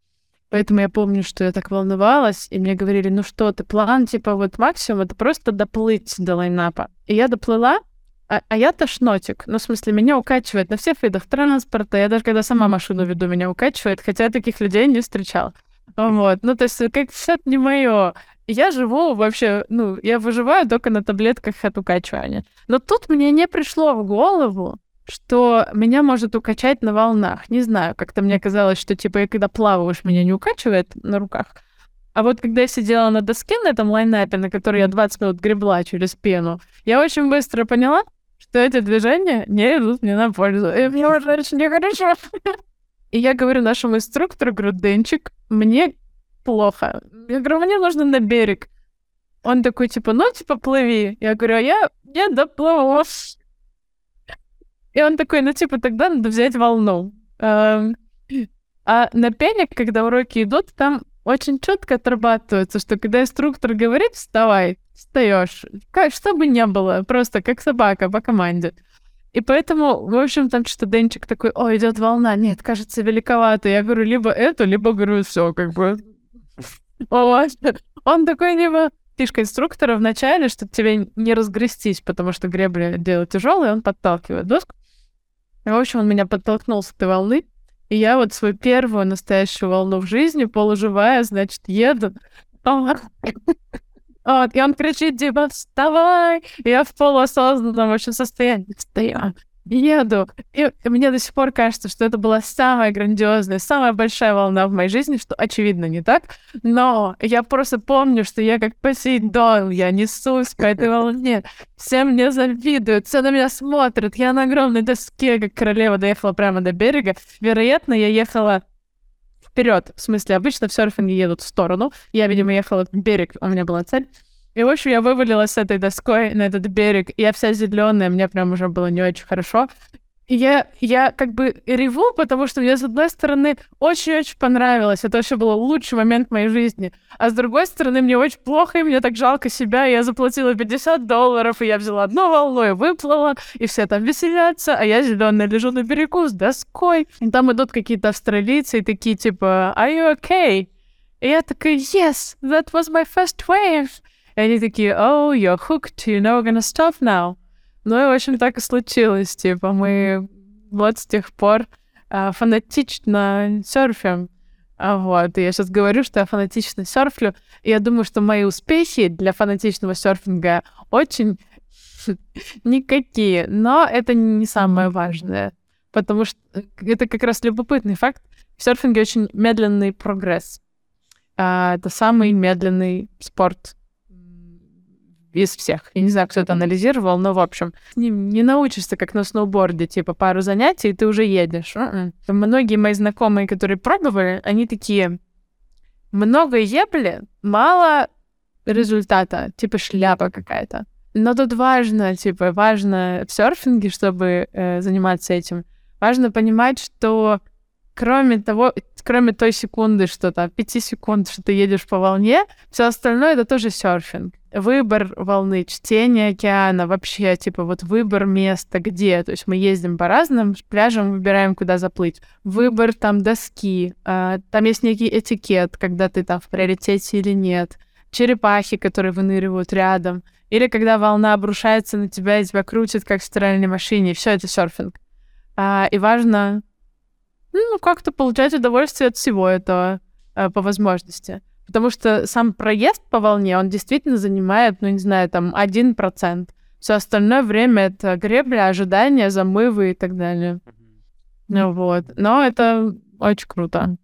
C: Поэтому я помню, что я так волновалась, и мне говорили, ну что ты, план, типа, вот максимум, это просто доплыть до лайнапа. И я доплыла, а, а я тошнотик. Ну, в смысле, меня укачивает на всех видах транспорта. Я даже когда сама машину веду, меня укачивает, хотя я таких людей не встречала. Вот. Ну, то есть, как все не мое. Я живу вообще, ну, я выживаю только на таблетках от укачивания. Но тут мне не пришло в голову, что меня может укачать на волнах. Не знаю, как-то мне казалось, что, типа, я когда плаваешь, меня не укачивает на руках. А вот когда я сидела на доске на этом лайнапе, на которой я 20 минут гребла через пену, я очень быстро поняла, что эти движения не идут мне на пользу. И мне уже очень нехорошо. И я говорю нашему инструктору, говорю, Денчик, мне плохо. Я говорю, мне нужно на берег. Он такой, типа, ну, типа, плыви. Я говорю, а я, я доплыву. И он такой, ну, типа, тогда надо взять волну. Эм, а на пене, когда уроки идут, там очень четко отрабатывается, что когда инструктор говорит «вставай», встаешь, как, что бы ни было, просто как собака по команде. И поэтому, в общем, там что-то Денчик такой, о, идет волна, нет, кажется, великовато. Я говорю, либо эту, либо говорю, все, как бы. Он такой, либо фишка инструктора в начале, чтобы тебе не разгрестись, потому что гребля дело тяжелое, он подталкивает доску. В общем, он меня подтолкнул с этой волны. И я вот свою первую настоящую волну в жизни, полуживая, значит, еду. Вот, и он кричит, типа, вставай! И я в полуосознанном вообще состоянии стою еду. И мне до сих пор кажется, что это была самая грандиозная, самая большая волна в моей жизни, что очевидно не так. Но я просто помню, что я как Посейдон, я несусь по этой волне. Все мне завидуют, все на меня смотрят. Я на огромной доске, как королева, доехала прямо до берега. Вероятно, я ехала вперед. В смысле, обычно в серфинге едут в сторону. Я, видимо, ехала в берег, у меня была цель. И, в общем, я вывалилась с этой доской на этот берег, я вся зеленая, мне прям уже было не очень хорошо. И я, я как бы реву, потому что мне, с одной стороны, очень-очень понравилось. Это вообще был лучший момент в моей жизни. А с другой стороны, мне очень плохо, и мне так жалко себя. Я заплатила 50 долларов, и я взяла одну волну и выплыла, и все там веселятся, а я зеленая лежу на берегу с доской. И там идут какие-то австралийцы и такие типа «Are you okay?» И я такая «Yes, that was my first wave!» И они такие, oh, you're hooked, you know we're gonna stop now. Ну и, в общем, так и случилось. Типа, мы вот с тех пор а, фанатично серфим. А вот, и я сейчас говорю, что я фанатично серфлю, и я думаю, что мои успехи для фанатичного серфинга очень никакие, но это не самое важное, потому что это как раз любопытный факт. В серфинге очень медленный прогресс. А, это самый медленный спорт из всех. Я не знаю, кто это анализировал, но, в общем, не, не научишься, как на сноуборде, типа, пару занятий, и ты уже едешь. Uh-uh. Многие мои знакомые, которые пробовали, они такие, много ебли, мало результата, типа шляпа какая-то. Но тут важно, типа, важно в серфинге, чтобы э, заниматься этим, важно понимать, что кроме того, кроме той секунды, что там 5 секунд, что ты едешь по волне, все остальное это тоже серфинг. Выбор волны, чтение океана, вообще, типа, вот выбор места, где. То есть мы ездим по разным пляжам, выбираем, куда заплыть. Выбор там доски, э, там есть некий этикет, когда ты там в приоритете или нет. Черепахи, которые выныривают рядом. Или когда волна обрушается на тебя и тебя крутит, как в стиральной машине. Все это серфинг. А, и важно ну, как-то получать удовольствие от всего этого э, по возможности. Потому что сам проезд по волне, он действительно занимает, ну, не знаю, там, один процент. Все остальное время это гребля, ожидания, замывы и так далее. Ну вот. Но это очень круто.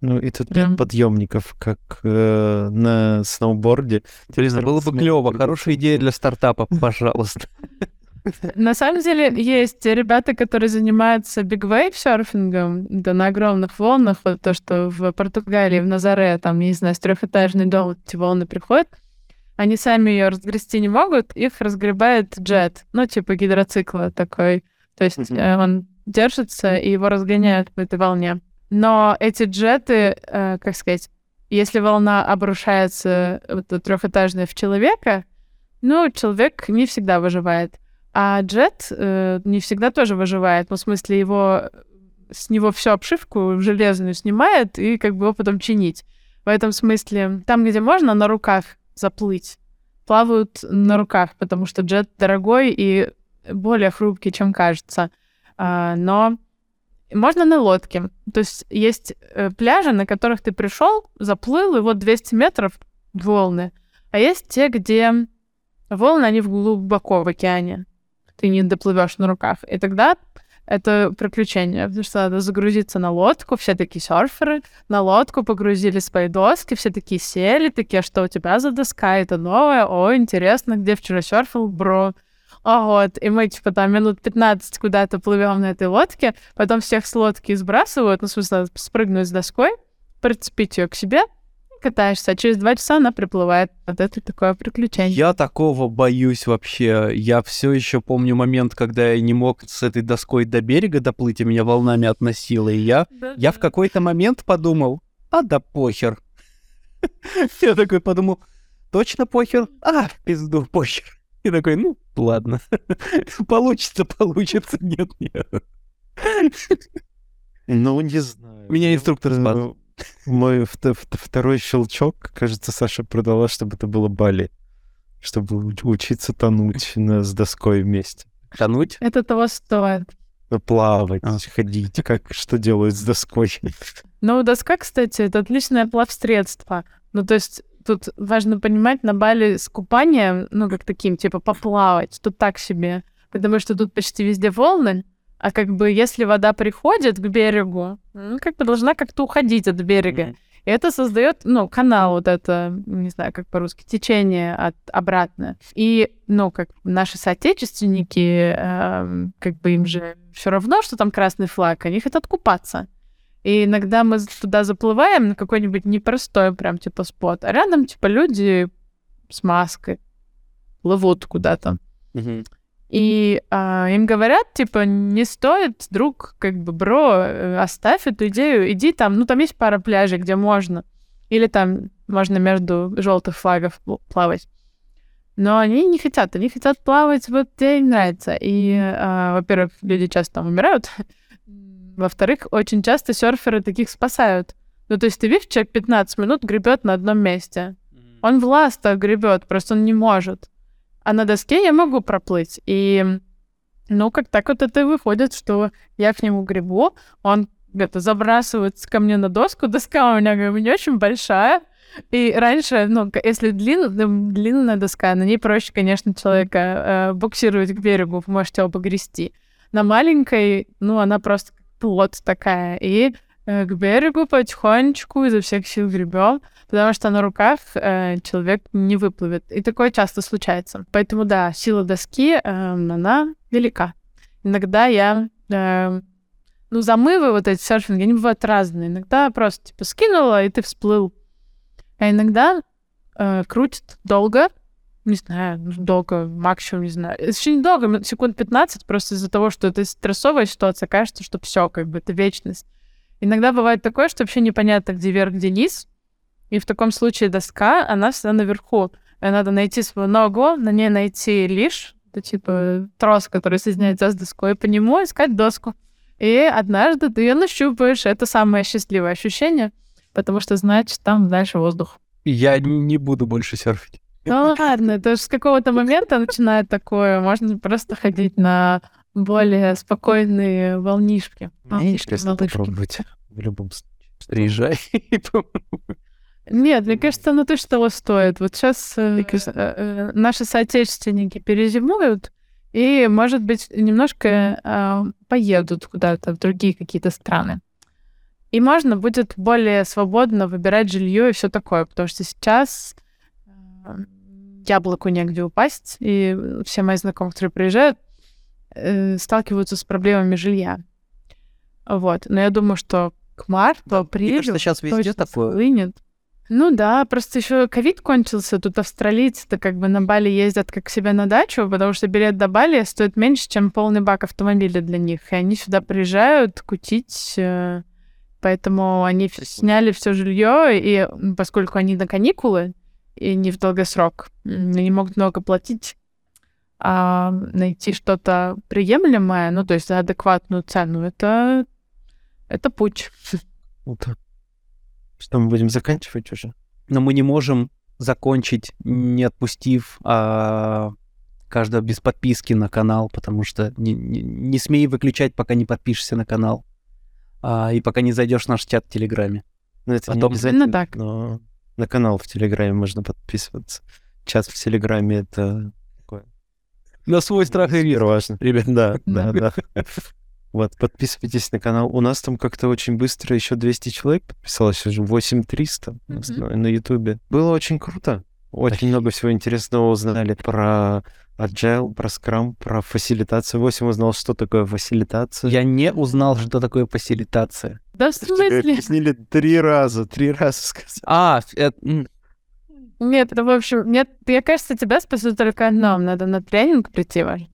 A: Ну, и тут нет подъемников, как э, на сноуборде.
B: Блин, было бы клево. Хорошая идея для стартапа, пожалуйста.
C: На самом деле есть ребята, которые занимаются wave серфингом, да, на огромных волнах, вот то, что в Португалии, в Назаре, там, не знаю, с трехэтажный дом эти волны приходят, они сами ее разгрести не могут, их разгребает джет, ну, типа гидроцикла такой. То есть mm-hmm. он держится, и его разгоняют по этой волне. Но эти джеты, э, как сказать, если волна обрушается вот, трехэтажная в человека, ну, человек не всегда выживает. А джет э, не всегда тоже выживает. Ну, в смысле, его с него всю обшивку железную снимает и как бы его потом чинить. В этом смысле, там, где можно на руках заплыть, плавают на руках, потому что джет дорогой и более хрупкий, чем кажется. А, но можно на лодке. То есть есть э, пляжи, на которых ты пришел, заплыл, и вот 200 метров волны. А есть те, где волны, они глубоко в океане ты не доплывешь на руках. И тогда это приключение, потому что надо загрузиться на лодку, все такие серферы, на лодку погрузили свои доски, все такие сели, такие, «А что у тебя за доска, это новая, о, интересно, где вчера серфил, бро. А вот, и мы, типа, там минут 15 куда-то плывем на этой лодке, потом всех с лодки сбрасывают, ну, в смысле, спрыгнуть с доской, прицепить ее к себе, катаешься, а через два часа она приплывает. Вот это такое приключение.
B: Я такого боюсь вообще. Я все еще помню момент, когда я не мог с этой доской до берега доплыть, и меня волнами относило. И я, да, я да. в какой-то момент подумал, а да похер. Я такой подумал, точно похер? А, в пизду, похер. И такой, ну, ладно. Получится, получится, нет, нет.
A: Ну, не знаю.
B: Меня инструктор спас.
A: Мой второй щелчок, кажется, Саша продала, чтобы это было Бали. Чтобы учиться тонуть с доской вместе.
B: Тонуть?
C: Это того стоит.
A: Плавать, а. ходить, как что делают с доской.
C: Ну, доска, кстати, это отличное плавсредство. Ну, то есть тут важно понимать, на Бали с купанием, ну, как таким, типа, поплавать, тут так себе. Потому что тут почти везде волны, а как бы если вода приходит к берегу, ну, как бы должна как-то уходить от берега. Mm-hmm. И это создает, ну, канал вот это, не знаю, как по-русски, течение от обратно. И, ну, как наши соотечественники, э, как бы им же все равно, что там красный флаг, они хотят купаться. И иногда мы туда заплываем на какой-нибудь непростой прям типа спот, а рядом типа люди с маской плывут куда-то. Mm-hmm. И а, им говорят, типа, не стоит, друг, как бы, бро, э, оставь эту идею, иди там, ну, там есть пара пляжей, где можно. Или там можно между желтых флагов плавать. Но они не хотят, они хотят плавать вот где им нравится. И, а, во-первых, люди часто там умирают. Во-вторых, очень часто серферы таких спасают. Ну, то есть ты видишь, человек 15 минут гребет на одном месте. Он в ластах гребет, просто он не может. А на доске я могу проплыть. И, ну, как так вот это выходит, что я к нему гребу, он где-то забрасывается ко мне на доску, доска у меня бы не очень большая, и раньше, ну, если длинная, длинная доска, на ней проще, конечно, человека э, буксировать к берегу, можете его погрести. На маленькой, ну, она просто плод такая, и к берегу потихонечку изо всех сил гребем потому что на руках э, человек не выплывет. И такое часто случается. Поэтому, да, сила доски, э, она велика. Иногда я... Э, ну, замывы вот эти серфинги, они бывают разные. Иногда просто, типа, скинула, и ты всплыл. А иногда э, крутит долго, не знаю, ну, долго, максимум, не знаю. Еще недолго, секунд 15, просто из-за того, что это стрессовая ситуация, кажется, что все, как бы, это вечность. Иногда бывает такое, что вообще непонятно, где верх, где низ. И в таком случае доска, она всегда наверху. И надо найти свою ногу, на ней найти лишь, это типа трос, который соединяется с доской, по нему искать доску. И однажды ты ее нащупаешь. Это самое счастливое ощущение, потому что значит там дальше воздух.
B: Я не буду больше серфить.
C: Ну ладно, это же с какого-то момента начинает такое. Можно просто ходить на более спокойные волнишки.
A: Мне интересно попробовать в любом случае.
B: Приезжай.
C: Нет, мне кажется, оно точно того стоит. Вот сейчас э, э, наши соотечественники перезимуют, и, может быть, немножко э, поедут куда-то в другие какие-то страны. И можно будет более свободно выбирать жилье и все такое, потому что сейчас э, яблоку негде упасть, и все мои знакомые, которые приезжают, э, сталкиваются с проблемами жилья. Вот. Но я думаю, что к марту, апрелю... Мне
B: кажется, сейчас везде такое.
C: Схлынет. Ну да, просто еще ковид кончился, тут австралийцы-то как бы на Бали ездят как себе на дачу, потому что билет до Бали стоит меньше, чем полный бак автомобиля для них. И они сюда приезжают кутить, э, поэтому они сняли все жилье, и поскольку они на каникулы и не в долгосрок, они могут много платить, а найти что-то приемлемое, ну то есть за адекватную цену, это это путь.
A: Что мы будем заканчивать уже?
B: Но мы не можем закончить, не отпустив а, каждого без подписки на канал, потому что не, не, не смей выключать, пока не подпишешься на канал. А, и пока не зайдешь в наш чат в Телеграме.
A: Ну, это Потом... не обязательно, ну, так. но на канал в Телеграме можно подписываться. Чат в Телеграме — это.
B: На свой страх и риск.
A: Важно. Ребят, да, да, да. Вот, подписывайтесь на канал. У нас там как-то очень быстро еще 200 человек подписалось, уже 8300 mm-hmm. на Ютубе. Было очень круто. Очень много всего интересного узнали про Agile, про Scrum, про фасилитацию. 8 узнал, что такое фасилитация.
B: Я не узнал, что такое фасилитация.
C: Да в смысле?
A: Объяснили три раза, три раза сказали.
B: А, это...
C: Нет, это, в общем, нет, мне кажется, тебя спасет только одно. Надо на тренинг прийти, Валь.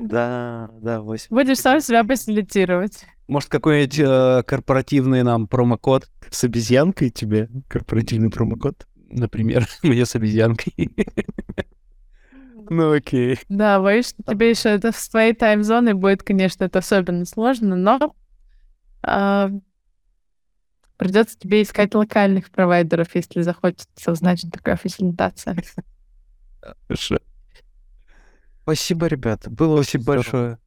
A: Да, да, 8.
C: Будешь сам себя фасилитировать.
B: Может, какой-нибудь э, корпоративный нам промокод?
A: С обезьянкой тебе корпоративный промокод?
B: Например, мне с обезьянкой. Ну окей.
C: Да, боюсь, что тебе еще это в твоей тайм-зоне будет, конечно, это особенно сложно, но а, придется тебе искать локальных провайдеров, если захочется узнать, что такое фасилитация.
A: Хорошо. Спасибо, ребята. Было
B: Спасибо большое.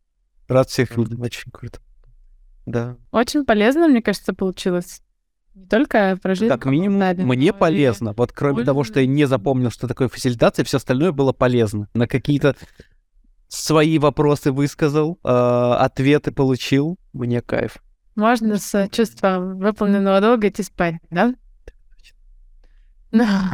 B: Рад всех видеть.
A: Очень круто. Да.
C: Очень полезно, мне кажется, получилось. Не только про жизнь.
B: Как минимум, Наби, мне полезно. Вот кроме Пользу. того, что я не запомнил, что такое фасилитация, все остальное было полезно. На какие-то свои вопросы высказал, э, ответы получил. Мне кайф.
C: Можно с чувством выполненного долга идти спать, да?
A: Да.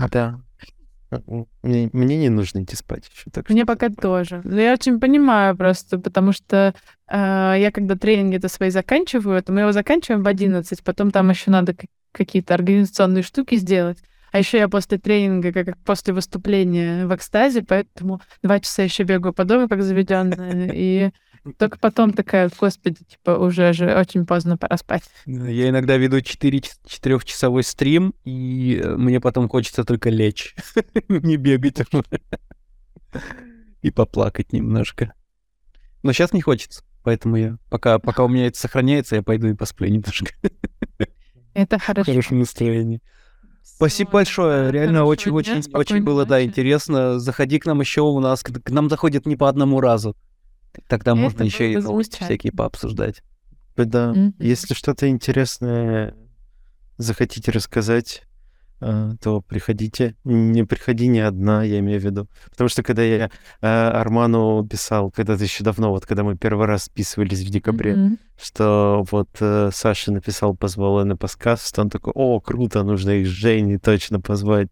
A: Мне, мне не нужно идти спать еще. Так
C: мне что... пока тоже. Но я очень понимаю просто, потому что э, я когда тренинги-то свои заканчиваю, то мы его заканчиваем в 11, потом там еще надо какие-то организационные штуки сделать. А еще я после тренинга, как после выступления в экстазе, поэтому два часа еще бегаю по дому, как заведенная, и только потом такая, господи, типа, уже же очень поздно пора спать.
B: Я иногда веду 4 четырехчасовой стрим, и мне потом хочется только лечь, не бегать и поплакать немножко. Но сейчас не хочется, поэтому я пока, пока у меня это сохраняется, я пойду и посплю немножко.
C: Это хорошо.
B: Хорошее настроение. Спасибо большое. Реально очень-очень очень было, да, интересно. Заходи к нам еще у нас. К нам заходит не по одному разу. Тогда Это можно еще и всякие пообсуждать.
A: Да. Mm-hmm. Если что-то интересное захотите рассказать, э, то приходите. Не приходи не одна, я имею в виду. Потому что когда я э, Арману писал, когда-то еще давно, вот когда мы первый раз списывались в декабре, mm-hmm. что вот э, Саша написал, позвал на подкаст, он такой, о, круто, нужно их с Женей точно позвать.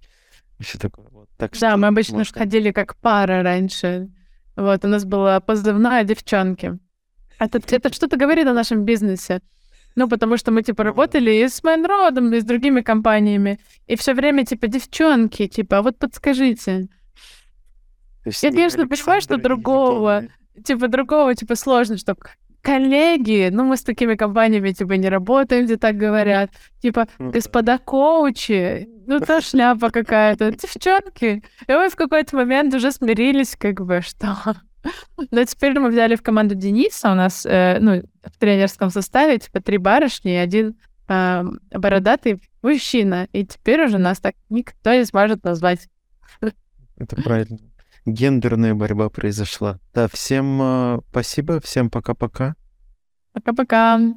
A: Еще такое вот. Так
C: да, что, мы обычно может... ходили как пара раньше. Вот, у нас была позывная девчонки. Это, это что-то говорит о нашем бизнесе. Ну, потому что мы, типа, работали и с Майнродом, и с другими компаниями. И все время, типа, девчонки, типа, а вот подскажите. Я, конечно, понимаю, что другого, типа, другого, типа, сложно, чтобы коллеги, ну мы с такими компаниями типа не работаем, где так говорят, типа господа коучи, ну то шляпа какая-то, девчонки. И мы в какой-то момент уже смирились, как бы, что... Но теперь мы взяли в команду Дениса, у нас, э, ну, в тренерском составе, типа, три барышни и один э, бородатый мужчина. И теперь уже нас так никто не сможет назвать.
A: Это правильно. Гендерная борьба произошла. Да, всем э, спасибо, всем пока-пока.
C: Пока-пока.